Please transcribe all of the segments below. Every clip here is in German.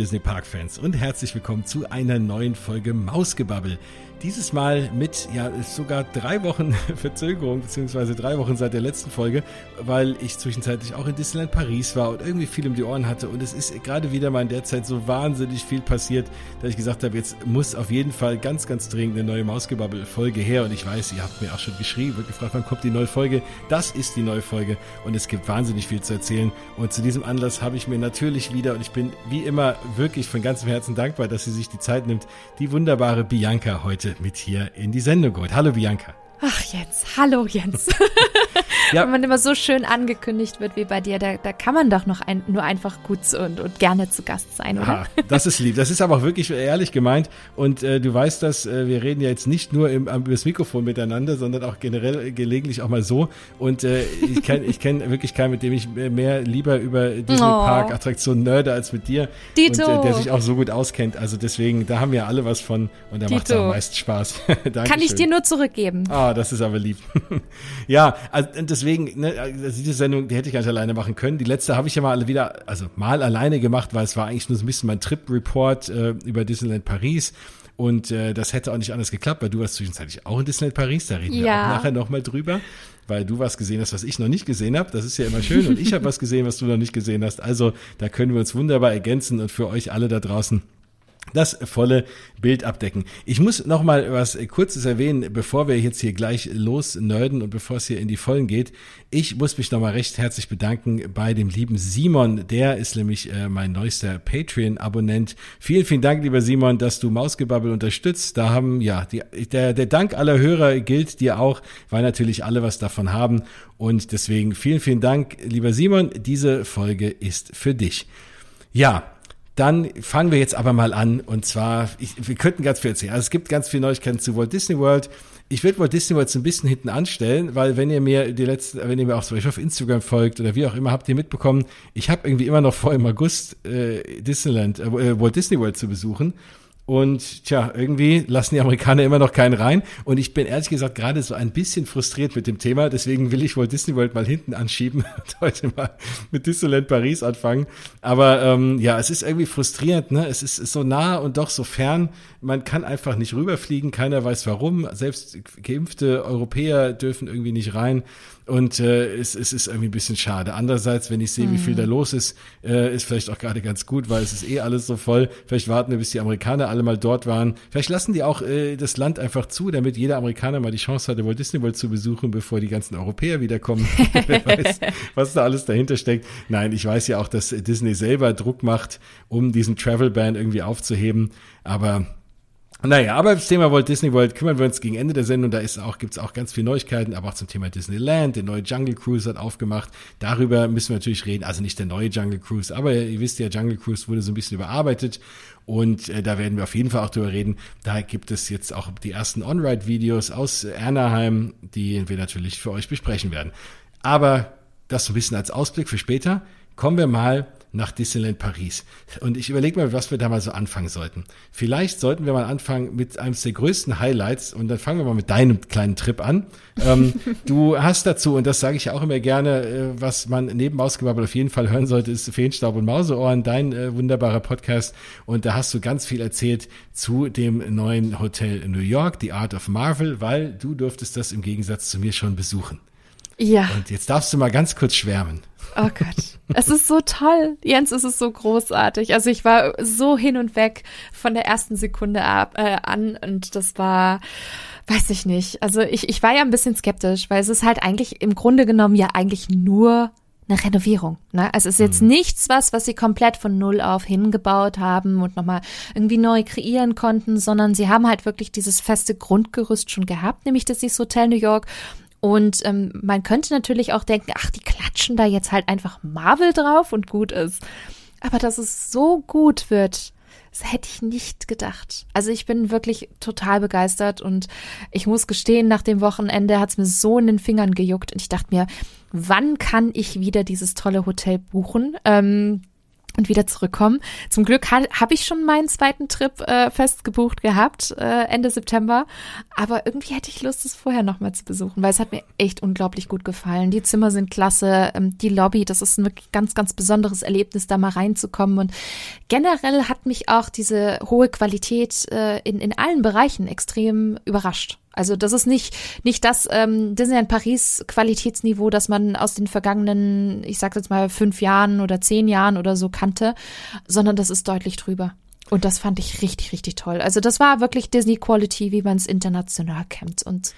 Disney Park Fans und herzlich willkommen zu einer neuen Folge Mausgebabbel. Dieses Mal mit, ja, sogar drei Wochen Verzögerung, beziehungsweise drei Wochen seit der letzten Folge, weil ich zwischenzeitlich auch in Disneyland Paris war und irgendwie viel um die Ohren hatte. Und es ist gerade wieder mal in der Zeit so wahnsinnig viel passiert, dass ich gesagt habe, jetzt muss auf jeden Fall ganz, ganz dringend eine neue Mausgebabbel-Folge her. Und ich weiß, ihr habt mir auch schon geschrieben und gefragt, wann kommt die neue Folge. Das ist die neue Folge und es gibt wahnsinnig viel zu erzählen. Und zu diesem Anlass habe ich mir natürlich wieder, und ich bin wie immer wirklich von ganzem Herzen dankbar, dass sie sich die Zeit nimmt, die wunderbare Bianca heute mit hier in die Sendung geholt. Hallo Bianca. Ach Jens, hallo Jens. ja. Wenn man immer so schön angekündigt wird wie bei dir, da, da kann man doch noch ein, nur einfach gut und, und gerne zu Gast sein, oder? Aha, das ist lieb. Das ist aber auch wirklich ehrlich gemeint. Und äh, du weißt das, äh, wir reden ja jetzt nicht nur im, über das Mikrofon miteinander, sondern auch generell gelegentlich auch mal so. Und äh, ich kenne ich kenn wirklich keinen, mit dem ich mehr lieber über Disney oh. Park Attraktionen nerde als mit dir. Dito. Und äh, der sich auch so gut auskennt. Also deswegen, da haben wir alle was von und da macht es am meisten Spaß. kann ich dir nur zurückgeben. Ah, das ist aber lieb. ja, also deswegen, ne, also diese Sendung, die hätte ich gar nicht alleine machen können. Die letzte habe ich ja mal wieder, also mal alleine gemacht, weil es war eigentlich nur so ein bisschen mein Trip-Report äh, über Disneyland Paris. Und äh, das hätte auch nicht anders geklappt, weil du warst zwischenzeitlich auch in Disneyland Paris, da reden ja. wir auch nachher nochmal drüber, weil du was gesehen hast, was ich noch nicht gesehen habe. Das ist ja immer schön. Und ich habe was gesehen, was du noch nicht gesehen hast. Also da können wir uns wunderbar ergänzen und für euch alle da draußen das volle Bild abdecken. Ich muss noch mal was Kurzes erwähnen, bevor wir jetzt hier gleich los nerden und bevor es hier in die Vollen geht. Ich muss mich noch mal recht herzlich bedanken bei dem lieben Simon. Der ist nämlich äh, mein neuester Patreon-Abonnent. Vielen, vielen Dank, lieber Simon, dass du Mausgebabbel unterstützt. Da haben, ja, die, der, der Dank aller Hörer gilt dir auch, weil natürlich alle was davon haben. Und deswegen vielen, vielen Dank, lieber Simon. Diese Folge ist für dich. Ja, dann fangen wir jetzt aber mal an. Und zwar, ich, wir könnten ganz viel erzählen. Also es gibt ganz viele Neuigkeiten zu Walt Disney World. Ich würde Walt Disney World so ein bisschen hinten anstellen, weil wenn ihr mir die letzten, wenn ihr mir auch zum Beispiel auf Instagram folgt oder wie auch immer, habt ihr mitbekommen, ich habe irgendwie immer noch vor, im August äh, Disneyland, äh, Walt Disney World zu besuchen. Und tja, irgendwie lassen die Amerikaner immer noch keinen rein. Und ich bin ehrlich gesagt gerade so ein bisschen frustriert mit dem Thema. Deswegen will ich wohl Disney World mal hinten anschieben und heute mal mit Disneyland Paris anfangen. Aber ähm, ja, es ist irgendwie frustrierend. Ne? Es ist, ist so nah und doch so fern. Man kann einfach nicht rüberfliegen. Keiner weiß warum. Selbst geimpfte Europäer dürfen irgendwie nicht rein. Und äh, es, es ist irgendwie ein bisschen schade. Andererseits, wenn ich sehe, mhm. wie viel da mhm. los ist, äh, ist vielleicht auch gerade ganz gut, weil es ist eh alles so voll. Vielleicht warten wir, bis die Amerikaner alle mal dort waren. Vielleicht lassen die auch äh, das Land einfach zu, damit jeder Amerikaner mal die Chance hatte, Walt Disney World zu besuchen, bevor die ganzen Europäer wiederkommen. Wer weiß, was da alles dahinter steckt. Nein, ich weiß ja auch, dass Disney selber Druck macht, um diesen Travel Ban irgendwie aufzuheben. Aber naja, aber das Thema Walt Disney World kümmern wir uns gegen Ende der Sendung. Da ist auch, gibt's auch ganz viele Neuigkeiten, aber auch zum Thema Disneyland. Der neue Jungle Cruise hat aufgemacht. Darüber müssen wir natürlich reden. Also nicht der neue Jungle Cruise, aber ihr wisst ja, Jungle Cruise wurde so ein bisschen überarbeitet. Und äh, da werden wir auf jeden Fall auch drüber reden. Da gibt es jetzt auch die ersten On-Ride-Videos aus Anaheim, die wir natürlich für euch besprechen werden. Aber das so ein bisschen als Ausblick für später. Kommen wir mal nach Disneyland Paris. Und ich überlege mal, was wir da mal so anfangen sollten. Vielleicht sollten wir mal anfangen mit einem der größten Highlights und dann fangen wir mal mit deinem kleinen Trip an. ähm, du hast dazu, und das sage ich auch immer gerne, äh, was man neben Ausgebabbel auf jeden Fall hören sollte, ist Feenstaub und Mauseohren, dein äh, wunderbarer Podcast. Und da hast du ganz viel erzählt zu dem neuen Hotel in New York, The Art of Marvel, weil du durftest das im Gegensatz zu mir schon besuchen. Ja. Und jetzt darfst du mal ganz kurz schwärmen. Oh Gott. Es ist so toll. Jens, es ist so großartig. Also ich war so hin und weg von der ersten Sekunde ab, äh, an und das war, weiß ich nicht. Also ich, ich war ja ein bisschen skeptisch, weil es ist halt eigentlich im Grunde genommen ja eigentlich nur eine Renovierung. Ne? Also es ist jetzt mhm. nichts was, was sie komplett von Null auf hingebaut haben und nochmal irgendwie neu kreieren konnten, sondern sie haben halt wirklich dieses feste Grundgerüst schon gehabt, nämlich das ist Hotel New York und ähm, man könnte natürlich auch denken, ach, die klatschen da jetzt halt einfach Marvel drauf und gut ist. Aber dass es so gut wird, das hätte ich nicht gedacht. Also ich bin wirklich total begeistert und ich muss gestehen, nach dem Wochenende hat es mir so in den Fingern gejuckt und ich dachte mir, wann kann ich wieder dieses tolle Hotel buchen? Ähm, und wieder zurückkommen. Zum Glück ha habe ich schon meinen zweiten Trip äh, fest gebucht gehabt, äh, Ende September. Aber irgendwie hätte ich Lust, es vorher nochmal zu besuchen, weil es hat mir echt unglaublich gut gefallen. Die Zimmer sind klasse, ähm, die Lobby, das ist ein wirklich ganz, ganz besonderes Erlebnis, da mal reinzukommen. Und generell hat mich auch diese hohe Qualität äh, in, in allen Bereichen extrem überrascht. Also das ist nicht nicht das ähm, Disneyland Paris Qualitätsniveau, das man aus den vergangenen, ich sag jetzt mal fünf Jahren oder zehn Jahren oder so kannte, sondern das ist deutlich drüber. Und das fand ich richtig, richtig toll. Also das war wirklich Disney Quality, wie man es international kennt. Und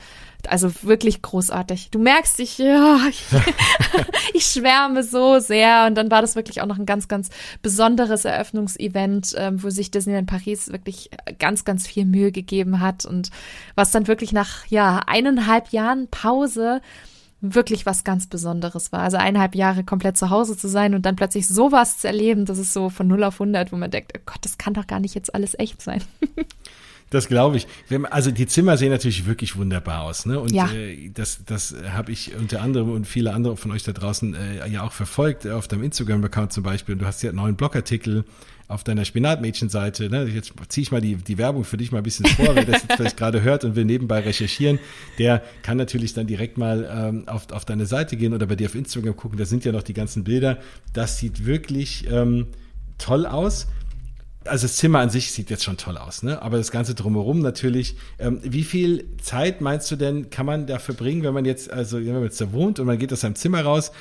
also wirklich großartig. Du merkst, ich, ja, ich, ich schwärme so sehr. Und dann war das wirklich auch noch ein ganz, ganz besonderes Eröffnungsevent, ähm, wo sich Disneyland Paris wirklich ganz, ganz viel Mühe gegeben hat. Und was dann wirklich nach, ja, eineinhalb Jahren Pause wirklich was ganz Besonderes war. Also eineinhalb Jahre komplett zu Hause zu sein und dann plötzlich sowas zu erleben, das ist so von 0 auf 100, wo man denkt, oh Gott, das kann doch gar nicht jetzt alles echt sein. Das glaube ich. Also die Zimmer sehen natürlich wirklich wunderbar aus, ne? Und ja. äh, das, das habe ich unter anderem und viele andere von euch da draußen äh, ja auch verfolgt auf deinem Instagram-Account zum Beispiel. Und du hast ja einen neuen Blogartikel auf deiner Spinatmädchen-Seite. Ne? Jetzt ziehe ich mal die, die Werbung für dich mal ein bisschen vor, wer das jetzt vielleicht gerade hört und will nebenbei recherchieren. Der kann natürlich dann direkt mal ähm, auf, auf deine Seite gehen oder bei dir auf Instagram gucken. Da sind ja noch die ganzen Bilder. Das sieht wirklich ähm, toll aus also das Zimmer an sich sieht jetzt schon toll aus, ne? Aber das Ganze drumherum natürlich. Ähm, wie viel Zeit meinst du denn, kann man dafür bringen, wenn man jetzt, also wenn man jetzt da wohnt und man geht aus seinem Zimmer raus?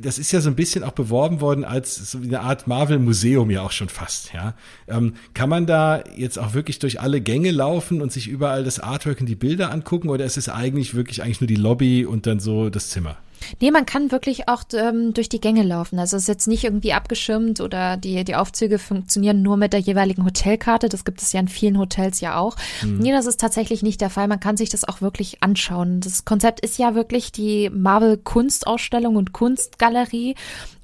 das ist ja so ein bisschen auch beworben worden als so eine Art Marvel-Museum ja auch schon fast, ja. Ähm, kann man da jetzt auch wirklich durch alle Gänge laufen und sich überall das Artwork und die Bilder angucken oder ist es eigentlich wirklich eigentlich nur die Lobby und dann so das Zimmer? Nee, man kann wirklich auch ähm, durch die Gänge laufen. Also es ist jetzt nicht irgendwie abgeschirmt oder die, die Aufzüge funktionieren nur mit der jeweiligen Hotelkarte. Das gibt es ja in vielen Hotels ja auch. Mhm. Nee, das ist tatsächlich nicht der Fall. Man kann sich das auch wirklich anschauen. Das Konzept ist ja wirklich die Marvel Kunstausstellung und Kunstgalerie.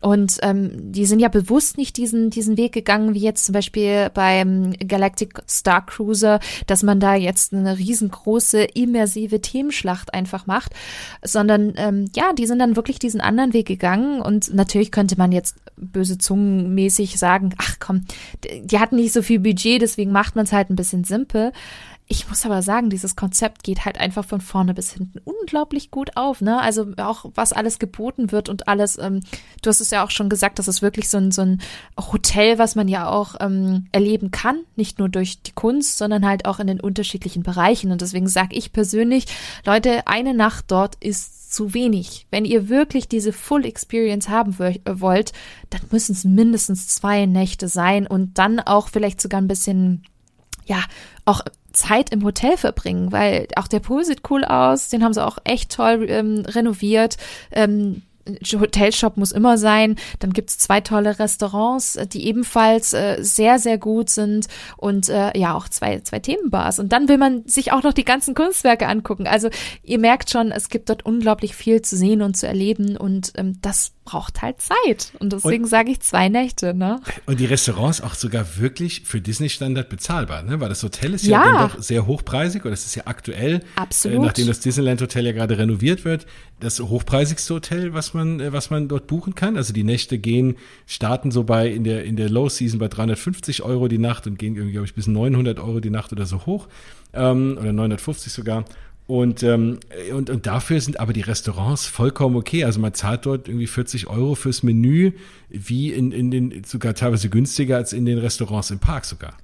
Und ähm, die sind ja bewusst nicht diesen, diesen Weg gegangen, wie jetzt zum Beispiel beim Galactic Star Cruiser, dass man da jetzt eine riesengroße, immersive Themenschlacht einfach macht, sondern ähm, ja, die sind dann wirklich diesen anderen Weg gegangen. Und natürlich könnte man jetzt böse Zungen mäßig sagen, ach komm, die hatten nicht so viel Budget, deswegen macht man es halt ein bisschen simpel. Ich muss aber sagen, dieses Konzept geht halt einfach von vorne bis hinten unglaublich gut auf, ne? Also auch was alles geboten wird und alles, ähm, du hast es ja auch schon gesagt, das ist wirklich so ein, so ein Hotel, was man ja auch ähm, erleben kann, nicht nur durch die Kunst, sondern halt auch in den unterschiedlichen Bereichen. Und deswegen sage ich persönlich, Leute, eine Nacht dort ist zu wenig. Wenn ihr wirklich diese Full Experience haben wollt, dann müssen es mindestens zwei Nächte sein und dann auch vielleicht sogar ein bisschen ja, auch Zeit im Hotel verbringen, weil auch der Pool sieht cool aus, den haben sie auch echt toll ähm, renoviert. Ähm, Hotelshop muss immer sein. Dann gibt's zwei tolle Restaurants, äh, die ebenfalls äh, sehr, sehr gut sind und äh, ja auch zwei, zwei Themenbars. Und dann will man sich auch noch die ganzen Kunstwerke angucken. Also ihr merkt schon, es gibt dort unglaublich viel zu sehen und zu erleben und ähm, das braucht halt Zeit. Und deswegen sage ich zwei Nächte, ne? Und die Restaurants auch sogar wirklich für Disney-Standard bezahlbar, ne? Weil das Hotel ist ja, ja doch sehr hochpreisig oder es ist ja aktuell, Absolut. Äh, nachdem das Disneyland-Hotel ja gerade renoviert wird, das hochpreisigste Hotel, was man, äh, was man dort buchen kann. Also die Nächte gehen, starten so bei in der, in der Low Season bei 350 Euro die Nacht und gehen irgendwie, glaube ich, bis 900 Euro die Nacht oder so hoch. Ähm, oder 950 sogar. Und, ähm, und, und dafür sind aber die Restaurants vollkommen okay. Also man zahlt dort irgendwie 40 Euro fürs Menü, wie in, in den, sogar teilweise günstiger als in den Restaurants im Park sogar.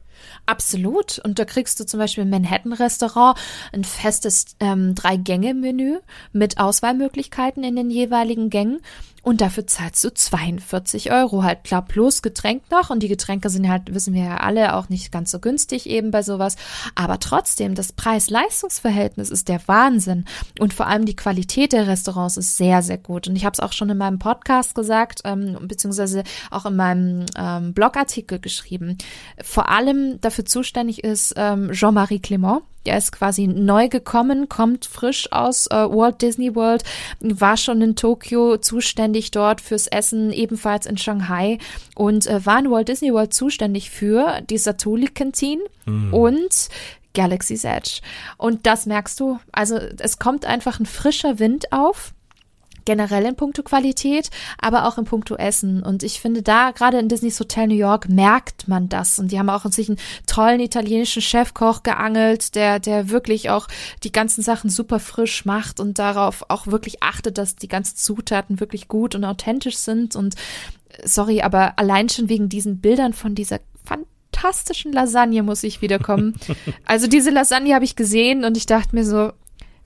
Absolut. Und da kriegst du zum Beispiel im Manhattan-Restaurant ein festes ähm, Drei-Gänge-Menü mit Auswahlmöglichkeiten in den jeweiligen Gängen. Und dafür zahlst du 42 Euro halt klar plus Getränk noch. Und die Getränke sind halt, wissen wir ja alle, auch nicht ganz so günstig eben bei sowas. Aber trotzdem, das Preis-Leistungs-Verhältnis ist der Wahnsinn. Und vor allem die Qualität der Restaurants ist sehr, sehr gut. Und ich habe es auch schon in meinem Podcast gesagt, ähm, beziehungsweise auch in meinem ähm, Blogartikel geschrieben. Vor allem dafür zuständig ist ähm, Jean-Marie Clément er ist quasi neu gekommen, kommt frisch aus äh, Walt Disney World, war schon in Tokio zuständig dort fürs Essen, ebenfalls in Shanghai und äh, war in Walt Disney World zuständig für die Satuli Canteen mhm. und Galaxy's Edge. Und das merkst du. Also es kommt einfach ein frischer Wind auf generell in puncto Qualität, aber auch in puncto Essen. Und ich finde, da gerade in Disney's Hotel New York merkt man das. Und die haben auch sich einen tollen italienischen Chefkoch geangelt, der, der wirklich auch die ganzen Sachen super frisch macht und darauf auch wirklich achtet, dass die ganzen Zutaten wirklich gut und authentisch sind. Und sorry, aber allein schon wegen diesen Bildern von dieser fantastischen Lasagne muss ich wiederkommen. also diese Lasagne habe ich gesehen und ich dachte mir so,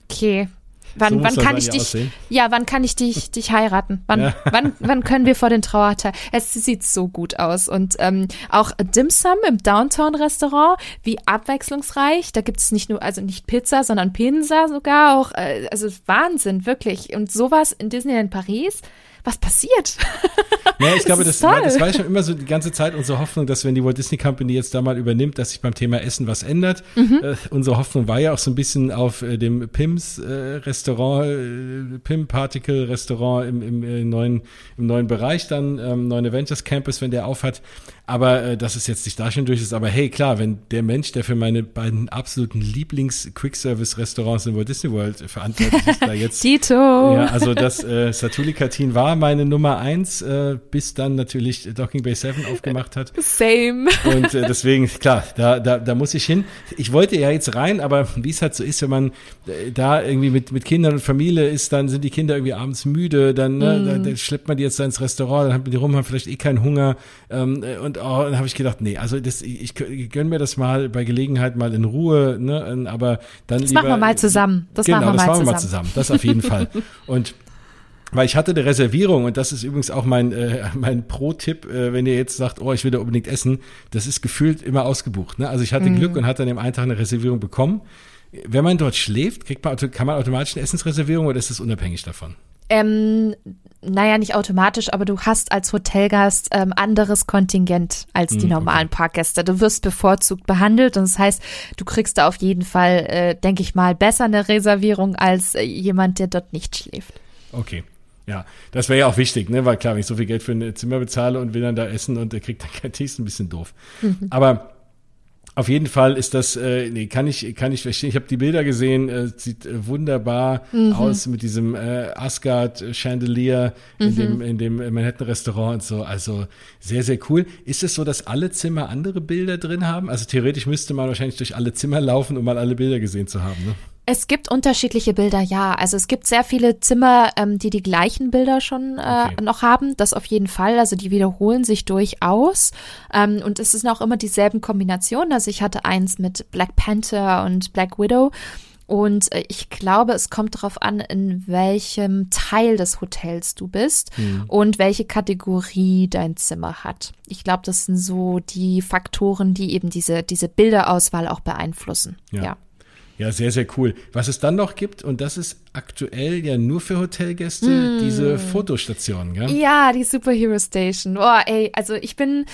okay, Wann, so wann kann ich dich, aussehen. ja, wann kann ich dich, dich heiraten? Wann, ja. wann, wann können wir vor den Trauerteil? Es sieht so gut aus. Und ähm, auch Dim Sum im Downtown-Restaurant, wie abwechslungsreich. Da gibt es nicht nur, also nicht Pizza, sondern Pinsa sogar auch. Äh, also Wahnsinn, wirklich. Und sowas in Disneyland Paris was passiert? Ja, ich glaube, das, das, war, das war schon immer so die ganze Zeit unsere Hoffnung, dass wenn die Walt Disney Company jetzt da mal übernimmt, dass sich beim Thema Essen was ändert. Mhm. Äh, unsere Hoffnung war ja auch so ein bisschen auf äh, dem Pims äh, Restaurant, äh, Pim Particle Restaurant im, im, äh, neuen, im neuen Bereich dann, ähm, neuen Avengers Campus, wenn der aufhat. Aber äh, dass es jetzt nicht da schon durch ist. Aber hey, klar, wenn der Mensch, der für meine beiden absoluten Lieblings-Quick-Service-Restaurants in Walt Disney World verantwortlich ist, da jetzt. Tito! Ja, also das äh, Satuli Katin war meine Nummer eins, äh, bis dann natürlich Docking Bay 7 aufgemacht hat. Same. Und äh, deswegen, klar, da, da, da muss ich hin. Ich wollte ja jetzt rein, aber wie es halt so ist, wenn man äh, da irgendwie mit, mit Kindern und Familie ist, dann sind die Kinder irgendwie abends müde, dann, ne, mm. da, dann schleppt man die jetzt da ins Restaurant, dann haben die rum, haben vielleicht eh keinen Hunger. Ähm, und und oh, dann habe ich gedacht, nee, also das, ich, ich gönn mir das mal bei Gelegenheit mal in Ruhe, ne, aber dann das lieber. machen wir mal zusammen. Das genau, machen wir das mal machen wir zusammen. mal zusammen. Das auf jeden Fall. Und weil ich hatte eine Reservierung und das ist übrigens auch mein, äh, mein Pro-Tipp, äh, wenn ihr jetzt sagt, oh, ich will da unbedingt essen, das ist gefühlt immer ausgebucht. Ne? Also ich hatte mm. Glück und hatte an dem einen Tag eine Reservierung bekommen. Wenn man dort schläft, kriegt man, kann man automatisch eine Essensreservierung oder ist das unabhängig davon? Ähm, naja, nicht automatisch, aber du hast als Hotelgast ähm, anderes Kontingent als die hm, normalen okay. Parkgäste. Du wirst bevorzugt behandelt und das heißt, du kriegst da auf jeden Fall, äh, denke ich mal, besser eine Reservierung als äh, jemand, der dort nicht schläft. Okay. Ja, das wäre ja auch wichtig, ne? Weil klar, wenn ich so viel Geld für ein Zimmer bezahle und will dann da essen und der kriegt dann kein Tee, ist ein bisschen doof. Mhm. Aber auf jeden Fall ist das, äh, nee, kann ich, kann ich verstehen. Ich habe die Bilder gesehen, äh, sieht äh, wunderbar mhm. aus mit diesem äh, Asgard Chandelier in mhm. dem in dem Manhattan Restaurant und so. Also sehr sehr cool. Ist es so, dass alle Zimmer andere Bilder drin haben? Also theoretisch müsste man wahrscheinlich durch alle Zimmer laufen, um mal alle Bilder gesehen zu haben. Ne? Es gibt unterschiedliche Bilder, ja. Also es gibt sehr viele Zimmer, ähm, die die gleichen Bilder schon äh, okay. noch haben. Das auf jeden Fall. Also die wiederholen sich durchaus. Ähm, und es sind auch immer dieselben Kombinationen. Also ich hatte eins mit Black Panther und Black Widow. Und äh, ich glaube, es kommt darauf an, in welchem Teil des Hotels du bist mhm. und welche Kategorie dein Zimmer hat. Ich glaube, das sind so die Faktoren, die eben diese, diese Bilderauswahl auch beeinflussen. ja. ja. Ja, sehr, sehr cool. Was es dann noch gibt, und das ist aktuell ja nur für Hotelgäste, mm. diese Fotostationen, gell? Ja, die Superhero Station. Oh, ey, also ich bin,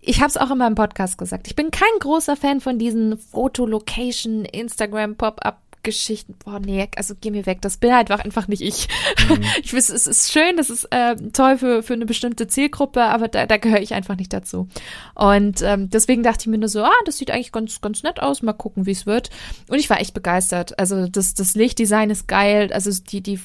ich habe es auch in meinem Podcast gesagt. Ich bin kein großer Fan von diesen Fotolocation, Instagram, Pop-up Geschichten, boah, nee, also geh mir weg. Das bin halt einfach nicht ich. Mhm. Ich weiß, es ist schön, das ist äh, toll für, für eine bestimmte Zielgruppe, aber da, da gehöre ich einfach nicht dazu. Und ähm, deswegen dachte ich mir nur so, ah, das sieht eigentlich ganz, ganz nett aus, mal gucken, wie es wird. Und ich war echt begeistert. Also das, das Lichtdesign ist geil, also die, die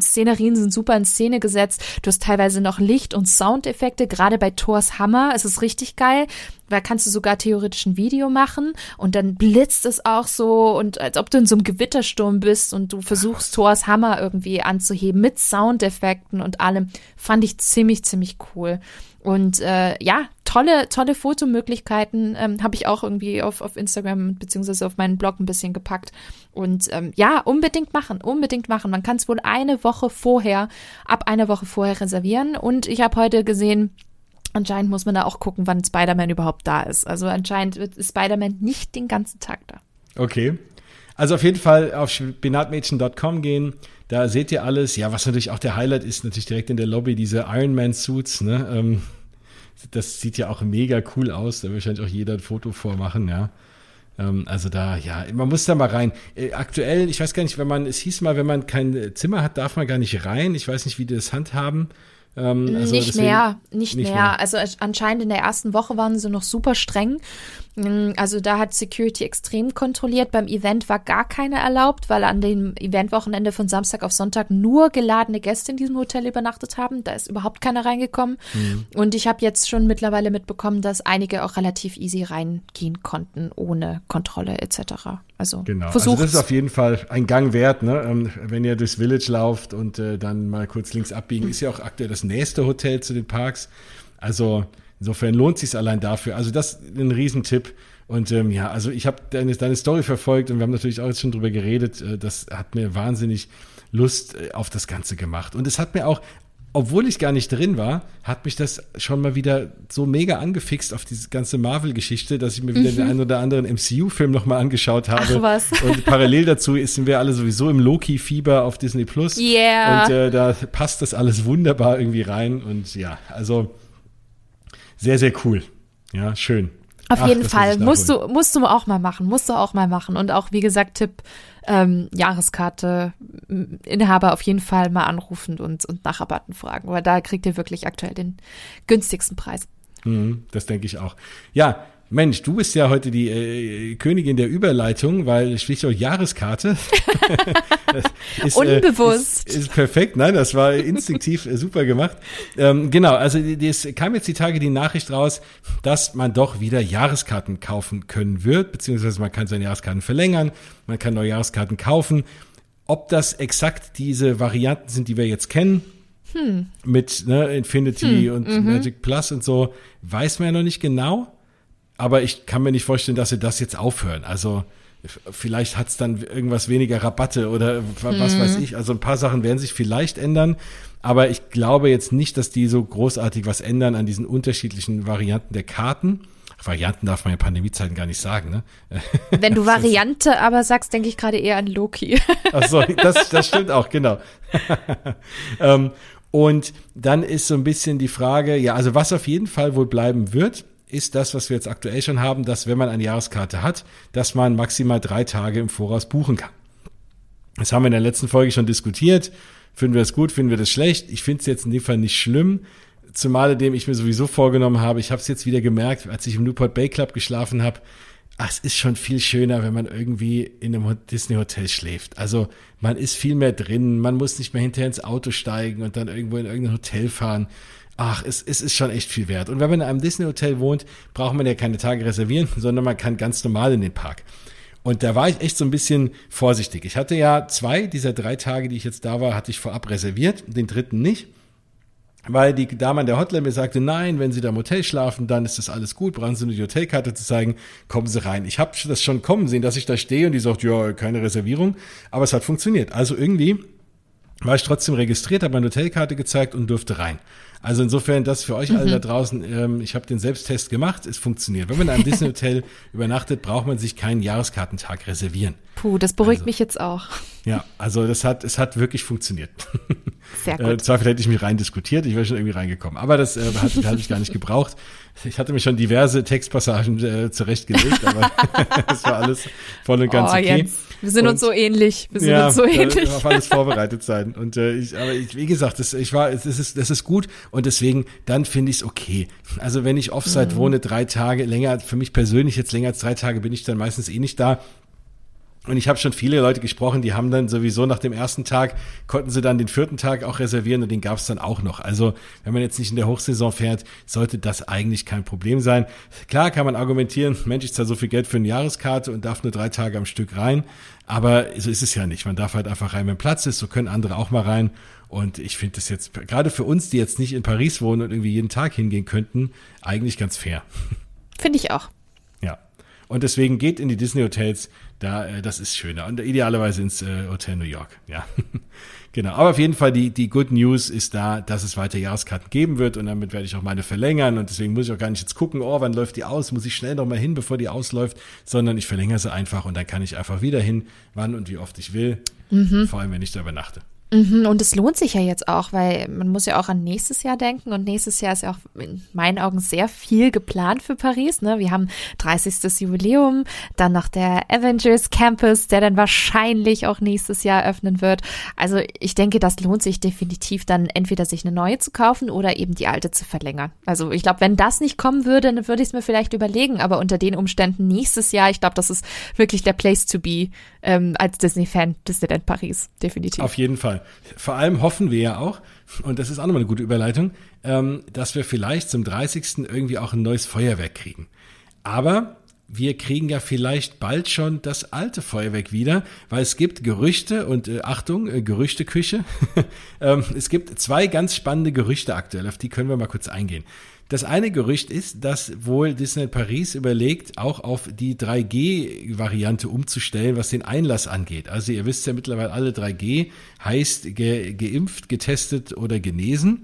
Szenerien sind super in Szene gesetzt. Du hast teilweise noch Licht- und Soundeffekte. Gerade bei Thors Hammer ist es richtig geil. Da kannst du sogar theoretisch ein Video machen und dann blitzt es auch so und als ob du in so einem Gewittersturm bist und du versuchst Thors Hammer irgendwie anzuheben mit Soundeffekten und allem. Fand ich ziemlich, ziemlich cool. Und äh, ja, tolle, tolle Fotomöglichkeiten ähm, habe ich auch irgendwie auf, auf Instagram beziehungsweise auf meinen Blog ein bisschen gepackt. Und ähm, ja, unbedingt machen, unbedingt machen. Man kann es wohl eine Woche vorher, ab einer Woche vorher reservieren. Und ich habe heute gesehen, anscheinend muss man da auch gucken, wann Spider-Man überhaupt da ist. Also anscheinend ist Spider-Man nicht den ganzen Tag da. Okay. Also auf jeden Fall auf spinatmädchen.com gehen. Da seht ihr alles. Ja, was natürlich auch der Highlight ist, natürlich direkt in der Lobby diese Iron Man Suits. Ne? Ähm, das sieht ja auch mega cool aus. Da will wahrscheinlich auch jeder ein Foto vormachen, ja. Ähm, also da, ja, man muss da mal rein. Äh, aktuell, ich weiß gar nicht, wenn man, es hieß mal, wenn man kein Zimmer hat, darf man gar nicht rein. Ich weiß nicht, wie die das handhaben. Ähm, also nicht deswegen, mehr, nicht, nicht mehr. mehr. Also anscheinend in der ersten Woche waren sie noch super streng. Mm, also da hat Security extrem kontrolliert. Beim Event war gar keine erlaubt, weil an dem Eventwochenende von Samstag auf Sonntag nur geladene Gäste in diesem Hotel übernachtet haben. Da ist überhaupt keiner reingekommen. Mhm. Und ich habe jetzt schon mittlerweile mitbekommen, dass einige auch relativ easy reingehen konnten, ohne Kontrolle etc. Also genau. versucht. Also das ist auf jeden Fall ein Gang wert, ne? Ähm, wenn ihr durchs Village lauft und äh, dann mal kurz links abbiegen, ist ja auch aktuell das nächste Hotel zu den Parks. Also Insofern lohnt sich allein dafür. Also das ist ein Riesentipp. Und ähm, ja, also ich habe deine, deine Story verfolgt und wir haben natürlich auch jetzt schon drüber geredet. Äh, das hat mir wahnsinnig Lust äh, auf das Ganze gemacht. Und es hat mir auch, obwohl ich gar nicht drin war, hat mich das schon mal wieder so mega angefixt auf diese ganze Marvel-Geschichte, dass ich mir wieder mhm. den einen oder anderen MCU-Film nochmal angeschaut habe. Ach was. Und parallel dazu sind wir alle sowieso im Loki-Fieber auf Disney Plus. Yeah. Und äh, da passt das alles wunderbar irgendwie rein. Und ja, also sehr, sehr cool. Ja, schön. Auf Ach, jeden Fall. Musst du, musst du auch mal machen. Musst du auch mal machen. Und auch, wie gesagt, Tipp, ähm, Jahreskarte, Inhaber auf jeden Fall mal anrufen und, und nach Rabatten fragen. Weil da kriegt ihr wirklich aktuell den günstigsten Preis. Mhm, das denke ich auch. Ja, Mensch, du bist ja heute die äh, Königin der Überleitung, weil Stichwort Jahreskarte. ist, Unbewusst. Äh, ist, ist, perfekt, nein, das war instinktiv äh, super gemacht. Ähm, genau, also es kam jetzt die Tage die Nachricht raus, dass man doch wieder Jahreskarten kaufen können wird, beziehungsweise man kann seine Jahreskarten verlängern, man kann neue Jahreskarten kaufen. Ob das exakt diese Varianten sind, die wir jetzt kennen, hm. mit ne, Infinity hm. und mhm. Magic Plus und so, weiß man ja noch nicht genau aber ich kann mir nicht vorstellen, dass sie das jetzt aufhören. Also vielleicht hat es dann irgendwas weniger Rabatte oder was mhm. weiß ich. Also ein paar Sachen werden sich vielleicht ändern, aber ich glaube jetzt nicht, dass die so großartig was ändern an diesen unterschiedlichen Varianten der Karten. Varianten darf man in Pandemiezeiten gar nicht sagen, ne? Wenn du Variante aber sagst, denke ich gerade eher an Loki. Ach so, das, das stimmt auch, genau. ähm, und dann ist so ein bisschen die Frage, ja, also was auf jeden Fall wohl bleiben wird, ist das, was wir jetzt aktuell schon haben, dass wenn man eine Jahreskarte hat, dass man maximal drei Tage im Voraus buchen kann. Das haben wir in der letzten Folge schon diskutiert. Finden wir das gut, finden wir das schlecht? Ich finde es jetzt in dem Fall nicht schlimm, zumal dem ich mir sowieso vorgenommen habe. Ich habe es jetzt wieder gemerkt, als ich im Newport Bay Club geschlafen habe. Ach, es ist schon viel schöner, wenn man irgendwie in einem Disney Hotel schläft. Also man ist viel mehr drin, man muss nicht mehr hinterher ins Auto steigen und dann irgendwo in irgendein Hotel fahren ach, es, es ist schon echt viel wert. Und wenn man in einem Disney-Hotel wohnt, braucht man ja keine Tage reservieren, sondern man kann ganz normal in den Park. Und da war ich echt so ein bisschen vorsichtig. Ich hatte ja zwei dieser drei Tage, die ich jetzt da war, hatte ich vorab reserviert, den dritten nicht. Weil die Dame an der Hotline mir sagte, nein, wenn Sie da im Hotel schlafen, dann ist das alles gut, brauchen Sie nur die Hotelkarte zu zeigen, kommen Sie rein. Ich habe das schon kommen sehen, dass ich da stehe und die sagt, ja, keine Reservierung, aber es hat funktioniert. Also irgendwie war ich trotzdem registriert, habe meine Hotelkarte gezeigt und durfte rein. Also insofern das für euch mhm. alle da draußen. Ähm, ich habe den Selbsttest gemacht, es funktioniert. Wenn man in einem Disney Hotel übernachtet, braucht man sich keinen Jahreskartentag reservieren. Puh, das beruhigt also, mich jetzt auch. Ja, also das hat, es hat wirklich funktioniert. Sehr gut. Äh, Zweifel hätte ich mich rein diskutiert, ich wäre schon irgendwie reingekommen. Aber das äh, hat, hat ich gar nicht gebraucht. Ich hatte mir schon diverse Textpassagen äh, zurechtgelegt, aber das war alles voll und ganz oh, okay. Jetzt. Wir sind und, uns so ähnlich. Wir sind ja, uns so ähnlich. Auf alles vorbereitet sein. Und äh, ich, aber ich, wie gesagt, das, ich war, das ist, das ist gut und deswegen, dann finde ich es okay. Also wenn ich Offside mhm. wohne, drei Tage länger, für mich persönlich jetzt länger als drei Tage bin ich dann meistens eh nicht da. Und ich habe schon viele Leute gesprochen, die haben dann sowieso nach dem ersten Tag, konnten sie dann den vierten Tag auch reservieren und den gab es dann auch noch. Also wenn man jetzt nicht in der Hochsaison fährt, sollte das eigentlich kein Problem sein. Klar kann man argumentieren, Mensch, ich zahle so viel Geld für eine Jahreskarte und darf nur drei Tage am Stück rein. Aber so ist es ja nicht. Man darf halt einfach rein, wenn Platz ist. So können andere auch mal rein. Und ich finde das jetzt, gerade für uns, die jetzt nicht in Paris wohnen und irgendwie jeden Tag hingehen könnten, eigentlich ganz fair. Finde ich auch. Ja. Und deswegen geht in die Disney-Hotels, da, äh, das ist schöner. Und idealerweise ins äh, Hotel New York. Ja. genau. Aber auf jeden Fall, die, die Good News ist da, dass es weiter Jahreskarten geben wird und damit werde ich auch meine verlängern. Und deswegen muss ich auch gar nicht jetzt gucken, oh, wann läuft die aus? Muss ich schnell noch mal hin, bevor die ausläuft, sondern ich verlängere sie einfach und dann kann ich einfach wieder hin, wann und wie oft ich will. Mhm. Vor allem, wenn ich da übernachte. Mhm, und es lohnt sich ja jetzt auch, weil man muss ja auch an nächstes Jahr denken und nächstes Jahr ist ja auch in meinen Augen sehr viel geplant für Paris. Ne? Wir haben 30. Jubiläum, dann noch der Avengers Campus, der dann wahrscheinlich auch nächstes Jahr öffnen wird. Also ich denke, das lohnt sich definitiv dann entweder sich eine neue zu kaufen oder eben die alte zu verlängern. Also ich glaube, wenn das nicht kommen würde, dann würde ich es mir vielleicht überlegen, aber unter den Umständen nächstes Jahr, ich glaube, das ist wirklich der Place to be ähm, als Disney-Fan, Disneyland Paris, definitiv. Auf jeden Fall. Vor allem hoffen wir ja auch, und das ist auch nochmal eine gute Überleitung, ähm, dass wir vielleicht zum 30. irgendwie auch ein neues Feuerwerk kriegen. Aber wir kriegen ja vielleicht bald schon das alte Feuerwerk wieder, weil es gibt Gerüchte und äh, Achtung, äh, Gerüchteküche. ähm, es gibt zwei ganz spannende Gerüchte aktuell, auf die können wir mal kurz eingehen. Das eine Gerücht ist, dass wohl Disney Paris überlegt, auch auf die 3G-Variante umzustellen, was den Einlass angeht. Also ihr wisst ja mittlerweile alle 3G heißt ge geimpft, getestet oder genesen.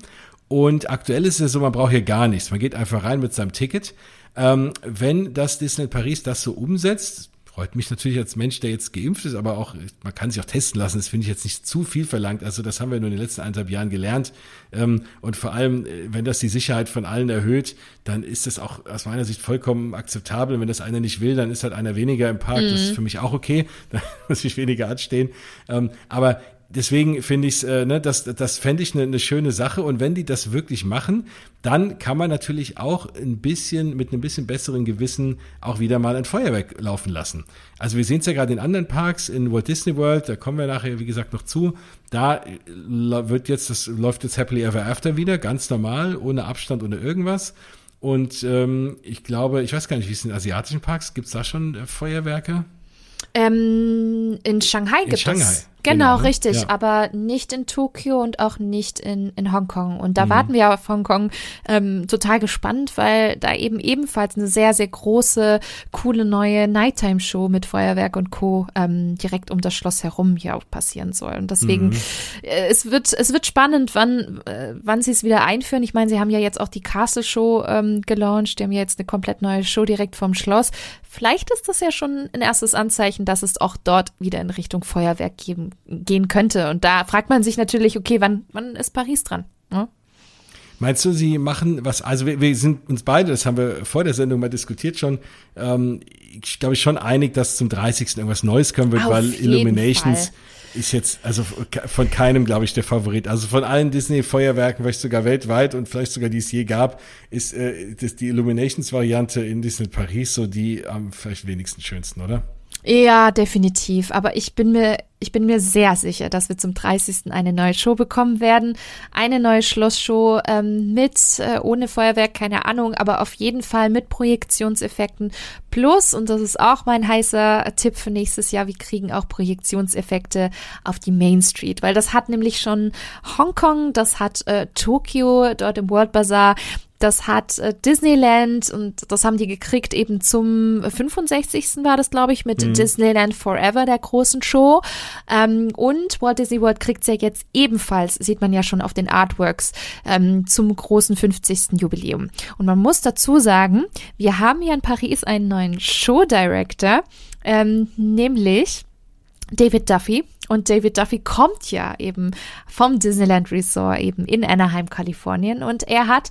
Und aktuell ist es so, man braucht hier gar nichts. Man geht einfach rein mit seinem Ticket. Ähm, wenn das Disney Paris das so umsetzt, freut mich natürlich als Mensch, der jetzt geimpft ist, aber auch, man kann sich auch testen lassen, das finde ich jetzt nicht zu viel verlangt. Also das haben wir nur in den letzten eineinhalb Jahren gelernt. Ähm, und vor allem, äh, wenn das die Sicherheit von allen erhöht, dann ist das auch aus meiner Sicht vollkommen akzeptabel. Wenn das einer nicht will, dann ist halt einer weniger im Park. Mhm. Das ist für mich auch okay. Da muss ich weniger anstehen. Ähm, aber deswegen finde ich äh, ne, das, das fände ich eine ne schöne Sache. Und wenn die das wirklich machen, dann kann man natürlich auch ein bisschen mit einem bisschen besseren Gewissen auch wieder mal ein Feuerwerk laufen lassen. Also wir sehen es ja gerade in anderen Parks, in Walt Disney World, da kommen wir nachher, wie gesagt, noch zu. Da wird jetzt, das läuft jetzt Happily Ever After wieder, ganz normal, ohne Abstand, ohne irgendwas. Und ähm, ich glaube, ich weiß gar nicht, wie es in asiatischen Parks, gibt es da schon äh, Feuerwerke? Ähm, in Shanghai gibt Shanghai. es. Genau, genau, richtig, ja. aber nicht in Tokio und auch nicht in, in Hongkong. Und da mhm. warten wir auf Hongkong ähm, total gespannt, weil da eben ebenfalls eine sehr, sehr große, coole neue Nighttime-Show mit Feuerwerk und Co. Ähm, direkt um das Schloss herum hier auch passieren soll. Und deswegen, mhm. äh, es wird, es wird spannend, wann, äh, wann sie es wieder einführen. Ich meine, sie haben ja jetzt auch die Castle Show ähm, gelauncht, die haben ja jetzt eine komplett neue Show direkt vom Schloss. Vielleicht ist das ja schon ein erstes Anzeichen, dass es auch dort wieder in Richtung Feuerwerk geben gehen könnte. Und da fragt man sich natürlich, okay, wann, wann ist Paris dran? Ja? Meinst du, sie machen was, also wir, wir, sind uns beide, das haben wir vor der Sendung mal diskutiert schon, ähm, ich glaube schon einig, dass zum 30. irgendwas Neues kommen wird, Auf weil Illuminations Fall. ist jetzt, also von keinem, glaube ich, der Favorit. Also von allen Disney-Feuerwerken, vielleicht sogar weltweit und vielleicht sogar die es je gab, ist äh, das die Illuminations-Variante in Disney Paris so die am vielleicht wenigsten schönsten, oder? Ja, definitiv. Aber ich bin mir, ich bin mir sehr sicher, dass wir zum 30. eine neue Show bekommen werden. Eine neue Schlussshow ähm, mit, äh, ohne Feuerwerk, keine Ahnung, aber auf jeden Fall mit Projektionseffekten. Plus, und das ist auch mein heißer Tipp für nächstes Jahr, wir kriegen auch Projektionseffekte auf die Main Street, weil das hat nämlich schon Hongkong, das hat äh, Tokio dort im World Bazaar. Das hat äh, Disneyland und das haben die gekriegt eben zum 65. war das, glaube ich, mit mhm. Disneyland Forever, der großen Show. Ähm, und Walt Disney World kriegt ja jetzt ebenfalls, sieht man ja schon auf den Artworks, ähm, zum großen 50. Jubiläum. Und man muss dazu sagen, wir haben hier in Paris einen neuen Show Director, ähm, nämlich David Duffy. Und David Duffy kommt ja eben vom Disneyland Resort eben in Anaheim, Kalifornien. Und er hat,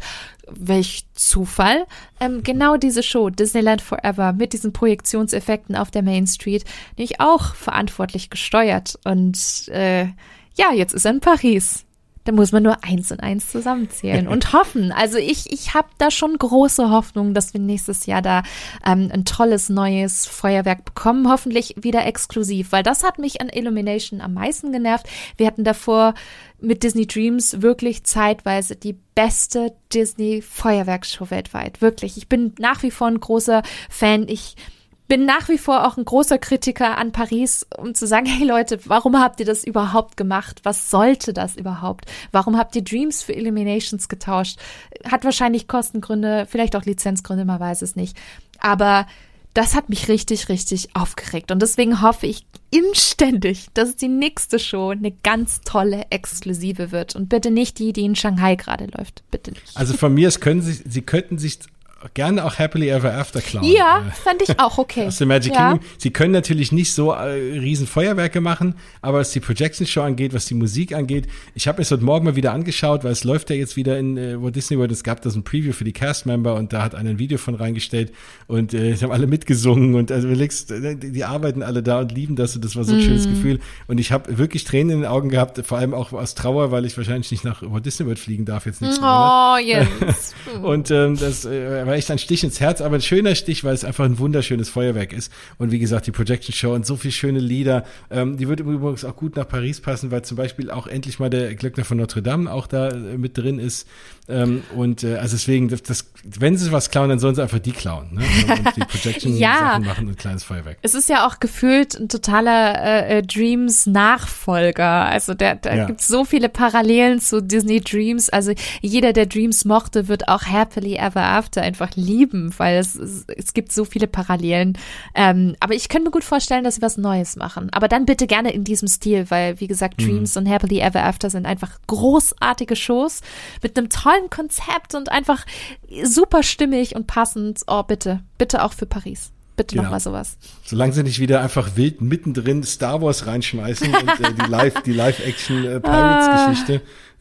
welch Zufall, ähm, genau diese Show Disneyland Forever mit diesen Projektionseffekten auf der Main Street nämlich auch verantwortlich gesteuert. Und äh, ja, jetzt ist er in Paris. Da muss man nur eins und eins zusammenzählen und hoffen. Also ich, ich habe da schon große Hoffnung, dass wir nächstes Jahr da ähm, ein tolles neues Feuerwerk bekommen. Hoffentlich wieder exklusiv, weil das hat mich an Illumination am meisten genervt. Wir hatten davor mit Disney Dreams wirklich zeitweise die beste Disney Feuerwerksshow weltweit. Wirklich. Ich bin nach wie vor ein großer Fan. Ich bin nach wie vor auch ein großer Kritiker an Paris, um zu sagen, hey Leute, warum habt ihr das überhaupt gemacht? Was sollte das überhaupt? Warum habt ihr Dreams für Illuminations getauscht? Hat wahrscheinlich Kostengründe, vielleicht auch Lizenzgründe, man weiß es nicht. Aber das hat mich richtig, richtig aufgeregt. Und deswegen hoffe ich inständig, dass die nächste Show eine ganz tolle Exklusive wird. Und bitte nicht die, die in Shanghai gerade läuft. Bitte nicht. Also von mir, es können Sie, Sie könnten sich gerne auch Happily Ever After klauen. Ja, fand ich auch okay. Aus dem Magic ja. Kingdom. Sie können natürlich nicht so äh, riesen Feuerwerke machen, aber was die Projection Show angeht, was die Musik angeht, ich habe es heute Morgen mal wieder angeschaut, weil es läuft ja jetzt wieder in äh, Walt Disney World. Es gab da so ein Preview für die Cast-Member und da hat einer ein Video von reingestellt und äh, ich habe alle mitgesungen und also äh, die arbeiten alle da und lieben das und das war so ein mm. schönes Gefühl und ich habe wirklich Tränen in den Augen gehabt, vor allem auch aus Trauer, weil ich wahrscheinlich nicht nach Walt Disney World fliegen darf jetzt nächsten Oh, yes. und ähm, das äh, war echt ein Stich ins Herz, aber ein schöner Stich, weil es einfach ein wunderschönes Feuerwerk ist. Und wie gesagt, die Projection Show und so viele schöne Lieder. Ähm, die würde übrigens auch gut nach Paris passen, weil zum Beispiel auch endlich mal der Glöckner von Notre Dame auch da äh, mit drin ist. Ähm, und äh, also deswegen, das, das, wenn sie was klauen, dann sollen sie einfach die klauen. Ne? Und die Projection ja. Sachen machen und ein kleines Feuerwerk. Es ist ja auch gefühlt ein totaler äh, äh Dreams-Nachfolger. Also der, da ja. gibt so viele Parallelen zu Disney Dreams. Also jeder, der Dreams mochte, wird auch Happily Ever After einfach lieben, weil es, es, gibt so viele Parallelen. Ähm, aber ich könnte mir gut vorstellen, dass sie was Neues machen. Aber dann bitte gerne in diesem Stil, weil wie gesagt, mhm. Dreams mhm. und Happily Ever After sind einfach großartige Shows mit einem tollen Konzept und einfach super stimmig und passend. Oh, bitte, bitte auch für Paris. Bitte genau. nochmal sowas. Solange sie nicht wieder einfach wild mittendrin Star Wars reinschmeißen und äh, die Live, die Live-Action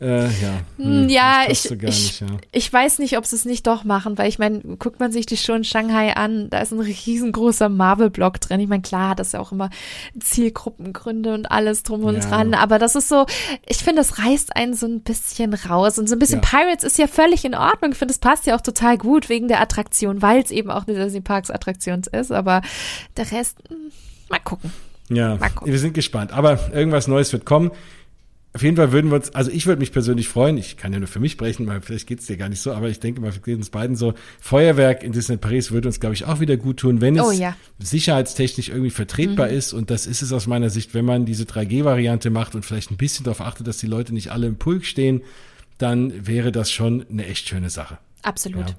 äh, ja, hm, ja, ich, ich, nicht, ja. ich weiß nicht, ob sie es nicht doch machen, weil ich meine, guckt man sich die Show in Shanghai an, da ist ein riesengroßer Marvel-Block drin. Ich meine, klar hat das ja auch immer Zielgruppengründe und alles drum und ja. dran, aber das ist so, ich finde, das reißt einen so ein bisschen raus und so ein bisschen ja. Pirates ist ja völlig in Ordnung. Ich finde, es passt ja auch total gut wegen der Attraktion, weil es eben auch eine Disney Parks Attraktion ist, aber der Rest, hm, mal gucken. Ja, mal gucken. wir sind gespannt, aber irgendwas Neues wird kommen auf jeden Fall würden wir uns, also ich würde mich persönlich freuen, ich kann ja nur für mich sprechen, weil vielleicht geht's dir gar nicht so, aber ich denke mal, wir gehen uns beiden so, Feuerwerk in Disneyland Paris würde uns, glaube ich, auch wieder gut tun, wenn es oh, ja. sicherheitstechnisch irgendwie vertretbar mhm. ist und das ist es aus meiner Sicht, wenn man diese 3G-Variante macht und vielleicht ein bisschen darauf achtet, dass die Leute nicht alle im Pulk stehen, dann wäre das schon eine echt schöne Sache. Absolut. Ja.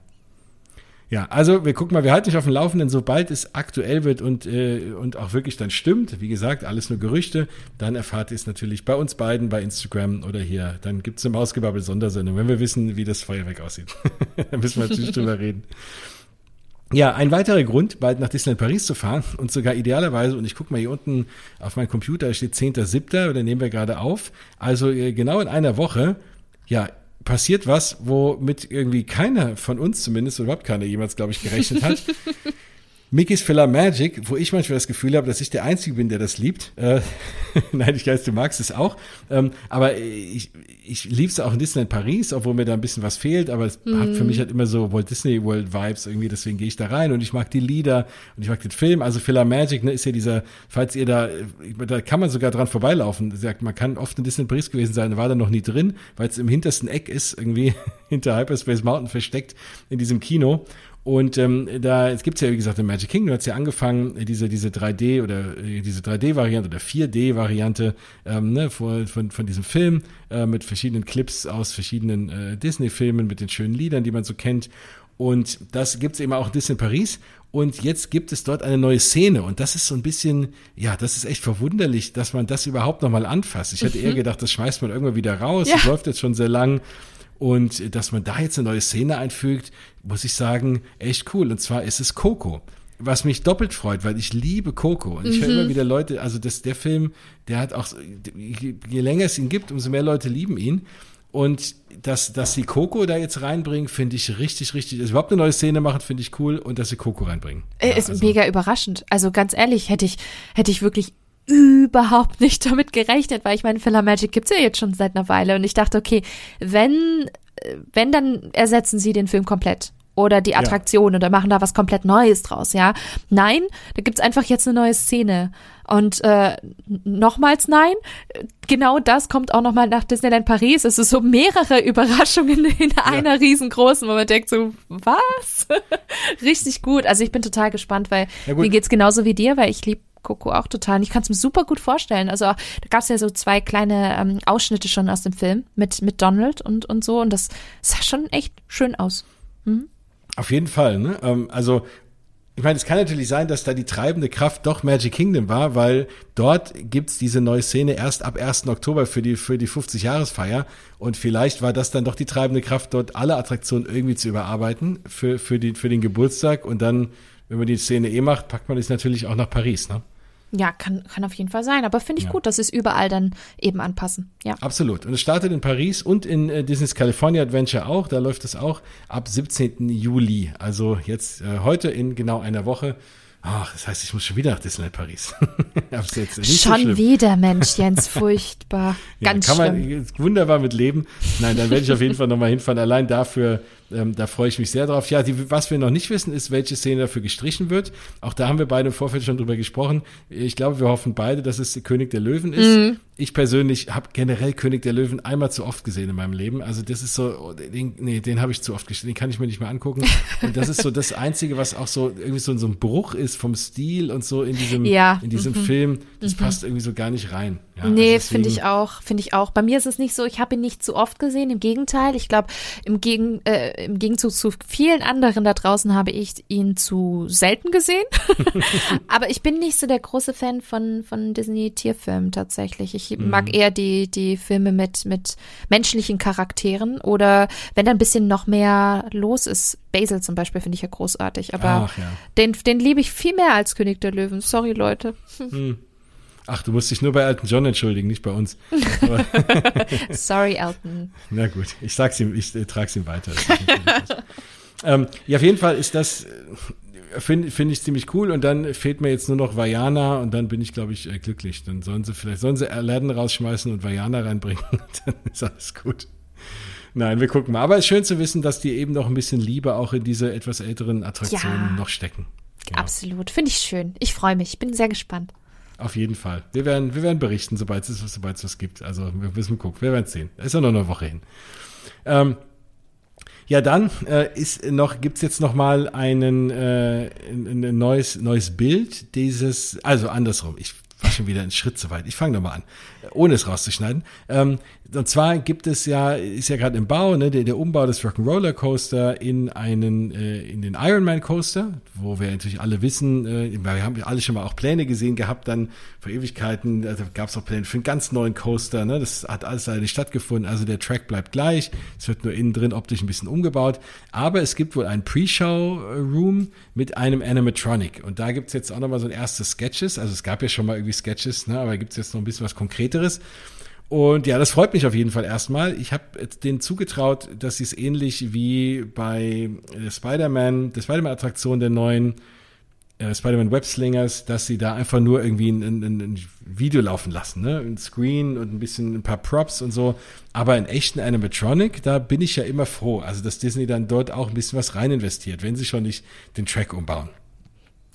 Ja, also wir gucken mal, wir halten dich auf dem Laufenden, sobald es aktuell wird und, äh, und auch wirklich dann stimmt. Wie gesagt, alles nur Gerüchte. Dann erfahrt ihr es natürlich bei uns beiden, bei Instagram oder hier. Dann gibt es im Ausgebabbel Sondersendung, wenn wir wissen, wie das Feuerwerk aussieht. dann müssen wir natürlich drüber reden. Ja, ein weiterer Grund, bald nach Disneyland Paris zu fahren und sogar idealerweise, und ich gucke mal hier unten auf meinem Computer, da steht 10.7., oder nehmen wir gerade auf, also äh, genau in einer Woche, ja, passiert was, womit irgendwie keiner von uns zumindest, oder überhaupt keiner jemals, glaube ich, gerechnet hat. Mickey's Filler Magic, wo ich manchmal das Gefühl habe, dass ich der Einzige bin, der das liebt. Äh, Nein, ich weiß, du magst es auch. Ähm, aber ich, ich liebe es auch in Disneyland Paris, obwohl mir da ein bisschen was fehlt. Aber es mm. hat für mich halt immer so Walt Disney World Vibes irgendwie. Deswegen gehe ich da rein und ich mag die Lieder und ich mag den Film. Also Filler Magic ne, ist ja dieser, falls ihr da, da kann man sogar dran vorbeilaufen. Sagt, man kann oft in Disneyland Paris gewesen sein, war da noch nie drin, weil es im hintersten Eck ist, irgendwie hinter Hyperspace Mountain versteckt in diesem Kino. Und ähm, da es gibt's ja, wie gesagt, in Magic Kingdom hat's ja angefangen, diese, diese 3D oder äh, diese 3D-Variante oder 4D-Variante ähm, ne, von, von, von diesem Film äh, mit verschiedenen Clips aus verschiedenen äh, Disney-Filmen, mit den schönen Liedern, die man so kennt. Und das gibt's eben auch in Disney Paris. Und jetzt gibt es dort eine neue Szene. Und das ist so ein bisschen, ja, das ist echt verwunderlich, dass man das überhaupt nochmal anfasst. Ich hätte mhm. eher gedacht, das schmeißt man irgendwann wieder raus. Ja. Das läuft jetzt schon sehr lang. Und dass man da jetzt eine neue Szene einfügt, muss ich sagen, echt cool. Und zwar ist es Coco. Was mich doppelt freut, weil ich liebe Coco. Und ich mhm. höre immer wieder Leute, also das, der Film, der hat auch, je länger es ihn gibt, umso mehr Leute lieben ihn. Und dass, dass sie Coco da jetzt reinbringen, finde ich richtig, richtig. Also überhaupt eine neue Szene machen, finde ich cool. Und dass sie Coco reinbringen. Ja, ist also. mega überraschend. Also ganz ehrlich, hätte ich, hätte ich wirklich überhaupt nicht damit gerechnet, weil ich meine, Filler Magic gibt's ja jetzt schon seit einer Weile und ich dachte, okay, wenn, wenn, dann ersetzen sie den Film komplett oder die Attraktion ja. oder machen da was komplett Neues draus, ja. Nein, da gibt's einfach jetzt eine neue Szene. Und äh, nochmals nein, genau das kommt auch nochmal nach Disneyland Paris. Es ist so mehrere Überraschungen in einer ja. riesengroßen, wo man denkt so, was? Richtig gut. Also ich bin total gespannt, weil mir geht's genauso wie dir, weil ich liebe Coco auch total. Und ich kann es mir super gut vorstellen. Also da gab es ja so zwei kleine ähm, Ausschnitte schon aus dem Film mit, mit Donald und, und so. Und das sah schon echt schön aus. Mhm. Auf jeden Fall, ne? Ähm, also ich meine, es kann natürlich sein, dass da die treibende Kraft doch Magic Kingdom war, weil dort gibt's diese neue Szene erst ab 1. Oktober für die, für die 50-Jahresfeier. Und vielleicht war das dann doch die treibende Kraft, dort alle Attraktionen irgendwie zu überarbeiten für, für, die, für den Geburtstag. Und dann, wenn man die Szene eh macht, packt man es natürlich auch nach Paris, ne? Ja, kann, kann auf jeden Fall sein. Aber finde ich ja. gut, dass es überall dann eben anpassen. Ja. Absolut. Und es startet in Paris und in äh, Disney's California Adventure auch. Da läuft es auch ab 17. Juli. Also jetzt äh, heute in genau einer Woche. Ach, das heißt, ich muss schon wieder nach Disneyland Paris. schon so wieder, Mensch, Jens, furchtbar. Ganz ja, kann schlimm. man wunderbar mit leben. Nein, dann werde ich auf jeden Fall nochmal hinfahren. Allein dafür ähm, da freue ich mich sehr drauf. Ja, die, was wir noch nicht wissen, ist, welche Szene dafür gestrichen wird. Auch da haben wir beide im Vorfeld schon drüber gesprochen. Ich glaube, wir hoffen beide, dass es König der Löwen ist. Mhm. Ich persönlich habe generell König der Löwen einmal zu oft gesehen in meinem Leben. Also das ist so, den, nee, den habe ich zu oft gesehen. Den kann ich mir nicht mehr angucken. Und das ist so das Einzige, was auch so irgendwie so, so ein Bruch ist vom Stil und so in diesem, ja. in diesem mhm. Film. Das mhm. passt irgendwie so gar nicht rein. Ja, nee, also finde ich auch, finde ich auch. Bei mir ist es nicht so, ich habe ihn nicht zu oft gesehen, im Gegenteil. Ich glaube, im, Gegen, äh, im Gegenzug zu vielen anderen da draußen habe ich ihn zu selten gesehen. Aber ich bin nicht so der große Fan von, von Disney-Tierfilmen tatsächlich. Ich mhm. mag eher die, die Filme mit, mit menschlichen Charakteren oder wenn da ein bisschen noch mehr los ist. Basil zum Beispiel finde ich ja großartig, aber Ach, ja. den, den liebe ich viel mehr als König der Löwen. Sorry, Leute. Mhm. Ach, du musst dich nur bei Elton John entschuldigen, nicht bei uns. Sorry, Elton. Na gut, ich sag's ihm, ich äh, trag's ihm weiter. ähm, ja, auf jeden Fall ist das, äh, finde find ich ziemlich cool und dann fehlt mir jetzt nur noch Vajana und dann bin ich, glaube ich, äh, glücklich. Dann sollen sie vielleicht, sollen sie Aladdin rausschmeißen und Vajana reinbringen, dann ist alles gut. Nein, wir gucken mal. Aber es ist schön zu wissen, dass die eben noch ein bisschen Liebe auch in diese etwas älteren Attraktionen ja, noch stecken. Ja. Absolut, finde ich schön. Ich freue mich, ich bin sehr gespannt. Auf jeden Fall. Wir werden, wir werden berichten, sobald es, sobald es was gibt. Also wir müssen gucken. Wir werden es sehen. ist ja noch eine Woche hin. Ähm, ja, dann äh, ist noch gibt's jetzt noch mal einen äh, ein, ein neues neues Bild dieses also andersrum. Ich war schon wieder einen Schritt zu weit. Ich fange nochmal an, ohne es rauszuschneiden. Ähm, und zwar gibt es ja, ist ja gerade im Bau, ne, der, der Umbau des Rock'n'Roller Coaster in einen, äh, in den Ironman Coaster, wo wir natürlich alle wissen, äh, wir haben ja alle schon mal auch Pläne gesehen gehabt, dann vor Ewigkeiten, also gab es auch Pläne für einen ganz neuen Coaster, ne, das hat alles leider nicht stattgefunden, also der Track bleibt gleich, es wird nur innen drin optisch ein bisschen umgebaut, aber es gibt wohl einen Pre-Show-Room mit einem Animatronic. Und da gibt's jetzt auch nochmal so ein erstes Sketches, also es gab ja schon mal irgendwie Sketches, ne, aber gibt's jetzt noch ein bisschen was Konkreteres und ja, das freut mich auf jeden Fall erstmal. Ich habe denen zugetraut, dass sie es ähnlich wie bei der Spider-Man, der Spider-Man-Attraktion der neuen äh, Spider-Man Webslingers, dass sie da einfach nur irgendwie ein, ein, ein, Video laufen lassen, ne? Ein Screen und ein bisschen ein paar Props und so. Aber in echten Animatronic, da bin ich ja immer froh. Also, dass Disney dann dort auch ein bisschen was rein investiert, wenn sie schon nicht den Track umbauen.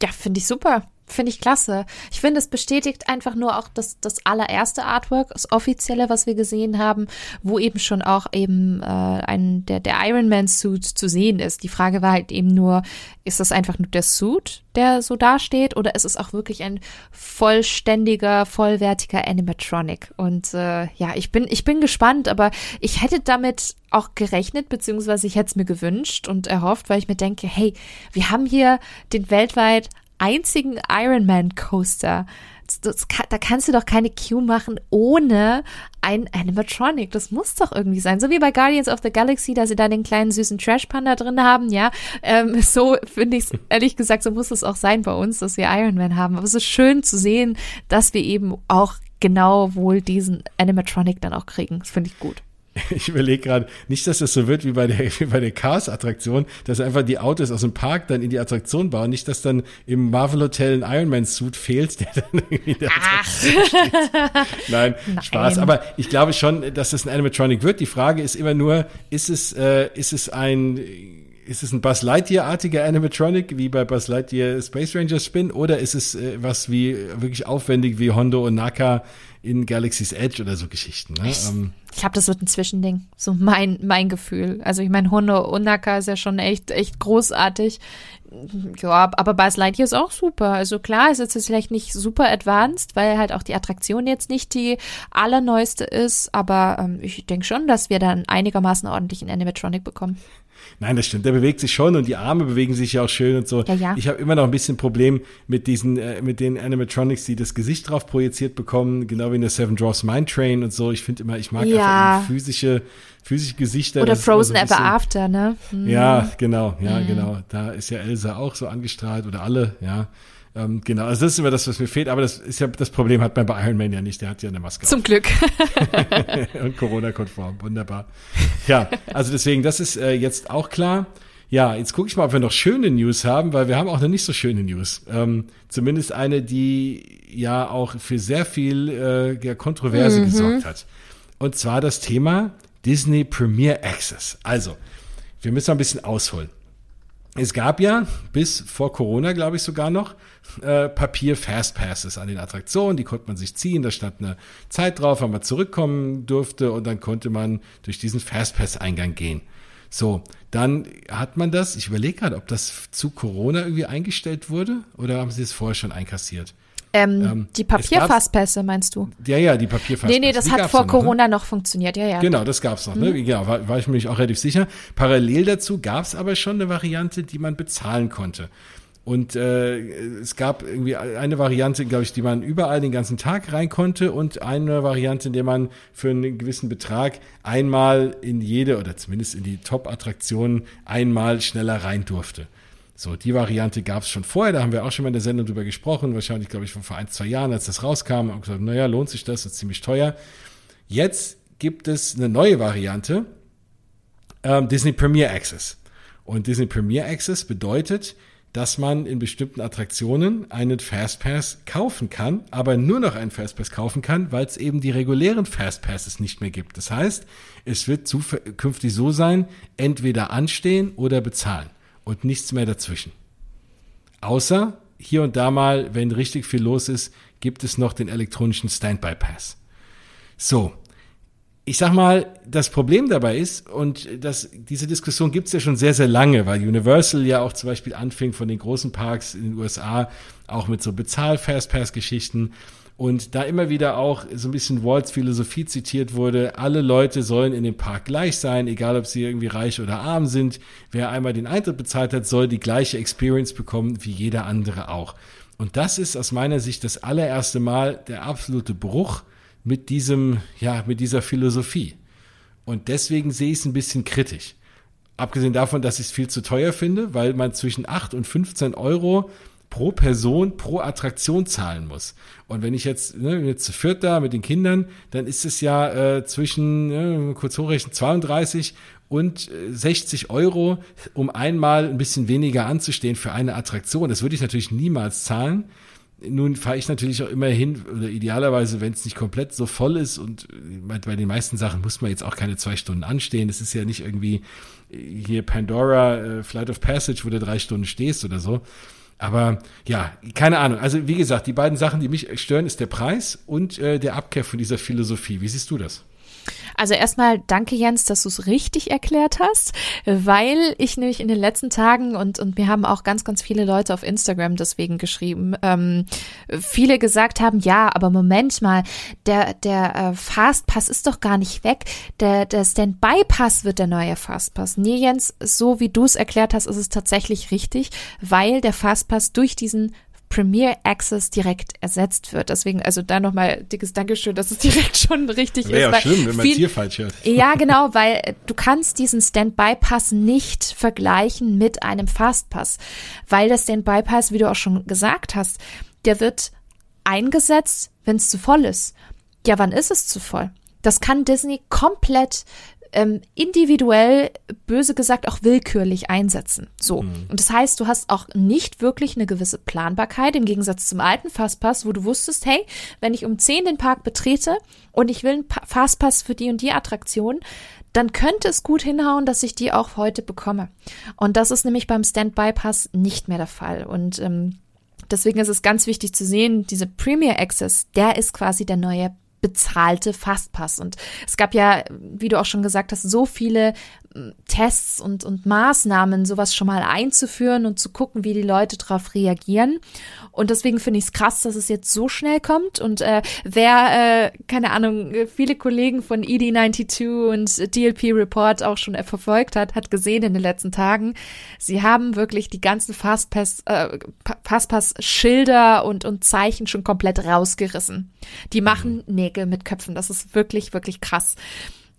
Ja, finde ich super. Finde ich klasse. Ich finde, es bestätigt einfach nur auch das, das allererste Artwork, das offizielle, was wir gesehen haben, wo eben schon auch eben äh, ein, der, der Iron Man Suit zu sehen ist. Die Frage war halt eben nur, ist das einfach nur der Suit, der so dasteht, oder ist es auch wirklich ein vollständiger, vollwertiger Animatronic? Und äh, ja, ich bin, ich bin gespannt, aber ich hätte damit auch gerechnet, beziehungsweise ich hätte es mir gewünscht und erhofft, weil ich mir denke, hey, wir haben hier den weltweit einzigen Ironman Coaster. Das, das, da kannst du doch keine Queue machen ohne ein Animatronic. Das muss doch irgendwie sein. So wie bei Guardians of the Galaxy, dass sie da den kleinen süßen Trash Panda drin haben, ja. Ähm, so finde ich es, ehrlich gesagt, so muss es auch sein bei uns, dass wir Iron Man haben. Aber es ist schön zu sehen, dass wir eben auch genau wohl diesen Animatronic dann auch kriegen. Das finde ich gut. ich überlege gerade, nicht, dass das so wird wie bei der, wie bei der Cars-Attraktion, dass einfach die Autos aus dem Park dann in die Attraktion bauen, nicht, dass dann im Marvel Hotel ein Ironman-Suit fehlt, der dann irgendwie in der Attraktion steht. Nein, Nein, Spaß. Aber ich glaube schon, dass das ein Animatronic wird. Die Frage ist immer nur, ist es, äh, ist es ein, ist es ein Buzz Lightyear-artiger Animatronic, wie bei Buzz Lightyear Space Ranger Spin, oder ist es äh, was wie, wirklich aufwendig wie Hondo und Naka in Galaxy's Edge oder so Geschichten. Ne? Ich, ähm, ich habe das wird ein Zwischending, so mein mein Gefühl. Also ich meine, Hunde und Naka ist ja schon echt echt großartig. Ja, aber Buzz Lightyear ist auch super. Also klar, ist jetzt vielleicht nicht super advanced, weil halt auch die Attraktion jetzt nicht die allerneueste ist. Aber ähm, ich denke schon, dass wir dann einigermaßen ordentlich in Animatronic bekommen. Nein, das stimmt. Der bewegt sich schon und die Arme bewegen sich ja auch schön und so. Ja, ja. Ich habe immer noch ein bisschen Problem mit diesen, äh, mit den Animatronics, die das Gesicht drauf projiziert bekommen, genau wie in der Seven Dwarfs Mine Train und so. Ich finde immer, ich mag Ja. einfach physische, physische Gesichter. Oder Frozen so ein Ever bisschen- After, ne? Hm. Ja, genau, ja, genau. Da ist ja Elsa auch so angestrahlt oder alle, ja. Ähm, genau, also das ist immer das, was mir fehlt. Aber das ist ja, das Problem hat man bei Iron Man ja nicht. Der hat ja eine Maske Zum Glück. auf und Corona-konform. Wunderbar. Ja, also deswegen, das ist äh, jetzt auch klar. Ja, jetzt gucke ich mal, ob wir noch schöne News haben, weil wir haben auch noch nicht so schöne News. Ähm, zumindest eine, die ja auch für sehr viel äh, ja, Kontroverse gesorgt hat. Und zwar das Thema Disney Premier Access. Also, wir müssen ein bisschen ausholen. Es gab ja bis vor Corona, glaube ich sogar noch, äh, Papier Fastpasses an den Attraktionen. Die konnte man sich ziehen. Da stand eine Zeit drauf, wann man zurückkommen durfte und dann konnte man durch diesen Fastpass-Eingang gehen. So, dann hat man das, ich überlege gerade, ob das zu Corona irgendwie eingestellt wurde oder haben sie es vorher schon einkassiert? Ähm, Ähm, die es Papierfasspässe, meinst du? Ja, ja, die Papierfastpass. Nee, nee, das Die hat vor ja noch, ne? Corona noch funktioniert, ja, ja. Genau, das gab's noch. Ne? Genau, war, war ich mir auch relativ sicher. Parallel dazu gab's aber schon eine Variante, die man bezahlen konnte. Und äh, es gab irgendwie eine Variante, glaube ich, die man überall den ganzen Tag rein konnte und eine Variante, in der man für einen gewissen Betrag einmal in jede oder zumindest in die Top-Attraktionen einmal schneller rein durfte. So, die Variante gab es schon vorher, da haben wir auch schon mal in der Sendung drüber gesprochen, wahrscheinlich, glaube ich, vor ein, zwei Jahren, als das rauskam, und gesagt, naja, lohnt sich das, ist ziemlich teuer. Jetzt gibt es eine neue Variante, ähm, Disney Premier Access. Und Disney Premier Access bedeutet, dass man in bestimmten Attraktionen einen Fastpass kaufen kann, aber nur noch einen Fastpass kaufen kann, weil es eben die regulären Fastpasses nicht mehr gibt. Das heißt, es wird zukünftig so sein, entweder anstehen oder bezahlen und nichts mehr dazwischen. Außer hier und da mal, wenn richtig viel los ist, gibt es noch den elektronischen Standby Pass. So, ich sag mal, das Problem dabei ist, und das, diese Diskussion gibt's ja schon sehr, sehr lange, weil Universal ja auch zum Beispiel anfing von den großen Parks in den USA, auch mit so Bezahl-Fastpass-Geschichten. Und da immer wieder auch so ein bisschen Walts Philosophie zitiert wurde, alle Leute sollen in dem Park gleich sein, egal ob sie irgendwie reich oder arm sind. Wer einmal den Eintritt bezahlt hat, soll die gleiche Experience bekommen wie jeder andere auch. Und das ist aus meiner Sicht das allererste Mal der absolute Bruch mit diesem, ja, mit dieser Philosophie. Und deswegen sehe ich es ein bisschen kritisch. Abgesehen davon, dass ich es viel zu teuer finde, weil man zwischen 8 und 15 Euro pro Person, pro Attraktion zahlen muss. Und wenn ich jetzt, ne, jetzt zu viert da mit den Kindern, dann ist es ja äh, zwischen, ne, kurz hochrechnen, 32 und äh, 60 Euro, um einmal ein bisschen weniger anzustehen für eine Attraktion. Das würde ich natürlich niemals zahlen. Nun fahre ich natürlich auch immer hin, oder idealerweise, wenn es nicht komplett so voll ist und bei, bei den meisten Sachen muss man jetzt auch keine zwei Stunden anstehen. Das ist ja nicht irgendwie hier Pandora, äh, Flight of Passage, wo du drei Stunden stehst oder so. Aber ja, keine Ahnung. Also wie gesagt, die beiden Sachen, die mich stören, ist der Preis und äh, der Abkehr von dieser Philosophie. Wie siehst du das? Also erstmal danke Jens, dass du es richtig erklärt hast, weil ich nämlich in den letzten Tagen und und mir haben auch ganz ganz viele Leute auf Instagram deswegen geschrieben, ähm, viele gesagt haben, ja, aber Moment mal, der der äh, Fastpass ist doch gar nicht weg, der der Standby Pass wird der neue Fastpass. Nee, Jens, so wie du es erklärt hast, ist es tatsächlich richtig, weil der Fastpass durch diesen Premier Access direkt ersetzt wird. Deswegen, also da nochmal dickes Dankeschön, dass es direkt schon richtig Wäre ist. ja weil schlimm, wenn man es hier falsch hört. ja, genau, weil äh, du kannst diesen Standby-Pass nicht vergleichen mit einem Fastpass, weil der Standby-Pass, wie du auch schon gesagt hast, der wird eingesetzt, wenn es zu voll ist. Ja, wann ist es zu voll? Das kann Disney komplett ähm, individuell, böse gesagt, auch willkürlich einsetzen. So. Und das heißt, du hast auch nicht wirklich eine gewisse Planbarkeit im Gegensatz zum alten Fastpass, wo du wusstest, hey, wenn ich um 10 den Park betrete und ich will einen Pa- Fastpass für die und die Attraktion, dann könnte es gut hinhauen, dass ich die auch heute bekomme. Und das ist nämlich beim Standby-Pass nicht mehr der Fall. Und ähm, deswegen ist es ganz wichtig zu sehen, diese Premier Access, der ist quasi der neue bezahlte Fastpass. Und es gab ja, wie du auch schon gesagt hast, so viele Tests und, und Maßnahmen, sowas schon mal einzuführen und zu gucken, wie die Leute darauf reagieren. Und deswegen finde ich es krass, dass es jetzt so schnell kommt. Und äh, wer, äh, keine Ahnung, viele Kollegen von ED92 und DLP Report auch schon verfolgt hat, hat gesehen in den letzten Tagen, sie haben wirklich die ganzen Fastpass, äh, Fastpass-Schilder und, und Zeichen schon komplett rausgerissen. Die machen Nägel mit Köpfen. Das ist wirklich, wirklich krass.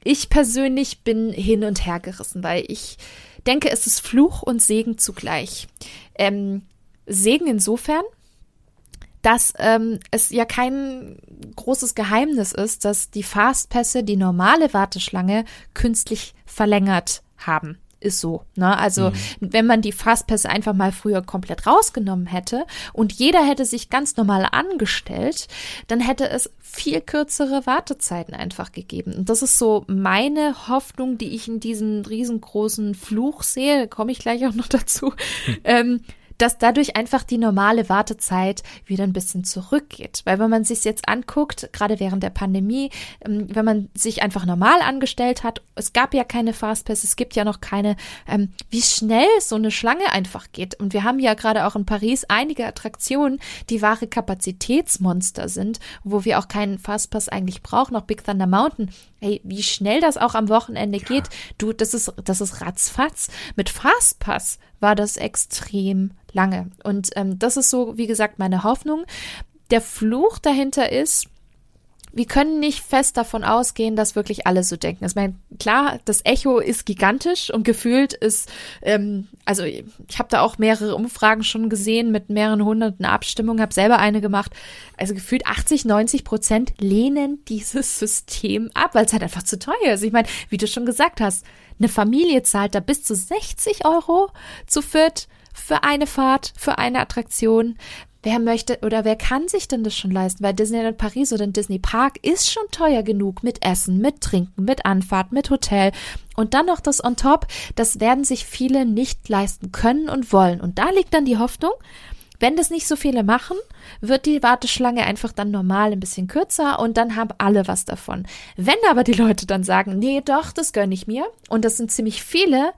Ich persönlich bin hin und her gerissen, weil ich denke, es ist Fluch und Segen zugleich. Ähm, Segen insofern, dass ähm, es ja kein großes Geheimnis ist, dass die Fastpässe die normale Warteschlange künstlich verlängert haben ist so. Ne? Also mhm. wenn man die Fastpässe einfach mal früher komplett rausgenommen hätte und jeder hätte sich ganz normal angestellt, dann hätte es viel kürzere Wartezeiten einfach gegeben. Und das ist so meine Hoffnung, die ich in diesem riesengroßen Fluch sehe. komme ich gleich auch noch dazu. Mhm. Ähm, dass dadurch einfach die normale Wartezeit wieder ein bisschen zurückgeht. Weil wenn man sich jetzt anguckt, gerade während der Pandemie, ähm, wenn man sich einfach normal angestellt hat, es gab ja keine Fastpass, es gibt ja noch keine, ähm, wie schnell so eine Schlange einfach geht. Und wir haben ja gerade auch in Paris einige Attraktionen, die wahre Kapazitätsmonster sind, wo wir auch keinen Fastpass eigentlich brauchen, auch Big Thunder Mountain. Hey, wie schnell das auch am Wochenende ja. geht, du, das ist, das ist ratzfatz. Mit Fastpass war das extrem lange. Und ähm, das ist so, wie gesagt, meine Hoffnung. Der Fluch dahinter ist, wir können nicht fest davon ausgehen, dass wirklich alle so denken. Ich meine, klar, das Echo ist gigantisch und gefühlt ist, ähm, also ich habe da auch mehrere Umfragen schon gesehen mit mehreren hunderten Abstimmungen, habe selber eine gemacht. Also gefühlt 80, 90 Prozent lehnen dieses System ab, weil es halt einfach zu teuer ist. Ich meine, wie du schon gesagt hast, eine Familie zahlt da bis zu 60 Euro zu viert für eine Fahrt, für eine Attraktion. Wer möchte oder wer kann sich denn das schon leisten? Weil Disneyland Paris oder ein Disney Park ist schon teuer genug mit Essen, mit Trinken, mit Anfahrt, mit Hotel. Und dann noch das on top, das werden sich viele nicht leisten können und wollen. Und da liegt dann die Hoffnung, wenn das nicht so viele machen, wird die Warteschlange einfach dann normal ein bisschen kürzer und dann haben alle was davon. Wenn aber die Leute dann sagen, nee, doch, das gönne ich mir und das sind ziemlich viele,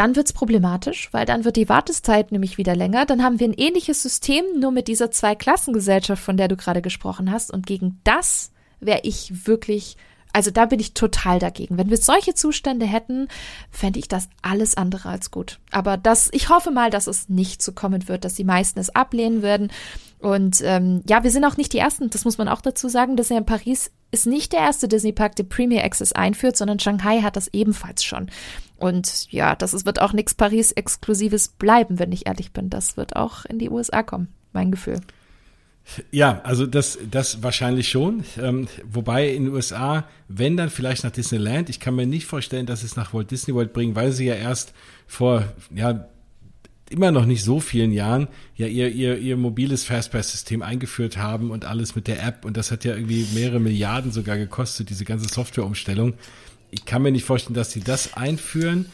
dann wird's problematisch, weil dann wird die Wartezeit nämlich wieder länger. Dann haben wir ein ähnliches System, nur mit dieser Zweiklassengesellschaft, von der du gerade gesprochen hast. Und gegen das wäre ich wirklich, also da bin ich total dagegen. Wenn wir solche Zustände hätten, fände ich das alles andere als gut. Aber das, ich hoffe mal, dass es nicht so kommen wird, dass die meisten es ablehnen würden. Und ähm, ja, wir sind auch nicht die Ersten, das muss man auch dazu sagen. dass in Paris ist nicht der erste Disney-Park, der Premier Access einführt, sondern Shanghai hat das ebenfalls schon. Und ja, das ist, wird auch nichts Paris-Exklusives bleiben, wenn ich ehrlich bin. Das wird auch in die USA kommen, mein Gefühl. Ja, also das, das wahrscheinlich schon. Ähm, wobei in den USA, wenn dann vielleicht nach Disneyland, ich kann mir nicht vorstellen, dass es nach Walt Disney World bringen, weil sie ja erst vor, ja, immer noch nicht so vielen Jahren ja ihr, ihr, ihr mobiles Fastpass-System eingeführt haben und alles mit der App und das hat ja irgendwie mehrere Milliarden sogar gekostet, diese ganze Softwareumstellung ich kann mir nicht vorstellen, dass sie das einführen.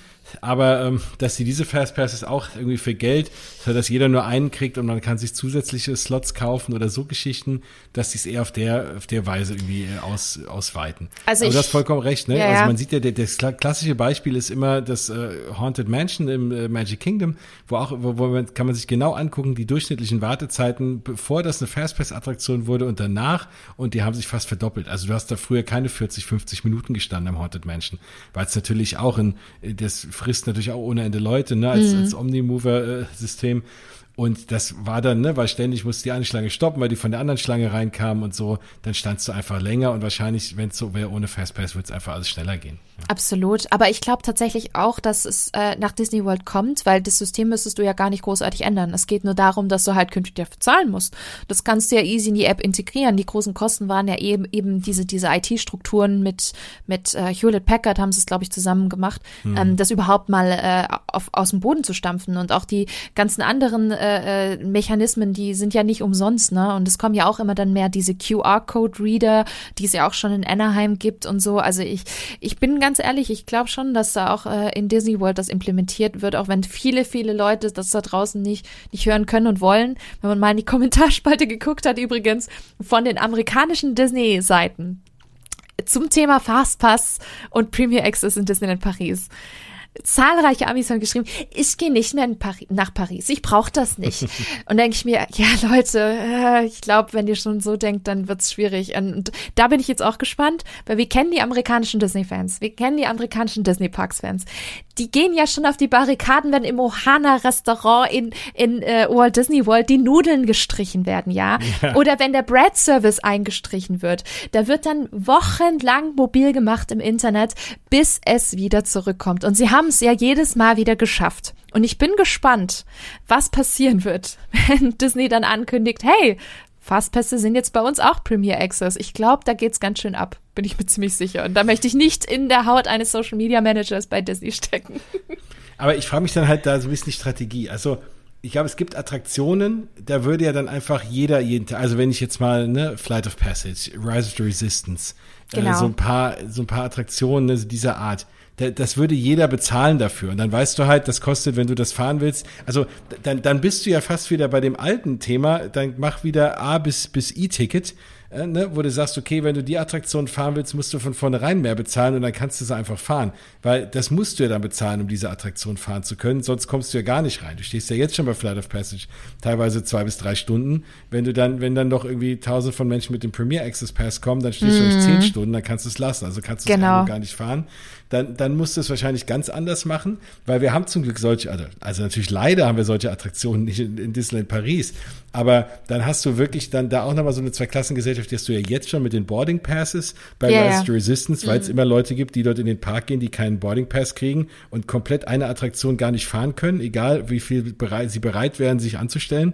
Aber ähm, dass sie diese Fastpasses auch irgendwie für Geld, dass jeder nur einen kriegt und man kann sich zusätzliche Slots kaufen oder so Geschichten, dass sie es eher auf der auf der Weise irgendwie äh, aus, ausweiten. Also Aber ich, du hast vollkommen recht, ne? Ja, also man sieht ja, das klassische Beispiel ist immer das äh, Haunted Mansion im äh, Magic Kingdom, wo auch, wo, wo man, kann man sich genau angucken, die durchschnittlichen Wartezeiten, bevor das eine Fastpass-Attraktion wurde und danach und die haben sich fast verdoppelt. Also du hast da früher keine 40, 50 Minuten gestanden am Haunted Mansion, weil es natürlich auch in das frisst natürlich auch ohne Ende Leute, ne, als, mhm. als Omnimover-System. Und das war dann, ne, weil ständig musste die eine Schlange stoppen, weil die von der anderen Schlange reinkam und so. Dann standst du einfach länger und wahrscheinlich, wenn es so wäre ohne Fastpass, wird es einfach alles schneller gehen. Ja. Absolut. Aber ich glaube tatsächlich auch, dass es äh, nach Disney World kommt, weil das System müsstest du ja gar nicht großartig ändern. Es geht nur darum, dass du halt künftig dafür zahlen musst. Das kannst du ja easy in die App integrieren. Die großen Kosten waren ja eben eben diese diese IT-Strukturen mit mit äh, Hewlett Packard haben sie es glaube ich zusammen gemacht, hm. ähm, das überhaupt mal äh, auf, aus dem Boden zu stampfen und auch die ganzen anderen äh, äh, äh, Mechanismen, die sind ja nicht umsonst, ne? Und es kommen ja auch immer dann mehr diese QR-Code-Reader, die es ja auch schon in Anaheim gibt und so. Also ich, ich bin ganz ehrlich, ich glaube schon, dass da auch äh, in Disney World das implementiert wird, auch wenn viele, viele Leute das da draußen nicht, nicht hören können und wollen. Wenn man mal in die Kommentarspalte geguckt hat, übrigens, von den amerikanischen Disney-Seiten zum Thema Fastpass und Premier Access in Disneyland Paris zahlreiche Amis haben geschrieben, ich gehe nicht mehr Paris, nach Paris, ich brauche das nicht. und denke ich mir, ja Leute, äh, ich glaube, wenn ihr schon so denkt, dann wird's schwierig. Und da bin ich jetzt auch gespannt, weil wir kennen die amerikanischen Disney-Fans, wir kennen die amerikanischen Disney-Parks-Fans. Die gehen ja schon auf die Barrikaden, wenn im Ohana-Restaurant in, in äh, Walt Disney World die Nudeln gestrichen werden, ja? ja? Oder wenn der Bread-Service eingestrichen wird. Da wird dann wochenlang mobil gemacht im Internet, bis es wieder zurückkommt. Und sie haben haben es ja jedes Mal wieder geschafft. Und ich bin gespannt, was passieren wird, wenn Disney dann ankündigt, hey, Fastpässe sind jetzt bei uns auch Premier Access. Ich glaube, da geht's ganz schön ab, bin ich mir ziemlich sicher. Und da möchte ich nicht in der Haut eines Social Media Managers bei Disney stecken. Aber ich frage mich dann halt da so ein bisschen die Strategie. Also, ich glaube, es gibt Attraktionen, da würde ja dann einfach jeder jeden Tag, also wenn ich jetzt mal, ne, Flight of Passage, Rise of the Resistance, äh, genau. äh, so ein paar, so ein paar Attraktionen ne, dieser Art, das würde jeder bezahlen dafür. Und dann weißt du halt, das kostet, wenn du das fahren willst. Also dann, dann bist du ja fast wieder bei dem alten Thema. Dann mach wieder A bis, bis E-Ticket äh, ne, wo du sagst, okay, wenn du die Attraktion fahren willst, musst du von vornherein mehr bezahlen und dann kannst du sie einfach fahren. Weil das musst du ja dann bezahlen, um diese Attraktion fahren zu können, sonst kommst du ja gar nicht rein. Du stehst ja jetzt schon bei Flight of Passage teilweise zwei bis drei Stunden. Wenn du dann, wenn dann noch irgendwie tausend von Menschen mit dem Premier Access Pass kommen, dann stehst mhm. du nicht zehn Stunden, dann kannst du es lassen. Also kannst du es genau. gar nicht fahren. Dann, dann musst du es wahrscheinlich ganz anders machen, weil wir haben zum Glück solche, also, also natürlich leider haben wir solche Attraktionen nicht in, in Disneyland Paris. Aber dann hast du wirklich dann da auch nochmal so eine Zweiklassengesellschaft, die hast du ja jetzt schon mit den Boarding Passes bei yeah, Rise to Resistance, weil es mhm. immer Leute gibt, die dort in den Park gehen, die keinen Boarding Pass kriegen und komplett eine Attraktion gar nicht fahren können, egal wie viel bereit, sie bereit wären, sich anzustellen.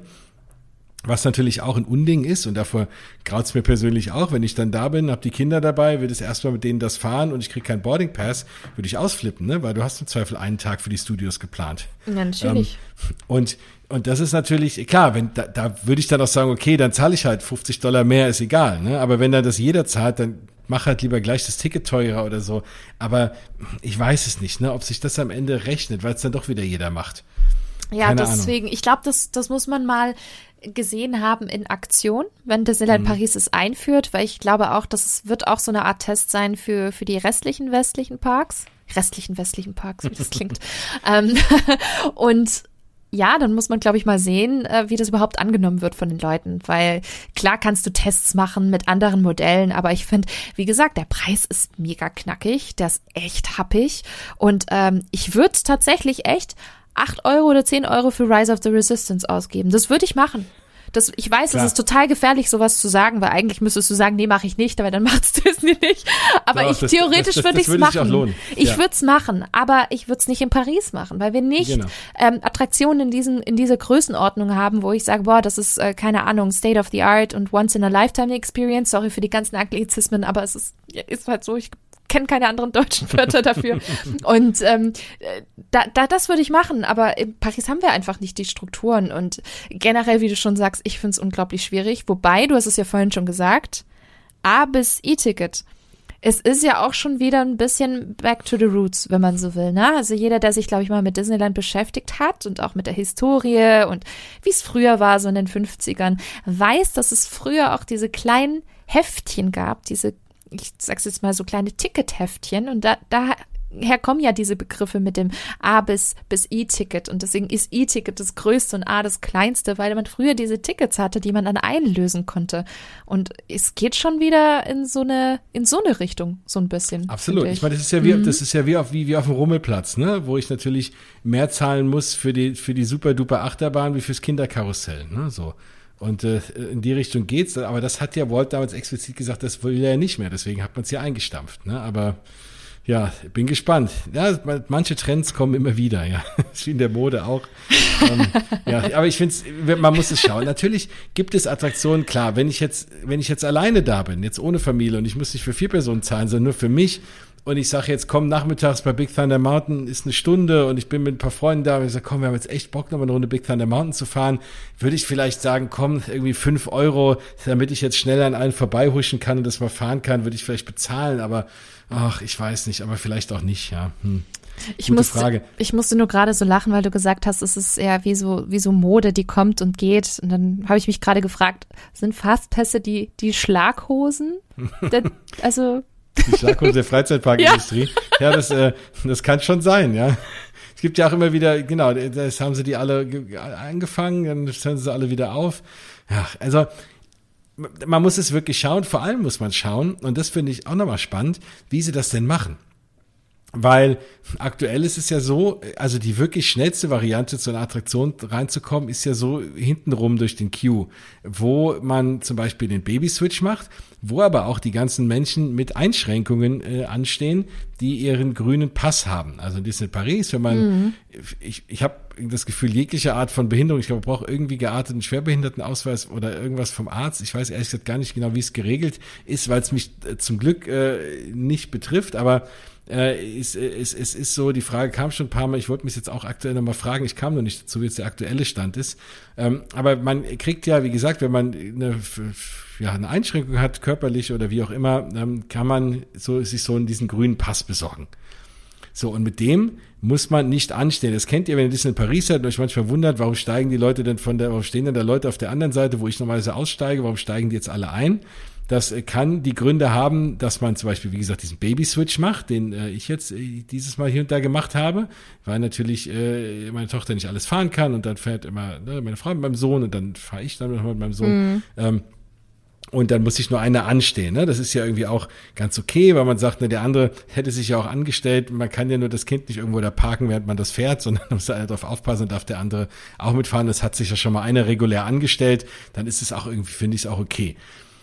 Was natürlich auch ein Unding ist und davor graut's mir persönlich auch, wenn ich dann da bin, hab die Kinder dabei, will das erstmal mit denen das fahren und ich krieg keinen Boarding Pass, würde ich ausflippen, ne? weil du hast im Zweifel einen Tag für die Studios geplant. Ja, natürlich. Ähm, und und das ist natürlich, klar, wenn da, da würde ich dann auch sagen, okay, dann zahle ich halt 50 Dollar mehr, ist egal. Ne? Aber wenn dann das jeder zahlt, dann mach halt lieber gleich das Ticket teurer oder so. Aber ich weiß es nicht, ne, ob sich das am Ende rechnet, weil es dann doch wieder jeder macht. Ja, Keine deswegen, Ahnung. ich glaube, das, das muss man mal gesehen haben in Aktion, wenn Disneyland mhm. Paris es einführt, weil ich glaube auch, das wird auch so eine Art Test sein für, für die restlichen westlichen Parks. Restlichen westlichen Parks, wie das klingt. ähm, und ja, dann muss man, glaube ich, mal sehen, äh, wie das überhaupt angenommen wird von den Leuten. Weil klar kannst du Tests machen mit anderen Modellen, aber ich finde, wie gesagt, der Preis ist mega knackig, der ist echt happig. Und ähm, ich würde tatsächlich echt 8 Euro oder 10 Euro für Rise of the Resistance ausgeben. Das würde ich machen. Das, ich weiß, es ist total gefährlich, sowas zu sagen, weil eigentlich müsstest du sagen, nee, mache ich nicht, aber dann macht's Disney nicht. Aber Doch, ich das, theoretisch würde ich es machen. Ich ja. würde es machen, aber ich würde es nicht in Paris machen, weil wir nicht genau. ähm, Attraktionen in diesen in dieser Größenordnung haben, wo ich sage, boah, das ist äh, keine Ahnung, State of the Art und Once in a Lifetime Experience. Sorry für die ganzen Anglizismen, aber es ist ist halt so. Ich kenne keine anderen deutschen Wörter dafür. und ähm, da, da, das würde ich machen, aber in Paris haben wir einfach nicht die Strukturen. Und generell, wie du schon sagst, ich finde es unglaublich schwierig. Wobei, du hast es ja vorhin schon gesagt, A bis E-Ticket. Es ist ja auch schon wieder ein bisschen back to the roots, wenn man so will. Ne? Also jeder, der sich, glaube ich, mal mit Disneyland beschäftigt hat und auch mit der Historie und wie es früher war, so in den 50ern, weiß, dass es früher auch diese kleinen Heftchen gab, diese ich sag's jetzt mal so kleine Ticketheftchen und da, daher kommen ja diese Begriffe mit dem A bis, bis E-Ticket und deswegen ist E-Ticket das größte und A das kleinste, weil man früher diese Tickets hatte, die man dann einlösen konnte. Und es geht schon wieder in so eine, in so eine Richtung, so ein bisschen. Absolut. Ich. ich. meine, das ist ja wie, mhm. das ist ja wie auf, wie, wie auf dem Rummelplatz, ne, wo ich natürlich mehr zahlen muss für die, für die super duper Achterbahn wie fürs Kinderkarussell, ne, so. Und äh, in die Richtung geht's. Aber das hat ja Walt damals explizit gesagt, das will er ja nicht mehr. Deswegen hat man es ja eingestampft. Ne? Aber ja, bin gespannt. Ja, manche Trends kommen immer wieder, ja. wie in der Mode auch. ähm, ja, aber ich finde man muss es schauen. Natürlich gibt es Attraktionen, klar, wenn ich jetzt, wenn ich jetzt alleine da bin, jetzt ohne Familie und ich muss nicht für vier Personen zahlen, sondern nur für mich, und ich sage jetzt, komm, nachmittags bei Big Thunder Mountain ist eine Stunde und ich bin mit ein paar Freunden da und ich sage, komm, wir haben jetzt echt Bock, nochmal eine Runde Big Thunder Mountain zu fahren, würde ich vielleicht sagen, komm, irgendwie fünf Euro, damit ich jetzt schneller an allen vorbeihuschen kann und das mal fahren kann, würde ich vielleicht bezahlen, aber ach, ich weiß nicht, aber vielleicht auch nicht, ja. Hm. Ich musste, Frage. ich musste nur gerade so lachen, weil du gesagt hast, es ist eher wie so, wie so Mode, die kommt und geht. Und dann habe ich mich gerade gefragt, sind Fastpässe die, die Schlaghosen? also Die Schlaghosen der Freizeitparkindustrie. ja, ja das, äh, das kann schon sein, ja. Es gibt ja auch immer wieder, genau, das haben sie die alle angefangen, dann stellen sie alle wieder auf. Ja, also man muss es wirklich schauen, vor allem muss man schauen, und das finde ich auch nochmal spannend, wie sie das denn machen. Weil aktuell ist es ja so, also die wirklich schnellste Variante zu einer Attraktion reinzukommen, ist ja so hintenrum durch den Queue, wo man zum Beispiel den Baby-Switch macht, wo aber auch die ganzen Menschen mit Einschränkungen äh, anstehen, die ihren grünen Pass haben. Also in Disney Paris, wenn man, mhm. ich, ich habe das Gefühl, jegliche Art von Behinderung, ich glaube, man braucht irgendwie gearteten Schwerbehindertenausweis oder irgendwas vom Arzt. Ich weiß ehrlich gesagt gar nicht genau, wie es geregelt ist, weil es mich äh, zum Glück äh, nicht betrifft, aber äh, es, es, es ist so, die Frage kam schon ein paar Mal, ich wollte mich jetzt auch aktuell nochmal fragen, ich kam noch nicht dazu, wie jetzt der aktuelle Stand ist. Ähm, aber man kriegt ja, wie gesagt, wenn man eine, ja, eine Einschränkung hat, körperlich oder wie auch immer, ähm, kann man so, sich so in diesen grünen Pass besorgen. So, und mit dem muss man nicht anstehen. Das kennt ihr, wenn ihr das in Paris seid und euch manchmal wundert, warum steigen die Leute denn von der, warum stehen denn da Leute auf der anderen Seite, wo ich normalerweise aussteige, warum steigen die jetzt alle ein? Das kann die Gründe haben, dass man zum Beispiel, wie gesagt, diesen Baby-Switch macht, den äh, ich jetzt äh, dieses Mal hier und da gemacht habe, weil natürlich äh, meine Tochter nicht alles fahren kann und dann fährt immer ne, meine Frau mit meinem Sohn und dann fahre ich dann mit meinem Sohn. Mhm. Ähm, und dann muss sich nur einer anstehen. Ne? Das ist ja irgendwie auch ganz okay, weil man sagt, ne, der andere hätte sich ja auch angestellt. Man kann ja nur das Kind nicht irgendwo da parken, während man das fährt, sondern muss da darauf aufpassen und darf der andere auch mitfahren. Das hat sich ja schon mal einer regulär angestellt. Dann ist es auch irgendwie, finde ich es auch okay.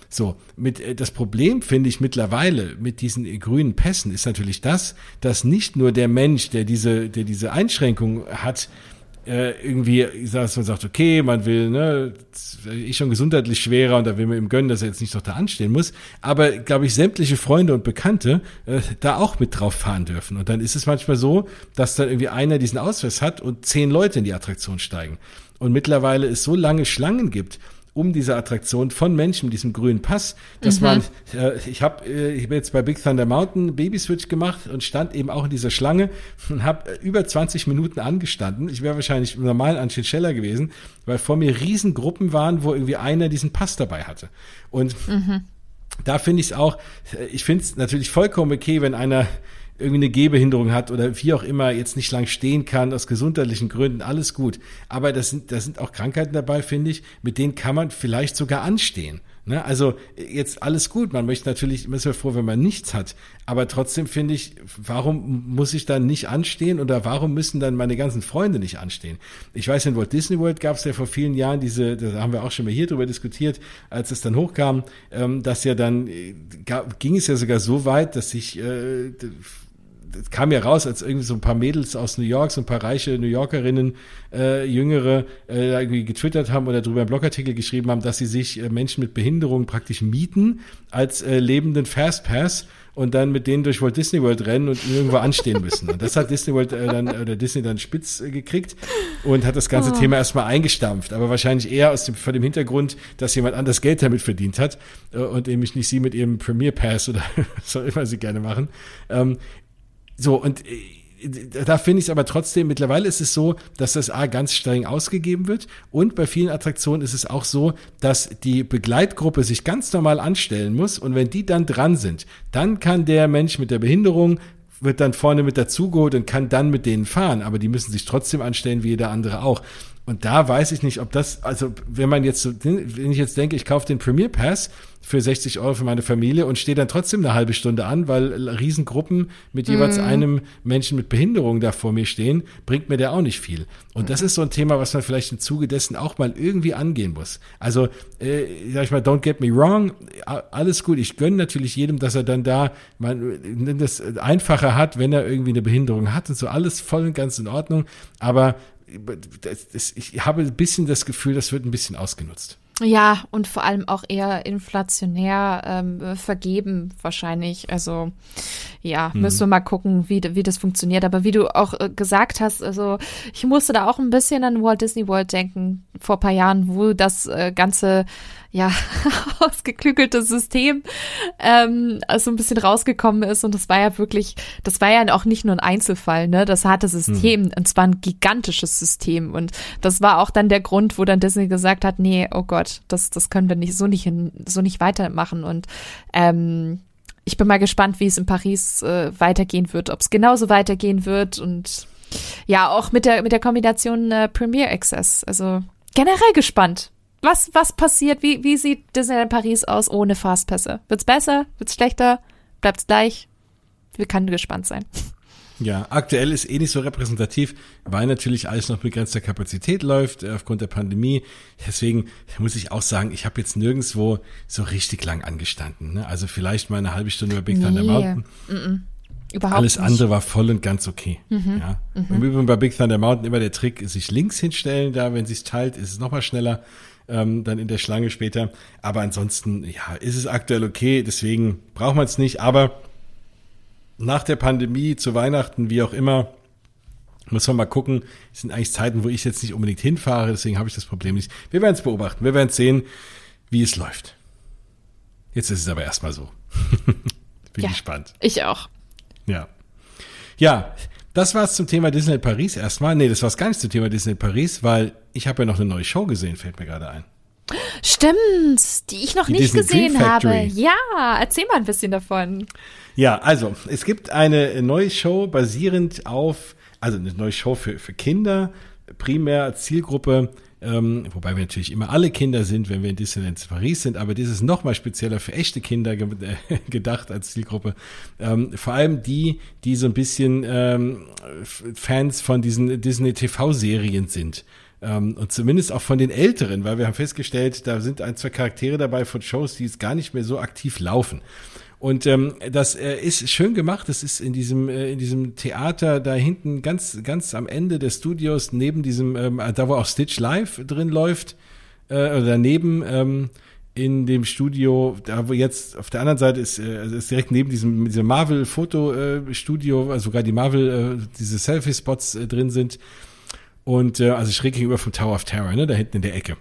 So, mit, äh, das Problem finde ich mittlerweile mit diesen grünen Pässen ist natürlich das, dass nicht nur der Mensch, der diese, der diese Einschränkung hat, äh, irgendwie, dass man sagt, okay, man will, ne, ich schon gesundheitlich schwerer und da will man ihm gönnen, dass er jetzt nicht noch da anstehen muss. Aber, glaube ich, sämtliche Freunde und Bekannte äh, da auch mit drauf fahren dürfen. Und dann ist es manchmal so, dass dann irgendwie einer diesen Ausweis hat und zehn Leute in die Attraktion steigen. Und mittlerweile es so lange Schlangen gibt, um diese Attraktion von Menschen mit diesem grünen Pass, dass mhm. man, äh, ich habe äh, ich hab jetzt bei Big Thunder Mountain Baby Switch gemacht und stand eben auch in dieser Schlange und habe äh, über 20 Minuten angestanden. Ich wäre wahrscheinlich im normalen Anstehen schneller gewesen, weil vor mir Riesengruppen waren, wo irgendwie einer diesen Pass dabei hatte. Und mhm. da finde ich es auch, ich finde es natürlich vollkommen okay, wenn einer irgendwie eine Gehbehinderung hat oder wie auch immer jetzt nicht lang stehen kann aus gesundheitlichen Gründen, alles gut. Aber das sind, das sind auch Krankheiten dabei, finde ich, mit denen kann man vielleicht sogar anstehen. Ne? Also jetzt alles gut. Man möchte natürlich, man ist ja froh, wenn man nichts hat. Aber trotzdem finde ich, warum muss ich dann nicht anstehen oder warum müssen dann meine ganzen Freunde nicht anstehen? Ich weiß, in Walt Disney World gab es ja vor vielen Jahren diese, da haben wir auch schon mal hier drüber diskutiert, als es dann hochkam, ähm, dass ja dann, äh, ging es ja sogar so weit, dass sich äh, das kam ja raus, als irgendwie so ein paar Mädels aus New York, so ein paar reiche New Yorkerinnen, äh, jüngere, äh, irgendwie getwittert haben oder darüber einen Blogartikel geschrieben haben, dass sie sich äh, Menschen mit Behinderungen praktisch mieten als äh, lebenden Fastpass und dann mit denen durch Walt Disney World rennen und irgendwo anstehen müssen. Und das hat Disney World äh, dann oder Disney dann spitz äh, gekriegt und hat das ganze oh. Thema erstmal eingestampft. Aber wahrscheinlich eher aus dem, vor dem Hintergrund, dass jemand anders Geld damit verdient hat äh, und nämlich nicht sie mit ihrem Premier Pass oder was auch immer sie gerne machen. Ähm, so, und äh, da finde ich es aber trotzdem, mittlerweile ist es so, dass das A ganz streng ausgegeben wird und bei vielen Attraktionen ist es auch so, dass die Begleitgruppe sich ganz normal anstellen muss und wenn die dann dran sind, dann kann der Mensch mit der Behinderung wird dann vorne mit dazugeholt und kann dann mit denen fahren, aber die müssen sich trotzdem anstellen wie jeder andere auch. Und da weiß ich nicht, ob das, also wenn man jetzt wenn ich jetzt denke, ich kaufe den Premier Pass für 60 Euro für meine Familie und stehe dann trotzdem eine halbe Stunde an, weil Riesengruppen mit jeweils mm. einem Menschen mit Behinderung da vor mir stehen, bringt mir der auch nicht viel. Und das ist so ein Thema, was man vielleicht im Zuge dessen auch mal irgendwie angehen muss. Also, äh, sag ich mal, don't get me wrong, alles gut. Ich gönne natürlich jedem, dass er dann da man das einfacher hat, wenn er irgendwie eine Behinderung hat und so alles voll und ganz in Ordnung. Aber das, das, ich habe ein bisschen das Gefühl, das wird ein bisschen ausgenutzt. Ja, und vor allem auch eher inflationär ähm, vergeben wahrscheinlich. Also ja, hm. müssen wir mal gucken, wie, wie das funktioniert. Aber wie du auch äh, gesagt hast, also ich musste da auch ein bisschen an Walt Disney World denken vor paar Jahren, wo das äh, ganze ja, ausgeklügelte System ähm, so ein bisschen rausgekommen ist. Und das war ja wirklich, das war ja auch nicht nur ein Einzelfall, ne? Das hatte System, mhm. und zwar ein gigantisches System. Und das war auch dann der Grund, wo dann Disney gesagt hat, nee, oh Gott, das, das können wir nicht so nicht so nicht weitermachen. Und ähm, ich bin mal gespannt, wie es in Paris äh, weitergehen wird, ob es genauso weitergehen wird und ja, auch mit der, mit der Kombination äh, Premier Access. Also generell gespannt. Was, was passiert? Wie, wie sieht Disneyland Paris aus ohne Fastpässe? Wird's besser? Wird's schlechter? Bleibt's gleich? Wir können gespannt sein. Ja, aktuell ist eh nicht so repräsentativ, weil natürlich alles noch begrenzter Kapazität läuft äh, aufgrund der Pandemie. Deswegen muss ich auch sagen, ich habe jetzt nirgendwo so richtig lang angestanden. Ne? Also vielleicht mal eine halbe Stunde über Big nee. Thunder Mountain. Mm -mm. Überhaupt Alles nicht. andere war voll und ganz okay. Mhm. Ja. Mhm. Im Übrigen bei Big Thunder Mountain immer der Trick, sich links hinstellen, da wenn sich's teilt, ist es nochmal schneller, ähm, dann in der Schlange später. Aber ansonsten, ja, ist es aktuell okay, deswegen braucht man es nicht. Aber nach der Pandemie, zu Weihnachten, wie auch immer, muss man mal gucken. Es sind eigentlich Zeiten, wo ich jetzt nicht unbedingt hinfahre, deswegen habe ich das Problem nicht. Wir werden es beobachten, wir werden sehen, wie es läuft. Jetzt ist es aber erstmal so. Bin ja, gespannt. Ich auch. Ja. Ja, das war's zum Thema Disneyland Paris erstmal. Nee, das war's gar nicht zum Thema Disneyland Paris, weil ich habe ja noch eine neue Show gesehen, fällt mir gerade ein. Stimmt, die ich noch die nicht Disney gesehen habe. Ja, erzähl mal ein bisschen davon. Ja, also es gibt eine neue Show basierend auf, also eine neue Show für, für Kinder, primär als Zielgruppe ähm, wobei wir natürlich immer alle Kinder sind, wenn wir in Disneyland Paris sind, aber das ist nochmal spezieller für echte Kinder ge äh, gedacht als Zielgruppe. Ähm, vor allem die, die so ein bisschen ähm, Fans von diesen Disney TV-Serien sind. Ähm, und zumindest auch von den Älteren, weil wir haben festgestellt, da sind ein, zwei Charaktere dabei von Shows, die jetzt gar nicht mehr so aktiv laufen. Und ähm, das äh, ist schön gemacht. Das ist in diesem äh, in diesem Theater da hinten ganz ganz am Ende des Studios neben diesem ähm, da wo auch Stitch Live drin läuft äh, oder daneben ähm, in dem Studio, da wo jetzt auf der anderen Seite ist, äh, ist direkt neben diesem, diesem Marvel Fotostudio, also sogar die Marvel, äh, diese Selfie-Spots äh, drin sind. Und äh, also schräg gegenüber vom Tower of Terror, ne, da hinten in der Ecke.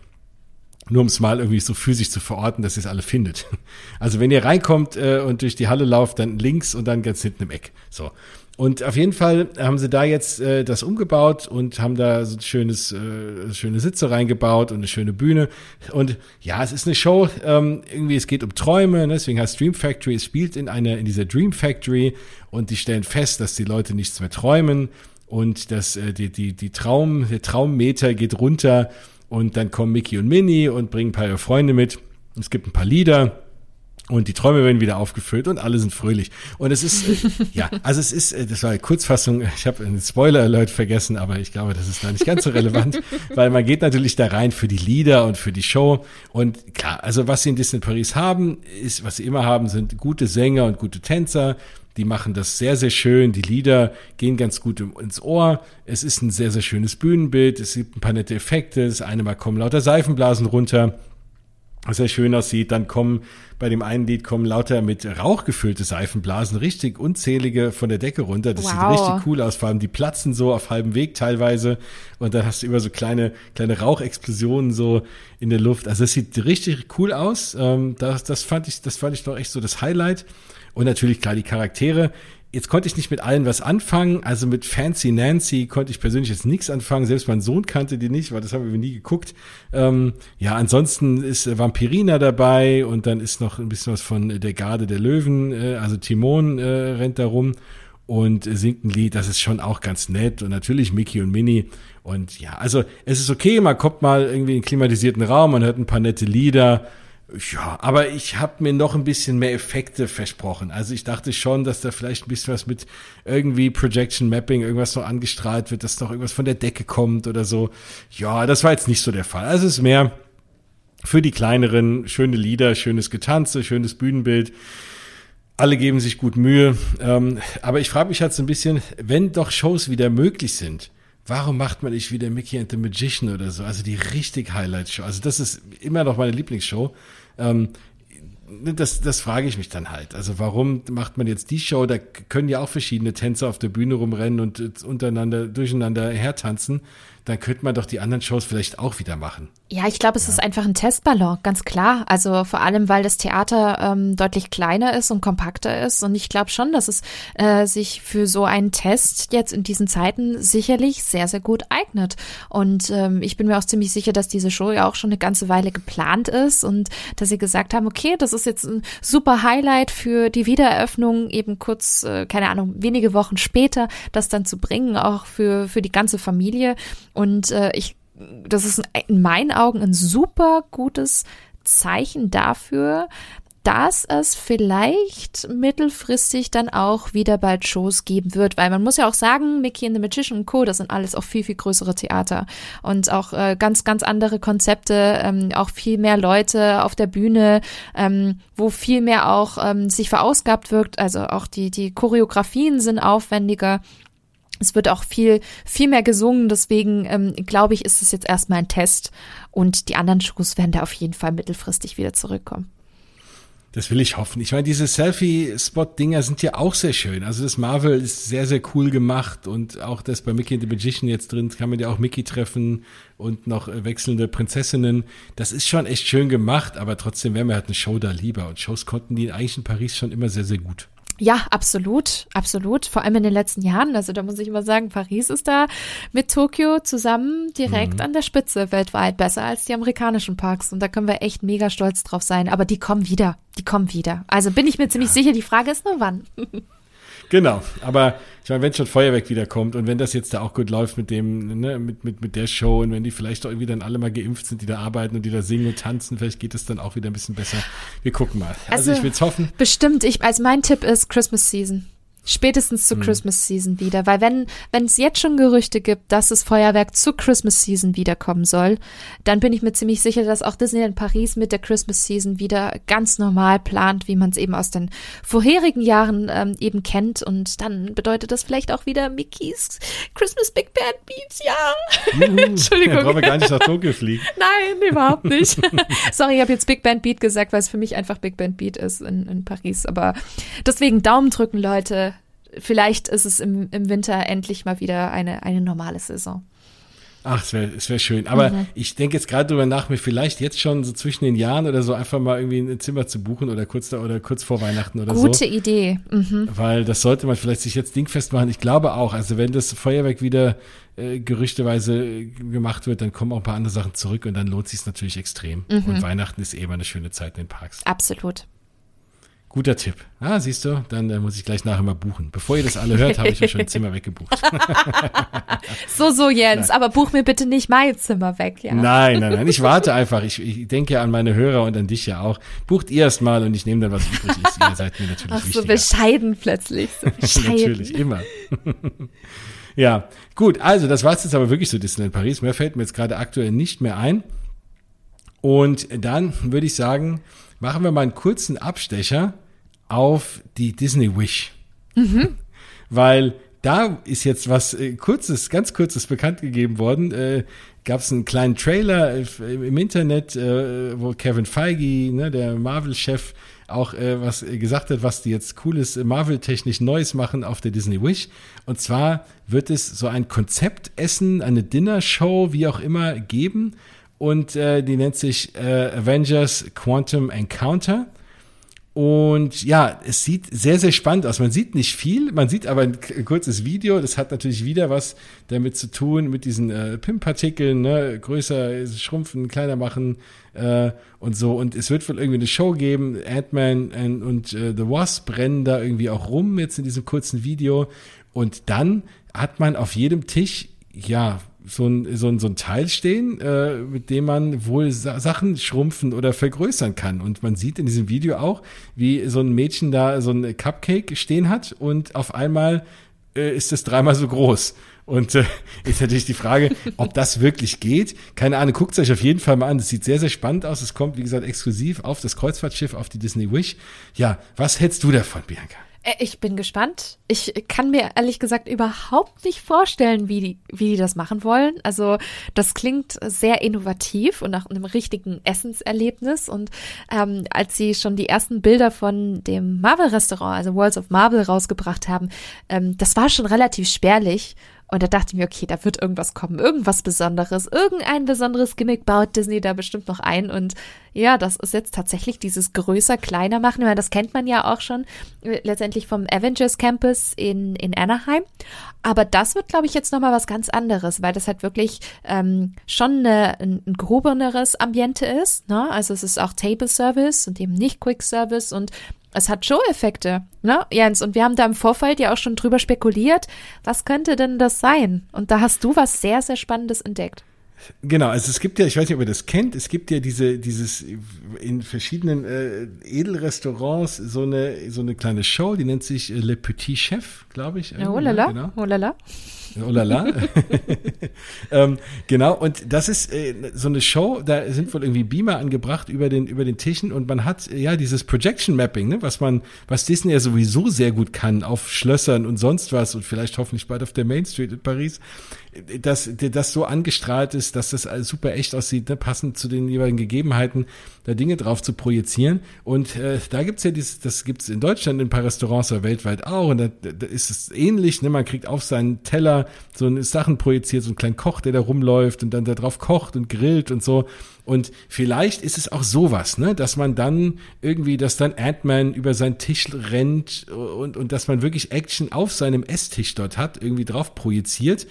Nur um es mal irgendwie so physisch zu verorten, dass ihr es alle findet. Also wenn ihr reinkommt äh, und durch die Halle lauft, dann links und dann ganz hinten im Eck. So. Und auf jeden Fall haben sie da jetzt äh, das umgebaut und haben da so ein schönes, äh, schöne Sitze reingebaut und eine schöne Bühne. Und ja, es ist eine Show, ähm, irgendwie, es geht um Träume, ne? deswegen heißt Dream Factory, es spielt in einer, in dieser Dream Factory und die stellen fest, dass die Leute nichts mehr träumen und dass äh, die, die, die Traum, der Traummeter geht runter und dann kommen Mickey und Minnie und bringen ein paar ihre Freunde mit. Es gibt ein paar Lieder. Und die Träume werden wieder aufgefüllt und alle sind fröhlich. Und es ist, äh, ja, also es ist, äh, das war eine Kurzfassung, ich habe einen Spoiler-Alert vergessen, aber ich glaube, das ist da nicht ganz so relevant, weil man geht natürlich da rein für die Lieder und für die Show. Und klar, also was sie in Disney Paris haben, ist, was sie immer haben, sind gute Sänger und gute Tänzer. Die machen das sehr, sehr schön. Die Lieder gehen ganz gut ins Ohr. Es ist ein sehr, sehr schönes Bühnenbild. Es gibt ein paar nette Effekte. Das eine Mal kommen lauter Seifenblasen runter was sehr schön aussieht. Dann kommen bei dem einen Lied kommen lauter mit Rauch gefüllte Seifenblasen, richtig unzählige von der Decke runter. Das wow. sieht richtig cool aus. Vor allem die platzen so auf halbem Weg teilweise. Und dann hast du immer so kleine, kleine Rauchexplosionen so in der Luft. Also das sieht richtig cool aus. Ähm, das, das fand ich, das fand ich doch echt so das Highlight. Und natürlich klar die Charaktere. Jetzt konnte ich nicht mit allen was anfangen. Also mit Fancy Nancy konnte ich persönlich jetzt nichts anfangen. Selbst mein Sohn kannte die nicht, weil das haben wir nie geguckt. Ähm, ja, ansonsten ist Vampirina dabei und dann ist noch ein bisschen was von der Garde der Löwen. Äh, also Timon äh, rennt da rum und singt ein Lied. Das ist schon auch ganz nett. Und natürlich Mickey und Minnie. Und ja, also es ist okay. Man kommt mal irgendwie in einen klimatisierten Raum, man hört ein paar nette Lieder. Ja, aber ich habe mir noch ein bisschen mehr Effekte versprochen. Also ich dachte schon, dass da vielleicht ein bisschen was mit irgendwie Projection Mapping, irgendwas noch angestrahlt wird, dass noch irgendwas von der Decke kommt oder so. Ja, das war jetzt nicht so der Fall. Also es ist mehr für die kleineren schöne Lieder, schönes Getanze, schönes Bühnenbild. Alle geben sich gut Mühe. Ähm, aber ich frage mich halt so ein bisschen, wenn doch Shows wieder möglich sind, warum macht man nicht wieder Mickey and the Magician oder so? Also die richtig Highlight-Show. Also das ist immer noch meine Lieblingsshow. Ähm, das, das frage ich mich dann halt. Also warum macht man jetzt die Show? Da können ja auch verschiedene Tänzer auf der Bühne rumrennen und untereinander, durcheinander hertanzen. Dann könnte man doch die anderen Shows vielleicht auch wieder machen. Ja, ich glaube, es ja. ist einfach ein Testballon, ganz klar. Also vor allem, weil das Theater ähm, deutlich kleiner ist und kompakter ist. Und ich glaube schon, dass es äh, sich für so einen Test jetzt in diesen Zeiten sicherlich sehr, sehr gut eignet. Und ähm, ich bin mir auch ziemlich sicher, dass diese Show ja auch schon eine ganze Weile geplant ist und dass sie gesagt haben, okay, das ist jetzt ein super Highlight für die Wiedereröffnung, eben kurz, äh, keine Ahnung, wenige Wochen später, das dann zu bringen, auch für, für die ganze Familie. Und äh, ich das ist in meinen Augen ein super gutes Zeichen dafür, dass es vielleicht mittelfristig dann auch wieder bald Shows geben wird, weil man muss ja auch sagen, Mickey and the Magician und Co., das sind alles auch viel, viel größere Theater. Und auch äh, ganz, ganz andere Konzepte, ähm, auch viel mehr Leute auf der Bühne, ähm, wo viel mehr auch ähm, sich verausgabt wirkt, also auch die, die Choreografien sind aufwendiger es wird auch viel, viel mehr gesungen, deswegen ähm, glaube ich, ist es jetzt erstmal ein Test und die anderen Shows werden da auf jeden Fall mittelfristig wieder zurückkommen. Das will ich hoffen. Ich meine, diese Selfie-Spot-Dinger sind ja auch sehr schön. Also das Marvel ist sehr, sehr cool gemacht und auch das bei Mickey and the Magician jetzt drin kann man ja auch Mickey treffen und noch äh, wechselnde Prinzessinnen. Das ist schon echt schön gemacht, aber trotzdem wäre mir halt eine Show da lieber. Und Shows konnten die eigentlich in Paris schon immer sehr, sehr gut. Ja, absolut, absolut. Vor allem in den letzten Jahren. Also da muss ich immer sagen, Paris ist da mit Tokio zusammen direkt mhm. an der Spitze weltweit besser als die amerikanischen Parks. Und da können wir echt mega stolz drauf sein. Aber die kommen wieder. Die kommen wieder. Also bin ich mir ziemlich ja. sicher. Die Frage ist nur wann. Genau, aber ich meine, wenn schon Feuerwerk wiederkommt und wenn das jetzt da auch gut läuft mit dem, ne, mit, mit, mit der Show und wenn die vielleicht auch irgendwie dann alle mal geimpft sind, die da arbeiten und die da singen und tanzen, vielleicht geht es dann auch wieder ein bisschen besser. Wir gucken mal. Also, also ich will es hoffen. Bestimmt, ich, also mein Tipp ist Christmas Season. Spätestens zur hm. Christmas Season wieder. Weil wenn, wenn es jetzt schon Gerüchte gibt, dass das Feuerwerk zur Christmas Season wiederkommen soll, dann bin ich mir ziemlich sicher, dass auch Disneyland Paris mit der Christmas Season wieder ganz normal plant, wie man es eben aus den vorherigen Jahren ähm, eben kennt. Und dann bedeutet das vielleicht auch wieder Mickeys Christmas Big Band Beats, ja. Juhu. Entschuldigung. Ja, brauchen wir gar nicht nach Tokio fliegen. Nein, überhaupt nicht. Sorry, ich habe jetzt Big Band Beat gesagt, weil es für mich einfach Big Band Beat ist in, in Paris. Aber deswegen Daumen drücken, Leute vielleicht ist es im, im Winter endlich mal wieder eine, eine normale Saison. Ach, es wäre es wär schön. Aber mhm. ich denke jetzt gerade drüber nach, mir vielleicht jetzt schon so zwischen den Jahren oder so einfach mal irgendwie ein Zimmer zu buchen oder kurz da oder kurz vor Weihnachten oder Gute so. Gute Idee. Mhm. Weil das sollte man vielleicht sich jetzt dingfest machen. Ich glaube auch, also wenn das Feuerwerk wieder äh, gerüchteweise gemacht wird, dann kommen auch ein paar andere Sachen zurück und dann lohnt sich natürlich extrem. Mhm. Und Weihnachten ist eh immer eine schöne Zeit in den Parks. Absolut. Guter Tipp. Ah, siehst du, dann äh, muss ich gleich nachher mal buchen. Bevor ihr das alle hört, habe ich ja schon ein Zimmer weggebucht. so, so, Jens, nein. aber buch mir bitte nicht mein Zimmer weg, ja. Nein, nein, nein, ich warte einfach. Ich, ich denke ja an meine Hörer und an dich ja auch. Bucht ihr erst mal und ich nehme dann, was übrig ist. Ihr seid mir natürlich Ach, wichtiger. so bescheiden plötzlich. So bescheiden. natürlich, immer. ja, gut, also das war's jetzt aber wirklich so Disneyland Paris. Mehr fällt mir jetzt gerade aktuell nicht mehr ein. Und dann würde ich sagen, machen wir mal einen kurzen Abstecher auf die Disney Wish. Mhm. Weil da ist jetzt was äh, kurzes, ganz kurzes bekannt gegeben worden. Äh, Gab es einen kleinen Trailer äh, im Internet, äh, wo Kevin Feige, ne, der Marvel-Chef, auch was gesagt hat, was die jetzt cooles Marvel-technisch Neues machen auf der Disney Wish. Und zwar wird es so ein Konzeptessen, eine Dinner-Show, wie auch immer, geben. Und äh, die nennt sich äh, Avengers Quantum Encounter. Und ja, es sieht sehr, sehr spannend aus. Man sieht nicht viel, man sieht aber ein kurzes Video. Das hat natürlich wieder was damit zu tun, mit diesen äh, PIM-Partikeln, ne? größer schrumpfen, kleiner machen äh, und so. Und es wird wohl irgendwie eine Show geben. Ant-Man und, und äh, The Wasp rennen da irgendwie auch rum jetzt in diesem kurzen Video. Und dann hat man auf jedem Tisch, ja, so ein, so ein, so ein Teil stehen, äh, mit dem man wohl Sa Sachen schrumpfen oder vergrößern kann. Und man sieht in diesem Video auch, wie so ein Mädchen da so ein Cupcake stehen hat und auf einmal äh, ist es dreimal so groß. Und äh, ist natürlich die Frage, ob das wirklich geht. Keine Ahnung, guckt es euch auf jeden Fall mal an. Das sieht sehr, sehr spannend aus. Es kommt, wie gesagt, exklusiv auf das Kreuzfahrtschiff, auf die Disney Wish. Ja, was hältst du davon, Bianca? Äh, ich bin gespannt. Ich kann mir ehrlich gesagt überhaupt nicht vorstellen, wie die, wie die das machen wollen. Also das klingt sehr innovativ und nach einem richtigen Essenserlebnis. Und ähm, als sie schon die ersten Bilder von dem Marvel-Restaurant, also Worlds of Marvel, rausgebracht haben, ähm, das war schon relativ spärlich. Und da dachte ich mir, okay, da wird irgendwas kommen, irgendwas Besonderes, irgendein besonderes Gimmick baut Disney da bestimmt noch ein. Und ja, das ist jetzt tatsächlich dieses größer, kleiner machen. Meine, das kennt man ja auch schon äh, letztendlich vom Avengers Campus in, in Anaheim. Aber das wird, glaube ich, jetzt nochmal was ganz anderes, weil das halt wirklich ähm, schon eine, ein, ein gehobeneres Ambiente ist. Ne? Also es ist auch Table Service und eben nicht Quick Service und es hat Show-Effekte, ne, Jens? Und wir haben da im Vorfeld ja auch schon drüber spekuliert, was könnte denn das sein? Und da hast du was sehr, sehr Spannendes entdeckt. Genau, also es gibt ja, ich weiß nicht, ob ihr das kennt, es gibt ja diese, dieses in verschiedenen äh, Edelrestaurants so eine so eine kleine Show, die nennt sich äh, Le Petit Chef, glaube ich. Ja, oh lala, genau. oh lala. Oh lala. ähm, genau, und das ist äh, so eine Show, da sind wohl irgendwie Beamer angebracht über den, über den Tischen und man hat ja dieses Projection Mapping, ne, was man, was Disney ja sowieso sehr gut kann auf Schlössern und sonst was und vielleicht hoffentlich bald auf der Main Street in Paris, dass das so angestrahlt ist, dass das super echt aussieht, ne, passend zu den jeweiligen Gegebenheiten, da Dinge drauf zu projizieren. Und äh, da gibt's ja dieses, das gibt's in Deutschland in ein paar Restaurants oder weltweit auch. Und da, da ist es ähnlich, ne? Man kriegt auf seinen Teller so eine Sachen projiziert, so einen kleinen Koch, der da rumläuft und dann da drauf kocht und grillt und so. Und vielleicht ist es auch sowas, ne, dass man dann irgendwie, dass dann Ant-Man über seinen Tisch rennt und, und dass man wirklich Action auf seinem Esstisch dort hat, irgendwie drauf projiziert.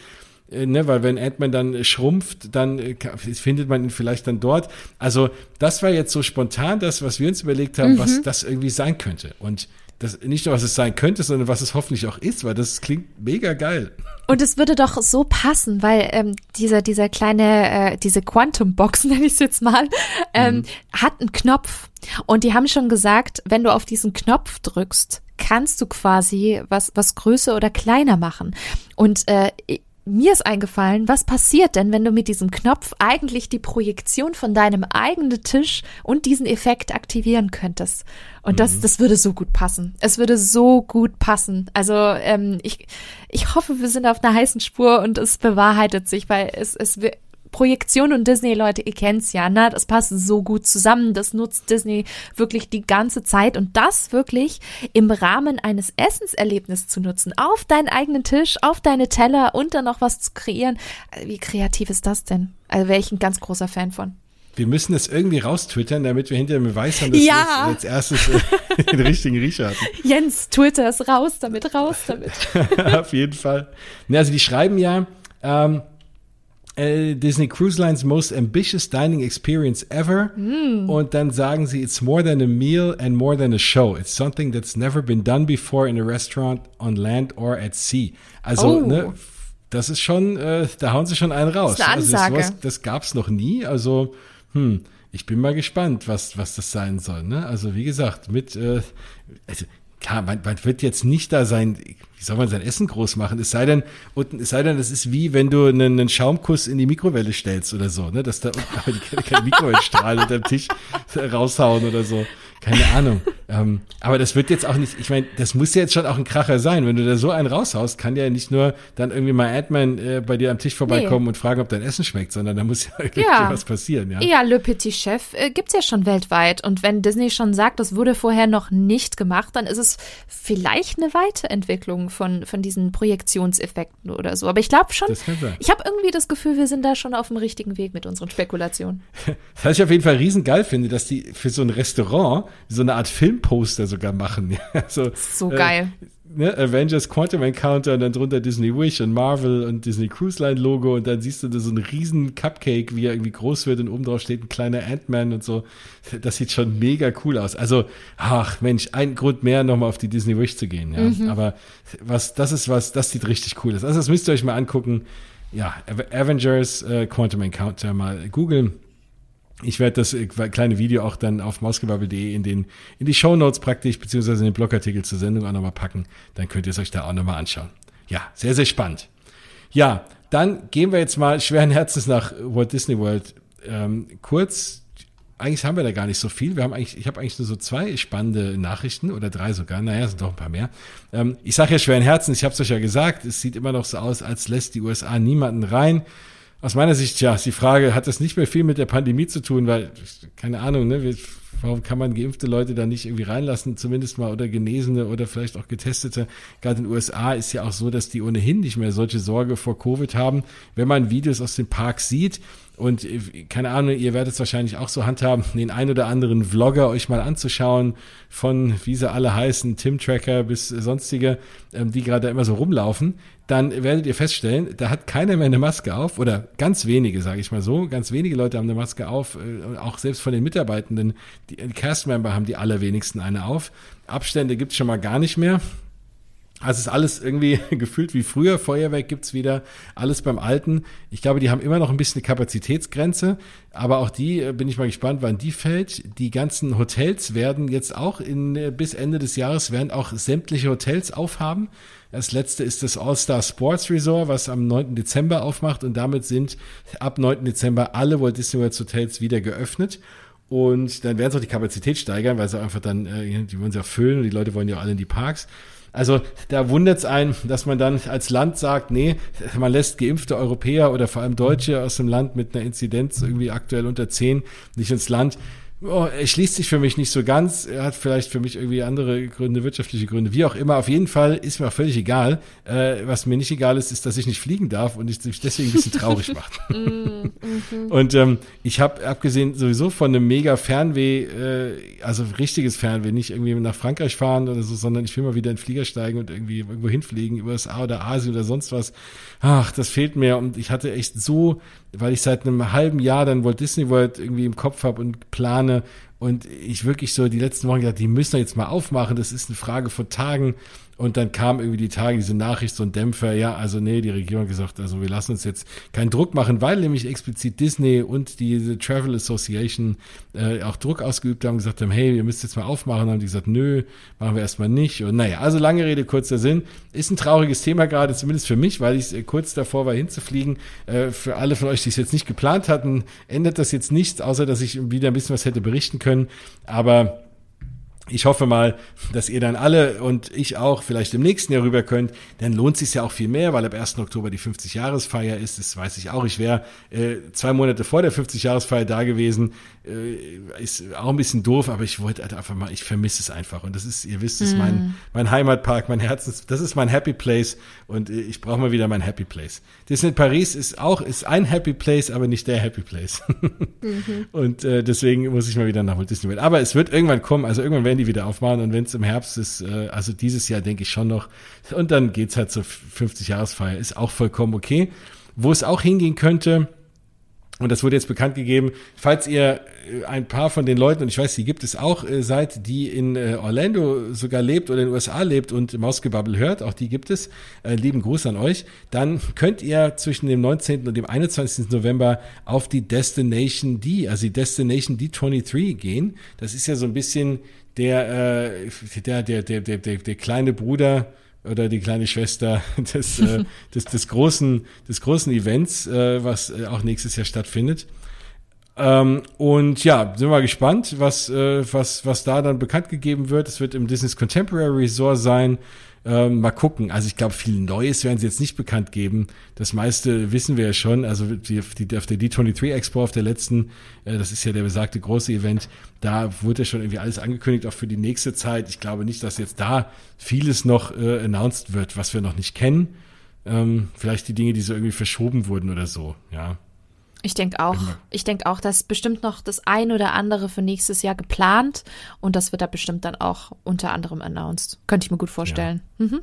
Äh, ne, weil wenn Ant-Man dann schrumpft, dann äh, findet man ihn vielleicht dann dort. Also das war jetzt so spontan das, was wir uns überlegt haben, mhm. was das irgendwie sein könnte. Und das nicht nur, was es sein könnte, sondern was es hoffentlich auch ist, weil das klingt mega geil. Und es würde doch so passen, weil ähm, dieser dieser kleine äh, diese Quantum Box nenne ich es jetzt mal ähm, mhm. hat einen Knopf und die haben schon gesagt, wenn du auf diesen Knopf drückst, kannst du quasi was was größer oder kleiner machen. Und äh, mir ist eingefallen, was passiert denn, wenn du mit diesem Knopf eigentlich die Projektion von deinem eigenen Tisch und diesen Effekt aktivieren könntest? Und mhm. das, das würde so gut passen. Es würde so gut passen. Also ähm, ich, ich hoffe, wir sind auf einer heißen Spur und es bewahrheitet sich, weil es, es, Projektion und Disney, Leute, ihr kennt's ja, ne? Das passt so gut zusammen. Das nutzt Disney wirklich die ganze Zeit und das wirklich im Rahmen eines Essenserlebnisses zu nutzen. Auf deinen eigenen Tisch, auf deine Teller und dann noch was zu kreieren. Wie kreativ ist das denn? Also wäre ich ein ganz großer Fan von. Wir müssen das irgendwie raustwittern, damit wir hinterher Beweis haben, dass ja. wir als erstes den richtigen Riecher hatten. Jens, Twitter ist raus damit, raus damit. Auf jeden Fall. Also die schreiben ja, ähm, äh, Disney Cruise Lines most ambitious dining experience ever. Mm. Und dann sagen sie, it's more than a meal and more than a show. It's something that's never been done before in a restaurant on land or at sea. Also, oh. ne, das ist schon, äh, da hauen sie schon einen raus. Das ist. Also das, das gab's noch nie. Also, hm, ich bin mal gespannt, was, was das sein soll. Ne? Also, wie gesagt, mit, äh, also, klar, man, man wird jetzt nicht da sein, wie soll man sein Essen groß machen? Es sei denn, und es sei denn, das ist wie wenn du einen, einen Schaumkuss in die Mikrowelle stellst oder so, ne? Dass da unten keine, keine Mikrowellenstrahl unter dem Tisch raushauen oder so. Keine Ahnung. ähm, aber das wird jetzt auch nicht, ich meine, das muss ja jetzt schon auch ein Kracher sein. Wenn du da so einen raushaust, kann ja nicht nur dann irgendwie mal Adman äh, bei dir am Tisch vorbeikommen nee. und fragen, ob dein Essen schmeckt, sondern da muss ja irgendwie ja. was passieren. Ja, ja Le Petit Chef äh, gibt's ja schon weltweit. Und wenn Disney schon sagt, das wurde vorher noch nicht gemacht, dann ist es vielleicht eine Weiterentwicklung von, von diesen Projektionseffekten oder so. Aber ich glaube schon, ich habe irgendwie das Gefühl, wir sind da schon auf dem richtigen Weg mit unseren Spekulationen. Was ich auf jeden Fall riesengeil finde, dass die für so ein Restaurant so eine Art Filmposter sogar machen. so, so geil. Äh, ne, Avengers Quantum Encounter und dann drunter Disney Wish und Marvel und Disney Cruise Line Logo und dann siehst du da so einen riesen Cupcake, wie er irgendwie groß wird und oben drauf steht ein kleiner Ant-Man und so. Das sieht schon mega cool aus. Also, ach Mensch, ein Grund mehr, nochmal auf die Disney Wish zu gehen. Ja. Mhm. Aber was, das ist was, das sieht richtig cool aus. Also, das müsst ihr euch mal angucken. Ja, Avengers äh, Quantum Encounter mal googeln ich werde das äh, kleine Video auch dann auf mausgebabbel.de in den in die Show Notes praktisch beziehungsweise in den Blogartikel zur Sendung auch nochmal packen. Dann könnt ihr es euch da auch nochmal anschauen. Ja, sehr sehr spannend. Ja, dann gehen wir jetzt mal schweren Herzens nach Walt Disney World. Ähm, kurz, eigentlich haben wir da gar nicht so viel. Wir haben eigentlich, ich habe eigentlich nur so zwei spannende Nachrichten oder drei sogar. Naja, sind doch ein paar mehr. Ähm, ich sage ja schweren Herzens, ich habe es euch ja gesagt, es sieht immer noch so aus, als lässt die USA niemanden rein. Aus meiner Sicht, ja, ist die Frage, hat das nicht mehr viel mit der Pandemie zu tun, weil, keine Ahnung, ne, warum kann man geimpfte Leute da nicht irgendwie reinlassen, zumindest mal oder Genesene oder vielleicht auch Getestete. Gerade in den USA ist ja auch so, dass die ohnehin nicht mehr solche Sorge vor Covid haben. Wenn man Videos aus den Parks sieht, und äh, keine Ahnung, ihr werdet es wahrscheinlich auch so handhaben, den ein oder anderen Vlogger euch mal anzuschauen, von wie sie alle heißen, Tim Tracker bis sonstige, ähm, die gerade immer so rumlaufen, dann werdet ihr feststellen, da hat keiner mehr eine Maske auf oder ganz wenige, sage ich mal so, ganz wenige Leute haben eine Maske auf, äh, auch selbst von den Mitarbeitenden, die Cast-Member haben die allerwenigsten eine auf. Abstände gibt's schon mal gar nicht mehr. Also ist alles irgendwie gefühlt wie früher. Feuerwerk gibt's wieder, alles beim Alten. Ich glaube, die haben immer noch ein bisschen eine Kapazitätsgrenze, aber auch die äh, bin ich mal gespannt, wann die fällt. Die ganzen Hotels werden jetzt auch in, äh, bis Ende des Jahres werden auch sämtliche Hotels aufhaben. Das letzte ist das All-Star Sports Resort, was am 9. Dezember aufmacht und damit sind ab 9. Dezember alle Walt Disney World Hotels wieder geöffnet. Und dann werden sie auch die Kapazität steigern, weil sie einfach dann, äh, die wollen sie erfüllen und die Leute wollen ja alle in die Parks. Also da wundert es einen, dass man dann als Land sagt, nee, man lässt geimpfte Europäer oder vor allem Deutsche aus dem Land mit einer Inzidenz irgendwie aktuell unter 10 nicht ins Land. Oh, er schließt sich für mich nicht so ganz. Er hat vielleicht für mich irgendwie andere Gründe, wirtschaftliche Gründe, wie auch immer. Auf jeden Fall ist mir auch völlig egal. Äh, was mir nicht egal ist, ist, dass ich nicht fliegen darf und ich mich deswegen ein bisschen traurig macht. Mm, und ähm, ich habe abgesehen sowieso von einem mega Fernweh, äh, also richtiges Fernweh, nicht irgendwie nach Frankreich fahren oder so, sondern ich will mal wieder in den Flieger steigen und irgendwie irgendwo hinfliegen, USA oder Asien oder sonst was. Ach, das fehlt mir. Und ich hatte echt so weil ich seit einem halben Jahr dann Walt Disney World irgendwie im Kopf habe und plane und ich wirklich so die letzten Wochen gesagt, die müssen wir jetzt mal aufmachen, das ist eine Frage von Tagen und dann kam irgendwie die Tage diese Nachricht, so ein Dämpfer, ja, also nee, die Regierung hat gesagt, also wir lassen uns jetzt keinen Druck machen, weil nämlich explizit Disney und diese Travel Association äh, auch Druck ausgeübt haben, gesagt haben, hey, ihr müsst jetzt mal aufmachen, haben die gesagt, nö, machen wir erstmal nicht. Und naja, also lange Rede, kurzer Sinn. Ist ein trauriges Thema gerade, zumindest für mich, weil ich äh, kurz davor war hinzufliegen. Äh, für alle von euch, die es jetzt nicht geplant hatten, ändert das jetzt nichts, außer dass ich wieder ein bisschen was hätte berichten können. Aber ich hoffe mal, dass ihr dann alle und ich auch vielleicht im nächsten Jahr rüber könnt. Dann lohnt sich ja auch viel mehr, weil ab 1. Oktober die 50-Jahresfeier ist. Das weiß ich auch. Ich wäre äh, zwei Monate vor der 50-Jahresfeier da gewesen. Äh, ist auch ein bisschen doof, aber ich wollte halt einfach mal, ich vermisse es einfach. Und das ist, ihr wisst, es ist mein, mhm. mein Heimatpark, mein Herzens, das ist mein Happy Place und äh, ich brauche mal wieder mein Happy Place. Disney Paris ist auch, ist ein Happy Place, aber nicht der Happy Place. mhm. Und äh, deswegen muss ich mal wieder nach Walt Disney World. Aber es wird irgendwann kommen, also irgendwann werden die wieder aufmachen und wenn es im Herbst ist, äh, also dieses Jahr denke ich schon noch, und dann geht's halt zur 50-Jahresfeier, ist auch vollkommen okay. Wo es auch hingehen könnte, und das wurde jetzt bekannt gegeben, falls ihr äh, ein paar von den Leuten, und ich weiß, die gibt es auch, äh, seid, die in äh, Orlando sogar lebt oder in den USA lebt und Mausgebabbel hört, auch die gibt es, lieben Gruß an euch, dann könnt ihr zwischen dem 19. und dem 21. November auf die Destination D, also die Destination D23 gehen. Das ist ja so ein bisschen der, der, der, der, der, der, der kleine Bruder, oder die kleine Schwester des, äh, des, des, großen, des großen Events, äh, was äh, auch nächstes Jahr stattfindet. Ähm, und ja, sind wir gespannt, was, äh, was, was da dann bekannt gegeben wird. Es wird im Disney's Contemporary Resort sein. Ähm, mal gucken. Also ich glaube, viel Neues werden sie jetzt nicht bekannt geben. Das meiste wissen wir ja schon. Also die, die, auf der D23 Expo, auf der letzten, äh, das ist ja der besagte große Event, da wurde ja schon irgendwie alles angekündigt, auch für die nächste Zeit. Ich glaube nicht, dass jetzt da vieles noch äh, announced wird, was wir noch nicht kennen. Ähm, vielleicht die Dinge, die so irgendwie verschoben wurden oder so, ja. Ich denke auch. Ich denke auch, dass bestimmt noch das ein oder andere für nächstes Jahr geplant und das wird da bestimmt dann auch unter anderem announced. Könnte ich mir gut vorstellen. Ja. Mhm.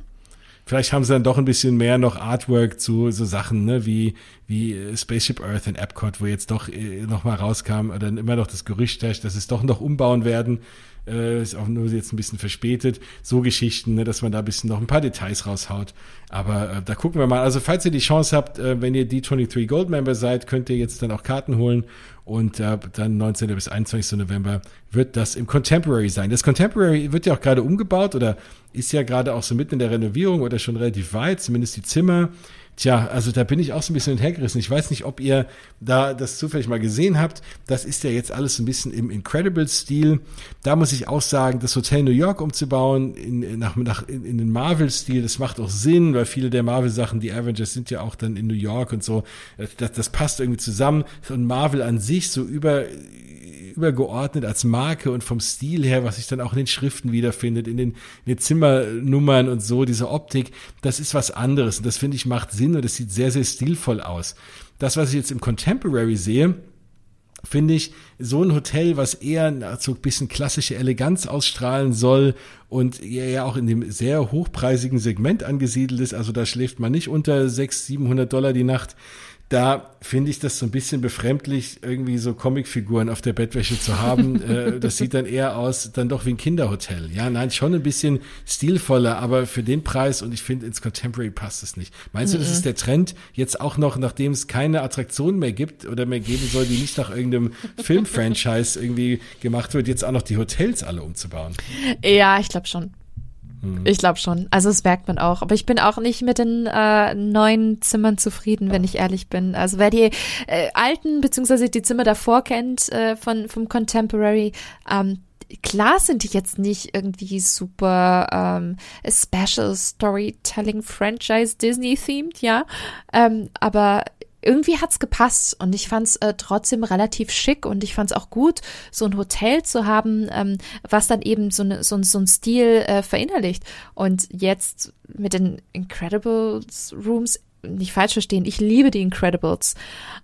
Vielleicht haben sie dann doch ein bisschen mehr noch Artwork zu so Sachen, ne, wie, wie äh, Spaceship Earth in Epcot, wo jetzt doch äh, noch mal rauskam, oder immer noch das Gerücht herrscht, dass es doch noch umbauen werden äh, ist auch nur jetzt ein bisschen verspätet. So Geschichten, ne, dass man da ein bisschen noch ein paar Details raushaut. Aber äh, da gucken wir mal. Also falls ihr die Chance habt, äh, wenn ihr D23 Gold Member seid, könnt ihr jetzt dann auch Karten holen und äh, dann 19. bis 21. November wird das im Contemporary sein. Das Contemporary wird ja auch gerade umgebaut oder ist ja gerade auch so mitten in der Renovierung oder schon relativ weit, zumindest die Zimmer Tja, also da bin ich auch so ein bisschen hergerissen. Ich weiß nicht, ob ihr da das zufällig mal gesehen habt. Das ist ja jetzt alles ein bisschen im Incredible-Stil. Da muss ich auch sagen, das Hotel New York umzubauen in, nach, nach, in, in den Marvel-Stil, das macht auch Sinn, weil viele der Marvel-Sachen, die Avengers sind ja auch dann in New York und so. Das, das passt irgendwie zusammen. Und Marvel an sich so über übergeordnet als Marke und vom Stil her, was sich dann auch in den Schriften wiederfindet, in den, in den Zimmernummern und so, diese Optik, das ist was anderes. Und das finde ich macht Sinn und es sieht sehr, sehr stilvoll aus. Das, was ich jetzt im Contemporary sehe, finde ich, so ein Hotel, was eher so ein bisschen klassische Eleganz ausstrahlen soll und ja auch in dem sehr hochpreisigen Segment angesiedelt ist. Also da schläft man nicht unter 600, 700 Dollar die Nacht da finde ich das so ein bisschen befremdlich, irgendwie so Comicfiguren auf der Bettwäsche zu haben. äh, das sieht dann eher aus, dann doch wie ein Kinderhotel. Ja, nein, schon ein bisschen stilvoller, aber für den Preis und ich finde, ins Contemporary passt es nicht. Meinst du, das ist der Trend jetzt auch noch, nachdem es keine Attraktion mehr gibt oder mehr geben soll, die nicht nach irgendeinem Filmfranchise irgendwie gemacht wird, jetzt auch noch die Hotels alle umzubauen? Ja, ich glaube schon. Hm. Ich glaube schon. Also das merkt man auch. Aber ich bin auch nicht mit den äh, neuen Zimmern zufrieden, wenn ich ehrlich bin. Also wer die äh, alten beziehungsweise die Zimmer davor kennt äh, von vom Contemporary, ähm, klar sind die jetzt nicht irgendwie super ähm, Special Storytelling Franchise Disney themed, ja, ähm, aber irgendwie hat's gepasst und ich fand's äh, trotzdem relativ schick und ich fand's auch gut, so ein Hotel zu haben, ähm, was dann eben so, ne, so, so ein Stil äh, verinnerlicht. Und jetzt mit den Incredibles Rooms nicht falsch verstehen, ich liebe die Incredibles.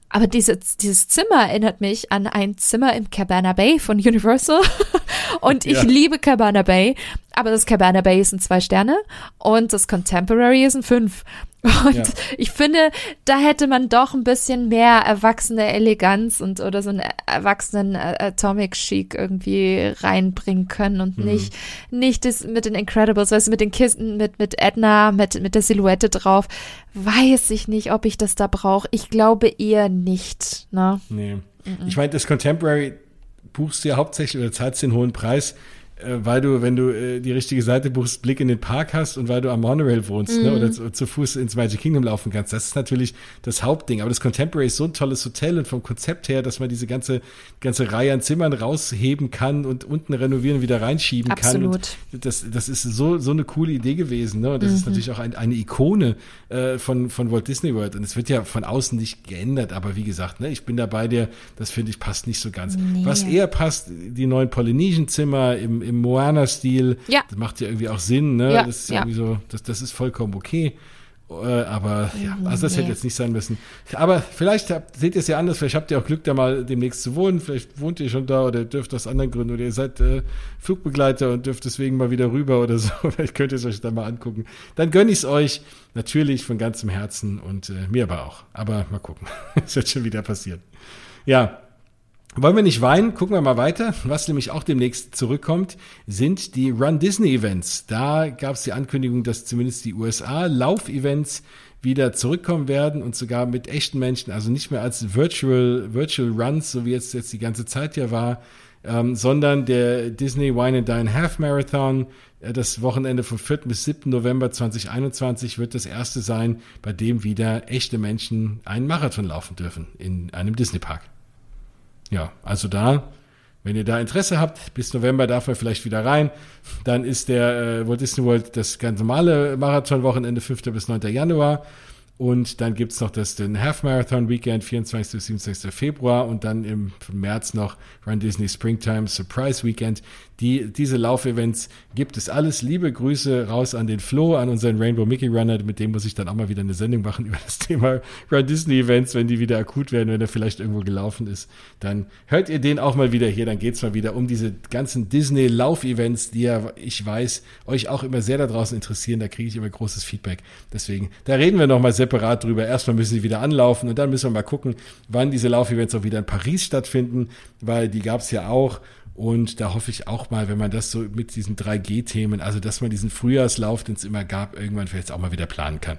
Aber diese, dieses Zimmer erinnert mich an ein Zimmer im Cabana Bay von Universal. und ich ja. liebe Cabana Bay. Aber das Cabana Bay ist ein zwei Sterne und das Contemporary ist ein fünf. Und ja. ich finde, da hätte man doch ein bisschen mehr erwachsene Eleganz und oder so einen erwachsenen äh, Atomic Chic irgendwie reinbringen können und mhm. nicht, nicht das mit den Incredibles, weißt du, mit den Kisten, mit, mit Edna, mit, mit der Silhouette drauf. Weiß ich nicht, ob ich das da brauche. Ich glaube eher nicht, ne? Nee. Mhm. Ich meine, das Contemporary buchst du ja hauptsächlich oder zahlst den hohen Preis, weil du, wenn du äh, die richtige Seite buchst, Blick in den Park hast und weil du am Monorail wohnst ne, mhm. ne, oder zu, zu, Fuß ins Magic Kingdom laufen kannst. Das ist natürlich das Hauptding. Aber das Contemporary ist so ein tolles Hotel und vom Konzept her, dass man diese ganze, ganze Reihe an Zimmern rausheben kann und unten renovieren und wieder reinschieben Absolut. kann. Und das, das ist so, so eine coole Idee gewesen. Ne? Und das mhm. ist natürlich auch ein, eine Ikone äh, von, von Walt Disney World. Und es wird ja von außen nicht geändert. Aber wie gesagt, ne, ich bin da bei dir. Das finde ich passt nicht so ganz. Nee. Was eher passt, die neuen Polynesian Zimmer im, im Moana-Stil. Ja. Das macht ja irgendwie auch Sinn, ne? Ja, das ist ja. irgendwie so, das, das ist vollkommen okay. Äh, aber ja, mhm, also das nee. hätte jetzt nicht sein müssen. Aber vielleicht habt, seht ihr es ja anders, vielleicht habt ihr auch Glück, da mal demnächst zu wohnen. Vielleicht wohnt ihr schon da oder dürft aus anderen Gründen oder ihr seid äh, Flugbegleiter und dürft deswegen mal wieder rüber oder so. Vielleicht könnt ihr es euch da mal angucken. Dann gönne ich es euch natürlich von ganzem Herzen und äh, mir aber auch. Aber mal gucken. Es wird schon wieder passieren. Ja, wollen wir nicht weinen? Gucken wir mal weiter. Was nämlich auch demnächst zurückkommt, sind die Run Disney Events. Da gab es die Ankündigung, dass zumindest die USA Lauf-Events wieder zurückkommen werden und sogar mit echten Menschen, also nicht mehr als Virtual, Virtual Runs, so wie jetzt, jetzt die ganze Zeit ja war, ähm, sondern der Disney Wine and Dine Half Marathon, äh, das Wochenende vom 4. bis 7. November 2021 wird das erste sein, bei dem wieder echte Menschen einen Marathon laufen dürfen in einem Disney Park ja, also da, wenn ihr da Interesse habt, bis November darf er vielleicht wieder rein. Dann ist der äh, Walt Disney World das ganz normale Marathon-Wochenende 5. bis 9. Januar. Und dann gibt's noch das den Half Marathon Weekend, 24. bis 27. Februar und dann im März noch Run Disney Springtime Surprise Weekend. Die, diese Laufevents gibt es alles. Liebe Grüße raus an den Flo, an unseren Rainbow Mickey Runner. Mit dem muss ich dann auch mal wieder eine Sendung machen über das Thema Run Disney Events, wenn die wieder akut werden, wenn er vielleicht irgendwo gelaufen ist. Dann hört ihr den auch mal wieder hier. Dann geht's mal wieder um diese ganzen Disney Laufevents, die ja, ich weiß, euch auch immer sehr da draußen interessieren. Da kriege ich immer großes Feedback. Deswegen, da reden wir nochmal separat drüber. Erstmal müssen sie wieder anlaufen und dann müssen wir mal gucken, wann diese Laufevents auch wieder in Paris stattfinden, weil die gab's ja auch. Und da hoffe ich auch mal, wenn man das so mit diesen 3G-Themen, also dass man diesen Frühjahrslauf, den es immer gab, irgendwann vielleicht auch mal wieder planen kann.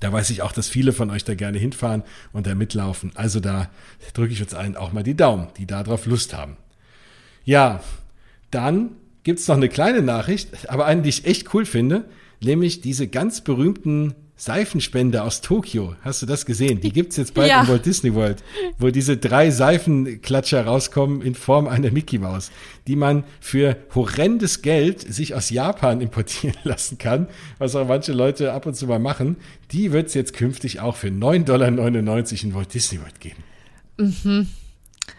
Da weiß ich auch, dass viele von euch da gerne hinfahren und da mitlaufen. Also da drücke ich uns allen auch mal die Daumen, die darauf Lust haben. Ja, dann gibt's noch eine kleine Nachricht, aber eine, die ich echt cool finde, nämlich diese ganz berühmten Seifenspender aus Tokio. Hast du das gesehen? Die gibt's jetzt bald Ja. im Walt Disney World, wo diese drei Seifenklatscher rauskommen in Form einer Mickey Maus, die man für horrendes Geld sich aus Japan importieren lassen kann, was auch manche Leute ab und zu mal machen. Die wird's jetzt künftig auch für 9,99 Dollar in Walt Disney World geben.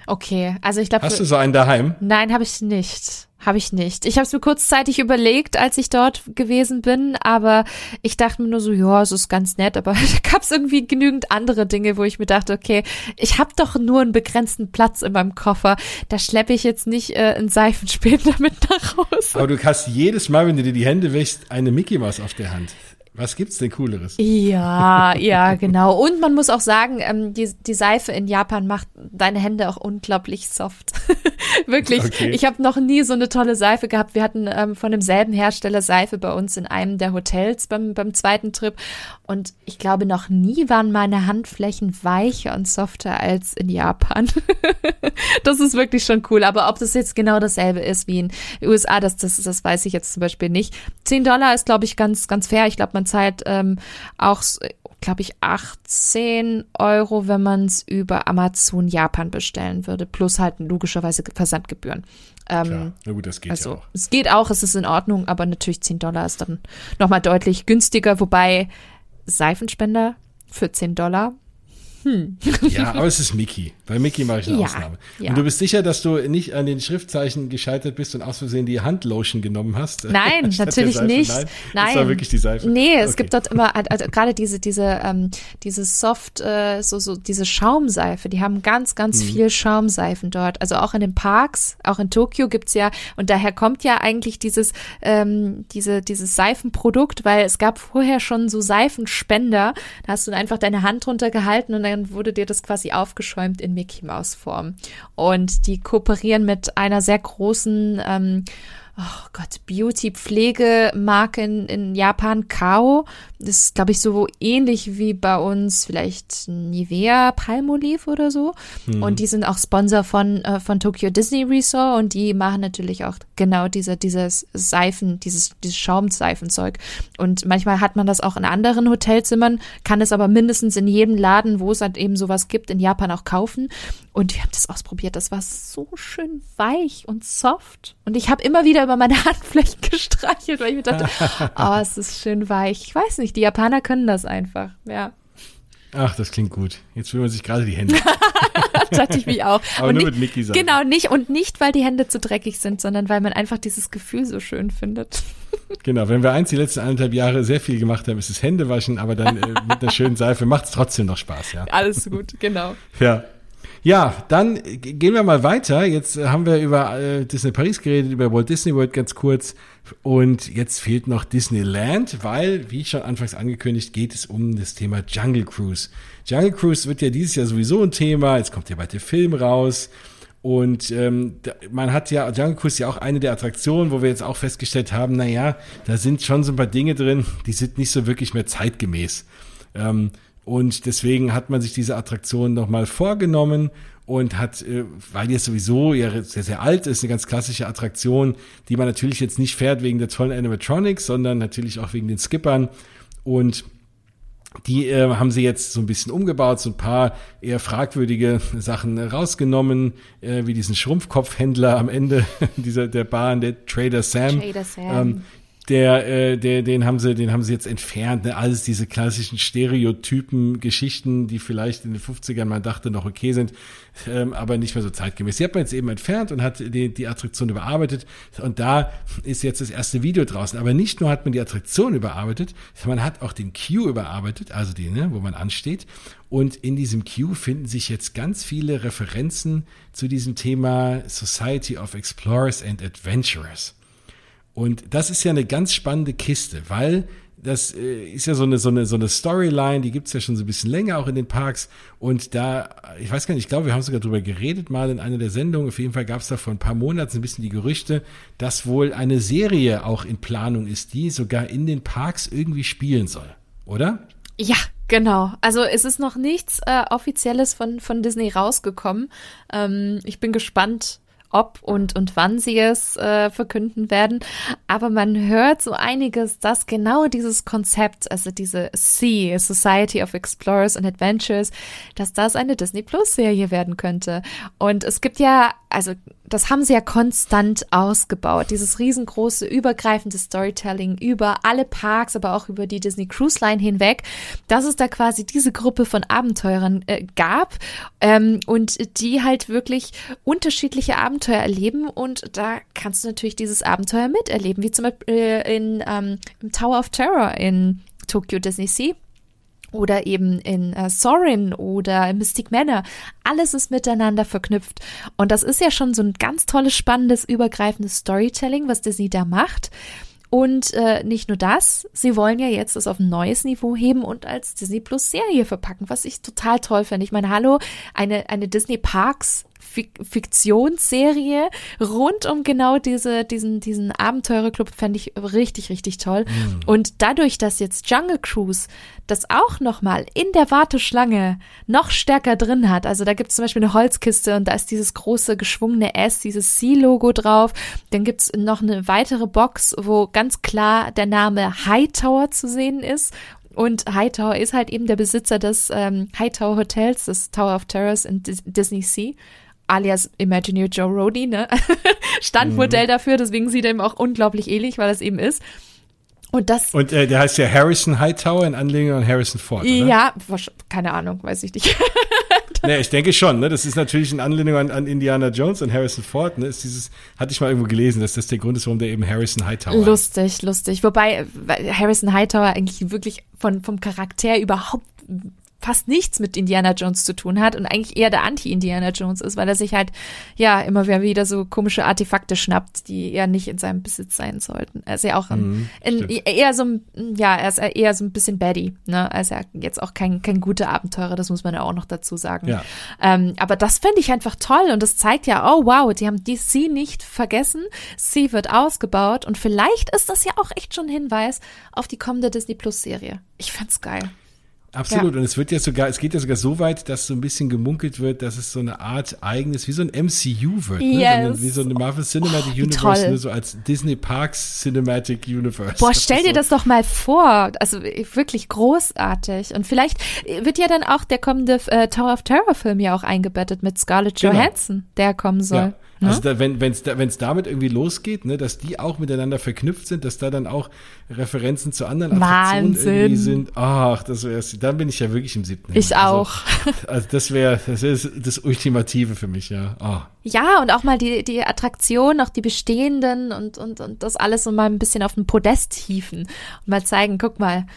Okay, also ich glaube, Hast du so einen daheim? nein, habe ich nicht. Habe ich nicht. Ich habe es mir kurzzeitig überlegt, als ich dort gewesen bin, aber ich dachte mir nur so, ja, es ist ganz nett, aber da gab es irgendwie genügend andere Dinge, wo ich mir dachte, okay, ich habe doch nur einen begrenzten Platz in meinem Koffer, da schleppe ich jetzt nicht äh, einen Seifenspender mit nach Hause. Aber du hast jedes Mal, wenn du dir die Hände wäschst, eine Mickey Maus auf der Hand. Was gibt's denn Cooleres? Ja, ja, genau. Und man muss auch sagen, ähm, die, die Seife in Japan macht deine Hände auch unglaublich soft. Wirklich. Okay. Ich habe noch nie so eine tolle Seife gehabt. Wir hatten ähm, von demselben Hersteller Seife bei uns in einem der Hotels beim, beim zweiten Trip. Und ich glaube, noch nie waren meine Handflächen weicher und softer als in Japan. das ist wirklich schon cool. Aber ob das jetzt genau dasselbe ist wie in den USA, das, das, das weiß ich jetzt zum Beispiel nicht. 10 Dollar ist, glaube ich, ganz, ganz fair. Ich glaube, man zahlt ähm, auch, glaube ich, 18 Euro, wenn man es über Amazon Japan bestellen würde. Plus halt logischerweise Versandgebühren. Ähm, Klar. Na gut, das geht ja also auch. es geht auch, es ist in Ordnung, aber natürlich 10 Dollar ist dann nochmal deutlich günstiger, wobei Seifenspender für 10 Dollar. Ja, aber es ist Mickey. Bei Mickey mache ich eine Ja, Ausnahme. ja. Und du bist sicher, dass du nicht an den Schriftzeichen gescheitert bist und aus Versehen die Handlotion genommen hast? Nein, natürlich nicht. Nein, Nein. Das war wirklich die Seife. Nee, es Okay. gibt dort immer also, also, gerade diese diese ähm, diese Soft äh, so so diese Schaumseife, die haben ganz ganz Mhm. viel Schaumseifen dort. Also auch in den Parks, auch in Tokio gibt's ja und daher kommt ja eigentlich dieses ähm, diese dieses Seifenprodukt, weil es gab vorher schon so Seifenspender, da hast du einfach deine Hand drunter gehalten und dann wurde dir das quasi aufgeschäumt in Mickey Maus Form. Und die kooperieren mit einer sehr großen ähm, oh Gott, Beauty-Pflegemarke in, in Japan, Kao. Das ist, glaube ich, so ähnlich wie bei uns vielleicht Nivea Palmolive oder so. Und die sind auch Sponsor von, äh, von Tokyo Disney Resort und die machen natürlich auch genau diese, dieses Seifen, dieses, dieses Schaumseifenzeug. Und manchmal hat man das auch in anderen Hotelzimmern, kann es aber mindestens in jedem Laden, wo es halt eben sowas gibt, in Japan auch kaufen. Und wir haben das ausprobiert. Das war so schön weich und soft. Und ich habe immer wieder über meine Handflächen gestreichelt, weil ich mir dachte, oh, es ist schön weich. Ich weiß nicht, die Japaner können das einfach. Ja, Ach, das klingt gut. Jetzt will man sich gerade die Hände. dachte ich mich auch. Aber und nur nicht, mit Mickey Seife. Genau, nicht und nicht, weil die Hände zu dreckig sind, sondern weil man einfach dieses Gefühl so schön findet. Genau, wenn wir eins die letzten eineinhalb Jahre sehr viel gemacht haben, ist es Händewaschen, aber dann äh, mit einer schönen Seife macht es trotzdem noch Spaß, ja. Alles gut, genau. Ja. Ja, dann gehen wir mal weiter. Jetzt äh, haben wir über äh, Disney Paris geredet, über Walt Disney World ganz kurz. Und jetzt fehlt noch Disneyland, weil, wie schon anfangs angekündigt, geht es um das Thema Jungle Cruise. Jungle Cruise wird ja dieses Jahr sowieso ein Thema. Jetzt kommt ja bald der Film raus. Und ähm, man hat ja, Jungle Cruise ist ja auch eine der Attraktionen, wo wir jetzt auch festgestellt haben, na ja, da sind schon so ein paar Dinge drin, die sind nicht so wirklich mehr zeitgemäß. Ähm, und deswegen hat man sich diese Attraktion nochmal vorgenommen und hat, äh, weil die sowieso ja sehr, sehr alt ist, eine ganz klassische Attraktion, die man natürlich jetzt nicht fährt wegen der tollen Animatronics, sondern natürlich auch wegen den Skippern. Und die äh, haben sie jetzt so ein bisschen umgebaut, so ein paar eher fragwürdige Sachen rausgenommen, äh, wie diesen Schrumpfkopfhändler am Ende dieser der Bahn, der Trader Sam. Trader Sam. Ähm, der, äh, der, den haben sie, den haben sie jetzt entfernt. Ne? Alles diese klassischen Stereotypen, Geschichten, die vielleicht in den 50ern man dachte noch okay sind, ähm, aber nicht mehr so zeitgemäß. Die hat man jetzt eben entfernt und hat die, die Attraktion überarbeitet. Und da ist jetzt das erste Video draußen. Aber nicht nur hat man die Attraktion überarbeitet, man hat auch den Queue überarbeitet, also die, ne, wo man ansteht. Und in diesem Queue finden sich jetzt ganz viele Referenzen zu diesem Thema Society of Explorers and Adventurers. Und das ist ja eine ganz spannende Kiste, weil das äh, ist ja so eine, so eine, so eine Storyline, die gibt's ja schon so ein bisschen länger auch in den Parks. Und da, ich weiß gar nicht, ich glaube, wir haben sogar drüber geredet, mal in einer der Sendungen. Auf jeden Fall gab's da vor ein paar Monaten ein bisschen die Gerüchte, dass wohl eine Serie auch in Planung ist, die sogar in den Parks irgendwie spielen soll. Oder? Ja, genau. Also es ist noch nichts äh, Offizielles von, von Disney rausgekommen. Ähm, ich bin gespannt, ob und, und wann sie es äh, verkünden werden. Aber man hört so einiges, dass genau dieses Konzept, also diese Sea, Society of Explorers and Adventures, dass das eine Disney Plus Serie werden könnte. Und es gibt ja, also das haben sie ja konstant ausgebaut. Dieses riesengroße, übergreifende Storytelling über alle Parks, aber auch über die Disney Cruise Line hinweg, dass es da quasi diese Gruppe von Abenteurern äh, gab ähm, und die halt wirklich unterschiedliche Abenteuer erleben und da kannst du natürlich dieses Abenteuer miterleben, wie zum Beispiel äh, in ähm, Tower of Terror in Tokyo Disney Sea oder eben in äh, Sorin oder Mystic Manor. Alles ist miteinander verknüpft. Und das ist ja schon so ein ganz tolles, spannendes, übergreifendes Storytelling, was Disney da macht. Und äh, nicht nur das, sie wollen ja jetzt das auf ein neues Niveau heben und als Disney Plus Serie verpacken, was ich total toll finde. Ich meine, hallo, eine, eine Disney Parks Fiktionsserie rund um genau diese, diesen, diesen Abenteurerclub fände ich richtig, richtig toll. Mhm. Und dadurch, dass jetzt Jungle Cruise das auch nochmal in der Warteschlange noch stärker drin hat, also da gibt es zum Beispiel eine Holzkiste und da ist dieses große geschwungene S, dieses C-Logo drauf. Dann gibt es noch eine weitere Box, wo ganz klar der Name Hightower zu sehen ist und Hightower ist halt eben der Besitzer des ähm, Hightower Hotels, des Tower of Terrors in Disney Sea alias Imagineer Joe Rody, ne? Standmodell mhm. dafür, deswegen sieht er ihm auch unglaublich ähnlich, weil es eben ist. Und das. Und äh, der heißt ja Harrison Hightower in Anlehnung an Harrison Ford. Oder? Ja, keine Ahnung, weiß ich nicht. nee, ich denke schon, ne? Das ist natürlich in Anlehnung an, an Indiana Jones und Harrison Ford, ne? Ist dieses, hatte ich mal irgendwo gelesen, dass das der Grund ist, warum der eben Harrison Hightower Lustig, heißt. lustig. Wobei Harrison Hightower eigentlich wirklich von, vom Charakter überhaupt fast nichts mit Indiana Jones zu tun hat und eigentlich eher der Anti-Indiana Jones ist, weil er sich halt ja immer wieder so komische Artefakte schnappt, die eher nicht in seinem Besitz sein sollten. Er ist ja auch ein, mhm, eher so ein, ja, er ist eher so ein bisschen Baddy, ne? Er ist ja jetzt auch kein, kein guter Abenteurer, das muss man ja auch noch dazu sagen. Ja. Ähm, aber das fände ich einfach toll und das zeigt ja, oh wow, die haben DC nicht vergessen, sie wird ausgebaut und vielleicht ist das ja auch echt schon ein Hinweis auf die kommende Disney Plus Serie. Ich fand's geil. Absolut. Ja. Und es wird ja sogar, es geht ja sogar so weit, dass so ein bisschen gemunkelt wird, dass es so eine Art eigenes, wie so ein MCU wird, ne? Yes. wie so eine Marvel Cinematic oh, Universe, nur so als Disney Parks Cinematic Universe. Boah, stell dir so. das doch mal vor. Also wirklich großartig. Und vielleicht wird ja dann auch der kommende äh, Tower of Terror Film ja auch eingebettet mit Scarlett genau. Johansson, genau. der kommen soll. Ja. Ne? Also da, wenn es da, wenn's damit irgendwie losgeht, ne, dass die auch miteinander verknüpft sind, dass da dann auch Referenzen zu anderen Attraktionen Wahnsinn. irgendwie sind. Ach, das wäre dann bin ich ja wirklich im siebten. Ich also, auch. Also das wäre das ist das Ultimative für mich, ja. Oh. Ja, und auch mal die, die Attraktionen, auch die bestehenden und, und, und das alles so mal ein bisschen auf den Podest hieven und mal zeigen, guck mal,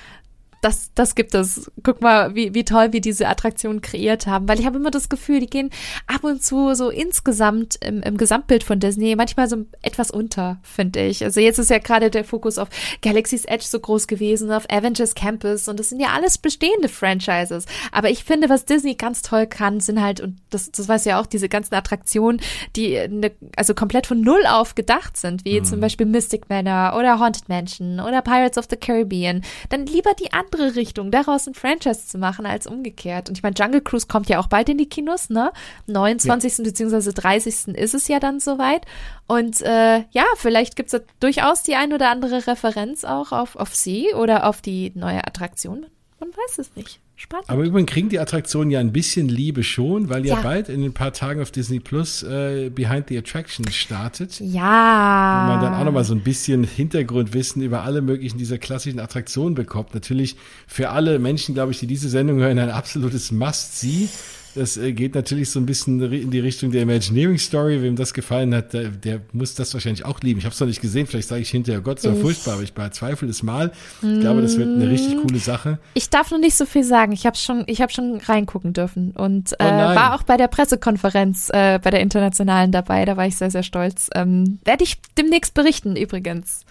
das, das gibt es. Guck mal, wie, wie toll wir diese Attraktion kreiert haben. Weil ich habe immer das Gefühl, die gehen ab und zu so insgesamt im, im Gesamtbild von Disney manchmal so etwas unter, finde ich. Also jetzt ist ja gerade der Fokus auf Galaxy's Edge so groß gewesen, auf Avengers Campus und das sind ja alles bestehende Franchises. Aber ich finde, was Disney ganz toll kann, sind halt, und das, das weiß ja auch, diese ganzen Attraktionen, die ne, also komplett von Null auf gedacht sind, wie mhm. zum Beispiel Mystic Manor oder Haunted Mansion oder Pirates of the Caribbean. Dann lieber die an andere Richtung, daraus ein Franchise zu machen, als umgekehrt. Und ich meine, Jungle Cruise kommt ja auch bald in die Kinos, ne? 29. Ja. bzw. 30. ist es ja dann soweit. Und äh, ja, vielleicht gibt es da durchaus die ein oder andere Referenz auch auf, auf sie oder auf die neue Attraktion. Man weiß es nicht. Spannend. Aber übrigens kriegen die Attraktionen ja ein bisschen Liebe schon, weil ja, ja bald in ein paar Tagen auf Disney Plus äh, Behind the Attraction startet. Ja. Wo man dann auch nochmal so ein bisschen Hintergrundwissen über alle möglichen dieser klassischen Attraktionen bekommt. Natürlich für alle Menschen, glaube ich, die diese Sendung hören, ein absolutes Must-See. Das äh, geht natürlich so ein bisschen in die Richtung der Imagineering Story. Wem das gefallen hat, der, der muss das wahrscheinlich auch lieben. Ich habe es noch nicht gesehen. Vielleicht sage ich hinterher, Gott, so furchtbar, aber ich bezweifle es mal. Ich glaube, das wird eine richtig coole Sache. Ich darf noch nicht so viel sagen. Ich habe schon, ich habe schon reingucken dürfen und äh, oh war auch bei der Pressekonferenz äh, bei der internationalen dabei. Da war ich sehr, sehr stolz. Ähm, Werde ich demnächst berichten übrigens.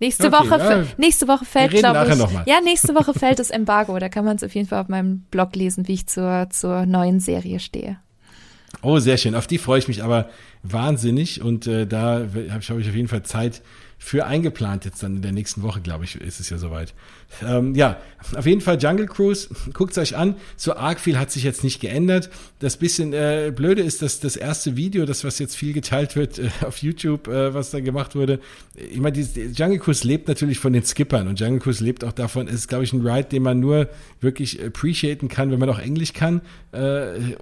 Nächste okay, Woche, ja. nächste Woche fällt, glaube ich. Ja, nächste Woche fällt das Embargo. Da kann man es auf jeden Fall auf meinem Blog lesen, wie ich zur, zur neuen Serie stehe. Oh, sehr schön. Auf die freue ich mich aber wahnsinnig und äh, da habe ich, hab ich auf jeden Fall Zeit für eingeplant jetzt dann in der nächsten Woche, glaube ich, ist es ja soweit. Ähm, ja, auf jeden Fall Jungle Cruise, guckt euch an. So arg viel hat sich jetzt nicht geändert. Das bisschen äh, Blöde ist, dass das erste Video, das was jetzt viel geteilt wird äh, auf YouTube, äh, was da gemacht wurde, ich meine, Jungle Cruise lebt natürlich von den Skippern und Jungle Cruise lebt auch davon, es ist, glaube ich, ein Ride, den man nur wirklich appreciaten kann, wenn man auch Englisch kann äh,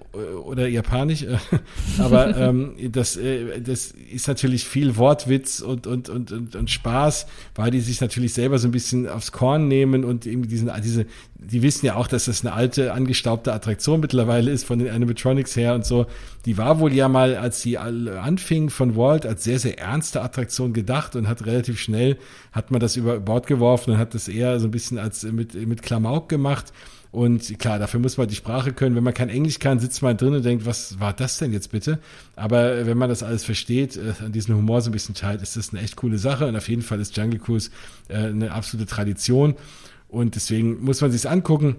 oder Japanisch. Aber ähm, das, äh, das ist natürlich viel Wortwitz und, und, und, und, und Spaß, weil die sich natürlich selber so ein bisschen aufs Korn nehmen und eben diesen, diese, die wissen ja auch, dass das eine alte, angestaubte Attraktion mittlerweile ist von den Animatronics her und so. Die war wohl ja mal, als sie anfing von Walt, als sehr, sehr ernste Attraktion gedacht und hat relativ schnell, hat man das über Bord geworfen und hat das eher so ein bisschen als mit, mit Klamauk gemacht. Und klar, dafür muss man die Sprache können. Wenn man kein Englisch kann, sitzt man drin und denkt, was war das denn jetzt bitte? Aber wenn man das alles versteht, äh, an diesem Humor so ein bisschen teilt, ist das eine echt coole Sache. Und auf jeden Fall ist Jungle Cruise äh, eine absolute Tradition. Und deswegen muss man sich angucken.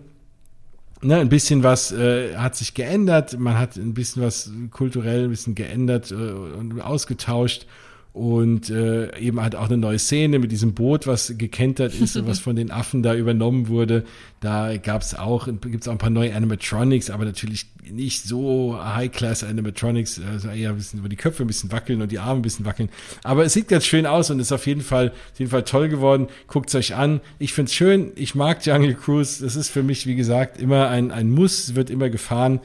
Ne, ein bisschen was äh, hat sich geändert, man hat ein bisschen was kulturell ein bisschen geändert äh, und ausgetauscht und äh, eben halt auch eine neue Szene mit diesem Boot, was gekentert ist, was von den Affen da übernommen wurde. Da gab's auch, gibt's auch ein paar neue Animatronics, aber natürlich nicht so High-Class Animatronics, also eher ein bisschen, wo die Köpfe ein bisschen wackeln und die Arme ein bisschen wackeln. Aber es sieht ganz schön aus und ist auf jeden Fall, auf jeden Fall toll geworden. Guckt's euch an. Ich find's schön. Ich mag Jungle Cruise. Das ist für mich, wie gesagt, immer ein, ein Muss, wird immer gefahren.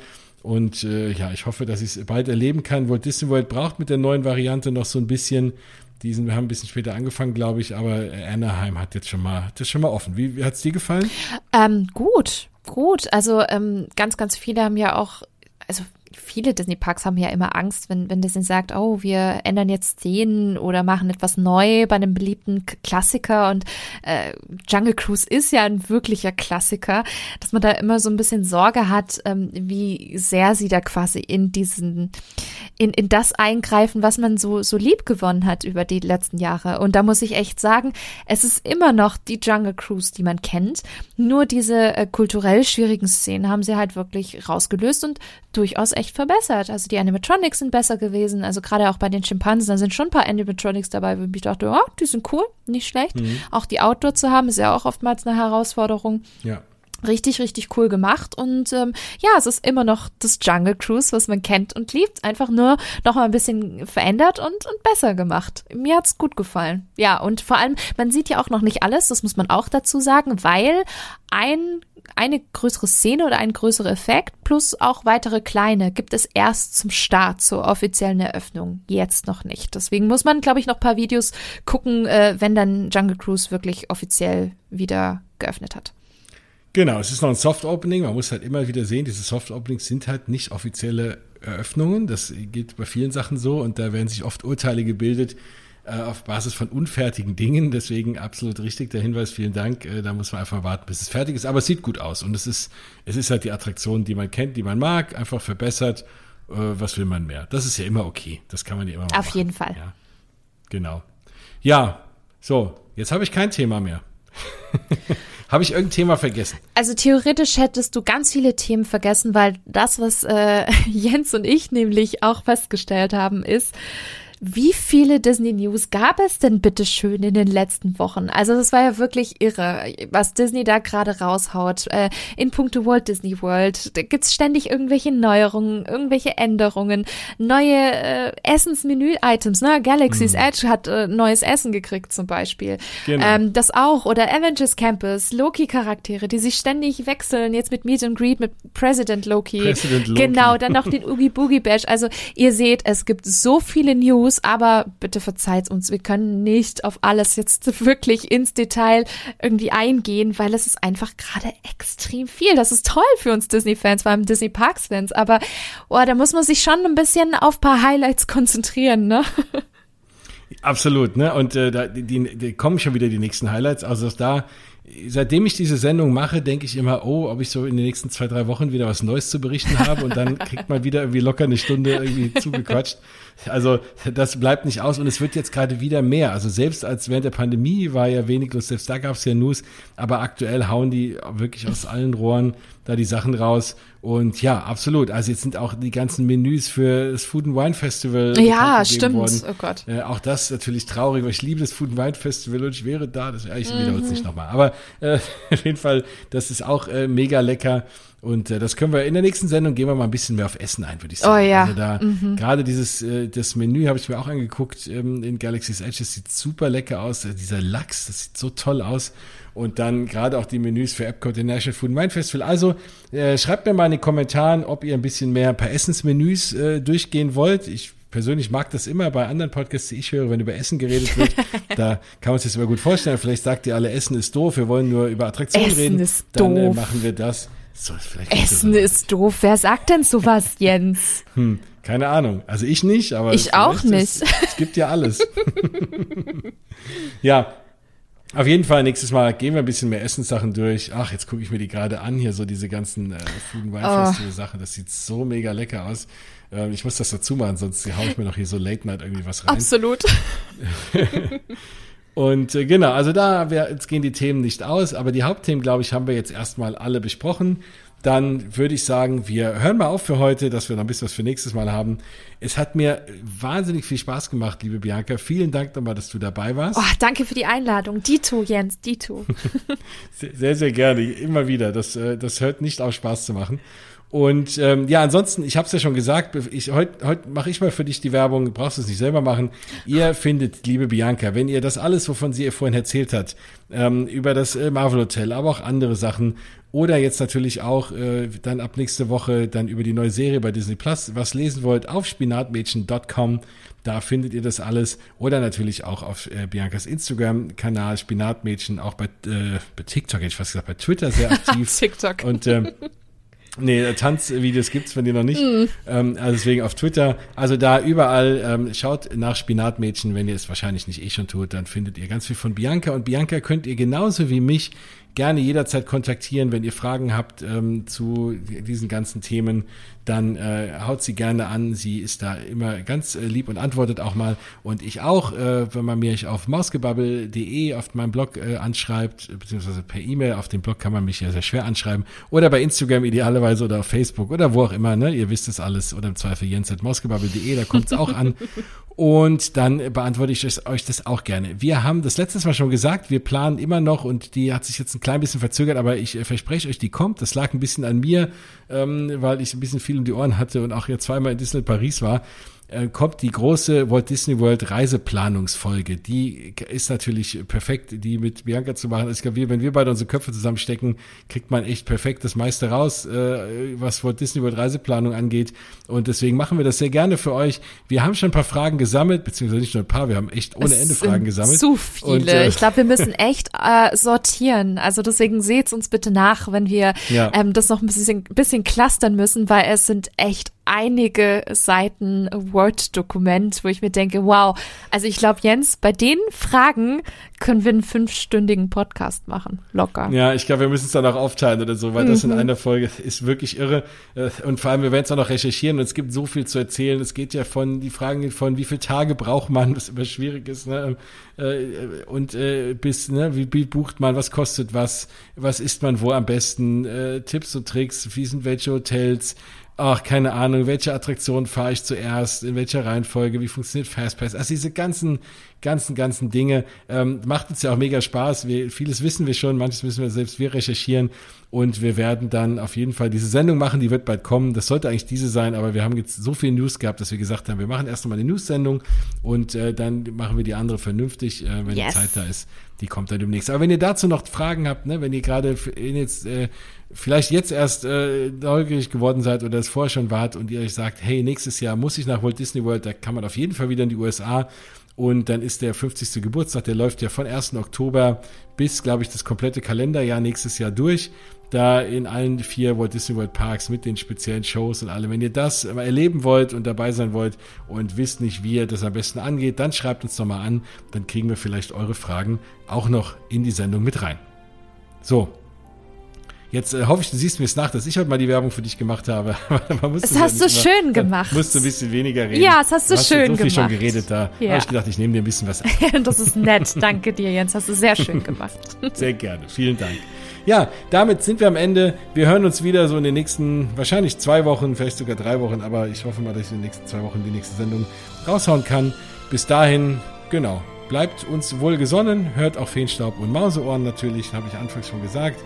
Und äh, ja, ich hoffe, dass ich es bald erleben kann. Walt Disney World braucht mit der neuen Variante noch so ein bisschen. Diesen, wir haben ein bisschen später angefangen, glaube ich, aber Anaheim hat jetzt schon mal, das schon mal offen. Wie, wie hat es dir gefallen? Ähm, gut, gut. Also ähm, ganz, ganz viele haben ja auch, also viele Disney-Parks haben ja immer Angst, wenn, wenn Disney sagt, oh, wir ändern jetzt Szenen oder machen etwas neu bei einem beliebten Klassiker und äh, Jungle Cruise ist ja ein wirklicher Klassiker, dass man da immer so ein bisschen Sorge hat, ähm, wie sehr sie da quasi in diesen, in, in das eingreifen, was man so, so lieb gewonnen hat über die letzten Jahre. Und da muss ich echt sagen, es ist immer noch die Jungle Cruise, die man kennt. Nur diese äh, kulturell schwierigen Szenen haben sie halt wirklich rausgelöst und durchaus echt echt verbessert. Also die Animatronics sind besser gewesen. Also gerade auch bei den Schimpansen, da sind schon ein paar Animatronics dabei, wo ich dachte, oh, die sind cool, nicht schlecht. Mhm. Auch die Outdoor zu haben, ist ja auch oftmals eine Herausforderung. Ja. Richtig, richtig cool gemacht. Und ähm, ja, es ist immer noch das Jungle Cruise, was man kennt und liebt. Einfach nur noch mal ein bisschen verändert und, und besser gemacht. Mir hat's gut gefallen. Ja, und vor allem, man sieht ja auch noch nicht alles, das muss man auch dazu sagen, weil ein eine größere Szene oder ein größerer Effekt plus auch weitere kleine gibt es erst zum Start zur offiziellen Eröffnung. Jetzt noch nicht. Deswegen muss man, glaube ich, noch paar Videos gucken, äh, wenn dann Jungle Cruise wirklich offiziell wieder geöffnet hat. Genau, es ist noch ein Soft Opening. Man muss halt immer wieder sehen, diese Soft Openings sind halt nicht offizielle Eröffnungen. Das geht bei vielen Sachen so und da werden sich oft Urteile gebildet, äh, auf Basis von unfertigen Dingen. Deswegen absolut richtig der Hinweis. Vielen Dank. Äh, da muss man einfach warten, bis es fertig ist. Aber es sieht gut aus und es ist, es ist halt die Attraktion, die man kennt, die man mag, einfach verbessert. Äh, was will man mehr? Das ist ja immer okay. Das kann man ja immer Auf machen. jeden Fall. Ja, genau. Ja, so. Jetzt habe ich kein Thema mehr. Habe ich irgendein Thema vergessen? Also theoretisch hättest du ganz viele Themen vergessen, weil das, was äh, Jens und ich nämlich auch festgestellt haben, ist, wie viele Disney News gab es denn bitte schön in den letzten Wochen? Also das war ja wirklich irre, was Disney da gerade raushaut. Äh, in puncto Walt Disney World gibt's ständig irgendwelche Neuerungen, irgendwelche Änderungen, neue äh, Essensmenü-Items. Ne? Galaxy's mhm. Edge hat äh, neues Essen gekriegt zum Beispiel. Genau. Ähm, das auch. Oder Avengers Campus, Loki-Charaktere, die sich ständig wechseln. Jetzt mit Meet and Greet mit President Loki. President Loki. Genau, dann noch den Oogie Boogie Bash. Also ihr seht, es gibt so viele News News, aber bitte verzeiht uns, wir können nicht auf alles jetzt wirklich ins Detail irgendwie eingehen, weil es ist einfach gerade extrem viel. Das ist toll für uns Disney-Fans, vor allem Disney-Parks-Fans, aber oh, da muss man sich schon ein bisschen auf paar Highlights konzentrieren, ne? Absolut, ne? Und äh, da die, die kommen schon wieder die nächsten Highlights. Also da seitdem ich diese Sendung mache, denke ich immer, oh, ob ich so in den nächsten zwei, drei Wochen wieder was Neues zu berichten habe und dann kriegt man wieder irgendwie locker eine Stunde irgendwie zugequatscht. Also das bleibt nicht aus und es wird jetzt gerade wieder mehr. Also selbst als während der Pandemie war ja wenig los, selbst da gab es ja News, aber aktuell hauen die wirklich aus allen Rohren da die Sachen raus. Und ja, absolut. Also jetzt sind auch die ganzen Menüs für das Food and Wine Festival. Ja, stimmt. Worden. Oh Gott. Äh, auch das natürlich traurig, weil ich liebe das Food and Wine Festival und ich wäre da. Das, ja, ich mhm. wiederhole es nicht nochmal. Aber äh, auf jeden Fall, das ist auch äh, mega lecker. Und äh, das können wir in der nächsten Sendung gehen wir mal ein bisschen mehr auf Essen ein, würde ich sagen. Oh ja. Also da mhm. gerade dieses äh, das Menü habe ich mir auch angeguckt ähm, in Galaxy's Edge. Das sieht super lecker aus. Äh, dieser Lachs, das sieht so toll aus. Und dann gerade auch die Menüs für Epcot National Food and Wine Festival. Also äh, schreibt mir mal in den Kommentaren, ob ihr ein bisschen mehr per Essensmenüs äh, durchgehen wollt. Ich persönlich mag das immer bei anderen Podcasts, die ich höre, wenn über Essen geredet wird. da kann man sich das immer gut vorstellen. Vielleicht sagt ihr alle, Essen ist doof, wir wollen nur über Attraktionen Essen reden. Ist dann doof. Äh, machen wir das. So, Essen ist doof. Wer sagt denn sowas, Jens? Hm, keine Ahnung. Also ich nicht, aber ich auch nicht. Es, es gibt ja alles. ja, auf jeden Fall, nächstes Mal gehen wir ein bisschen mehr Essenssachen durch. Ach, jetzt gucke ich mir die gerade an, hier so diese ganzen äh, Food and Wine oh. Festival Sachen. Das sieht so mega lecker aus. Ähm, ich muss das dazu machen, sonst haue ich mir noch hier so Late Night irgendwie was rein. Absolut. Und äh, genau, also da wär, jetzt gehen die Themen nicht aus, aber die Hauptthemen, glaube ich, haben wir jetzt erstmal alle besprochen. Dann würde ich sagen, wir hören mal auf für heute, dass wir noch ein bisschen was für nächstes Mal haben. Es hat mir wahnsinnig viel Spaß gemacht, liebe Bianca. Vielen Dank nochmal, dass du dabei warst. Oh, danke für die Einladung. Dito, Jens, Dito. sehr, sehr gerne. Immer wieder. Das, äh, das hört nicht auf, Spaß zu machen. Und ähm, ja, ansonsten, ich habe es ja schon gesagt, ich, heute heut mache ich mal für dich die Werbung, brauchst du es nicht selber machen. Ihr findet, liebe Bianca, wenn ihr das alles, wovon sie ihr vorhin erzählt hat, ähm, über das äh, Marvel Hotel, aber auch andere Sachen oder jetzt natürlich auch äh, dann ab nächste Woche dann über die neue Serie bei Disney Plus was lesen wollt, auf spinatmädchen.com. Da findet ihr das alles. Oder natürlich auch auf äh, Biancas Instagram-Kanal Spinatmädchen, auch bei, äh, bei TikTok, hätte ich fast gesagt, bei Twitter sehr aktiv. TikTok. Und ähm, Nee, Tanzvideos gibt's, wenn ihr noch nicht. Mm. Ähm, also deswegen auf Twitter. Also da überall ähm, schaut nach Spinatmädchen, wenn ihr es wahrscheinlich nicht eh schon tut, dann findet ihr ganz viel von Bianca. Und Bianca könnt ihr genauso wie mich gerne jederzeit kontaktieren, wenn ihr Fragen habt ähm, zu diesen ganzen Themen dann äh, haut sie gerne an. Sie ist da immer ganz äh, lieb und antwortet auch mal. Und ich auch, äh, wenn man mich auf mausgebabbel.de auf meinem Blog äh, anschreibt, beziehungsweise per E-Mail, auf dem Blog kann man mich ja sehr schwer anschreiben. Oder bei Instagram idealerweise oder auf Facebook oder wo auch immer, ne? Ihr wisst es alles. Oder im Zweifel jens.mausgebabbel.de, da kommt es auch an. Und dann beantworte ich euch das auch gerne. Wir haben das letztes Mal schon gesagt, wir planen immer noch und die hat sich jetzt ein klein bisschen verzögert, aber ich äh, verspreche euch, die kommt. Das lag ein bisschen an mir, ähm, weil ich ein bisschen viel um die Ohren hatte und auch jetzt zweimal in Disney Paris war kommt die große Walt Disney World Reiseplanungsfolge. Die ist natürlich perfekt, die mit Bianca zu machen. Also ich glaube, wenn wir beide unsere Köpfe zusammenstecken, kriegt man echt perfekt das meiste raus, äh, was Walt Disney World Reiseplanung angeht. Und deswegen machen wir das sehr gerne für euch. Wir haben schon ein paar Fragen gesammelt, beziehungsweise nicht nur ein paar, wir haben echt ohne es Ende Fragen gesammelt. Zu viele. Und, äh, ich glaube, wir müssen echt äh, sortieren. Also deswegen seht uns bitte nach, wenn wir ja. ähm, das noch ein bisschen, bisschen clustern müssen, weil es sind echt einige Seiten Word-Dokument, wo ich mir denke, wow, also ich glaube, Jens, bei den Fragen können wir einen fünfstündigen Podcast machen, locker. Ja, ich glaube, wir müssen es dann auch aufteilen oder so, weil mhm. das in mhm. einer Folge ist wirklich irre. Äh, und vor allem, wir werden es auch noch recherchieren und es gibt so viel zu erzählen. Es geht ja von, die Fragen von, wie viele Tage braucht man, was immer schwierig ist, ne? Äh, und äh, bis, ne, wie, wie bucht man, was kostet was, was isst man wo am besten, Tipps und Tricks, wie sind welche Hotels, ach, keine Ahnung, welche Attraktion fahre ich zuerst, in welcher Reihenfolge, wie funktioniert Fastpass. Also diese ganzen, ganzen, ganzen Dinge. Ähm, macht uns ja auch mega Spaß. Wir, vieles wissen wir schon, manches müssen wir selbst wir recherchieren und wir werden dann auf jeden Fall diese Sendung machen, die wird bald kommen. Das sollte eigentlich diese sein, aber wir haben jetzt so viel News gehabt, dass wir gesagt haben, wir machen erst einmal eine News-Sendung und äh, dann machen wir die andere vernünftig, äh, wenn yes. die Zeit da ist. Die kommt dann demnächst. Aber wenn ihr dazu noch Fragen habt, ne, wenn ihr gerade jetzt äh, vielleicht jetzt erst äh, neugierig geworden seid oder es vorher schon wart und ihr euch sagt, hey, nächstes Jahr muss ich nach Walt Disney World, da kann man auf jeden Fall wieder in die USA und dann ist der 50. Geburtstag, der läuft ja von 1. Oktober bis, glaube ich, das komplette Kalenderjahr nächstes Jahr durch. Da in allen vier Walt Disney World Parks mit den speziellen Shows und allem. Wenn ihr das erleben wollt und dabei sein wollt und wisst nicht, wie ihr das am besten angeht, dann schreibt uns doch mal an. Dann kriegen wir vielleicht eure Fragen auch noch in die Sendung mit rein. So, Jetzt äh, hoffe ich, du siehst mir es nach, dass ich heute mal die Werbung für dich gemacht habe. das hast du schön gemacht. Musst du ein bisschen weniger reden. Ja, das hast du, du hast schön so viel gemacht. schon geredet da. Ja. habe ich gedacht, ich nehme dir ein bisschen was ab. das ist nett. Danke dir, Jens. Hast du sehr schön gemacht. sehr gerne. Vielen Dank. Ja, damit sind wir am Ende. Wir hören uns wieder so in den nächsten, wahrscheinlich zwei Wochen, vielleicht sogar drei Wochen, aber ich hoffe mal, dass ich in den nächsten zwei Wochen die nächste Sendung raushauen kann. Bis dahin, genau, bleibt uns wohl gesonnen, hört auch Feenstaub und Mauseohren natürlich, habe ich anfangs schon gesagt.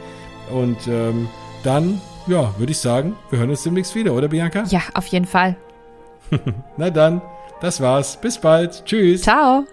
Und ähm, dann, ja, würde ich sagen, wir hören uns demnächst wieder, oder Bianca? Ja, auf jeden Fall. Na dann, das war's. Bis bald. Tschüss. Ciao.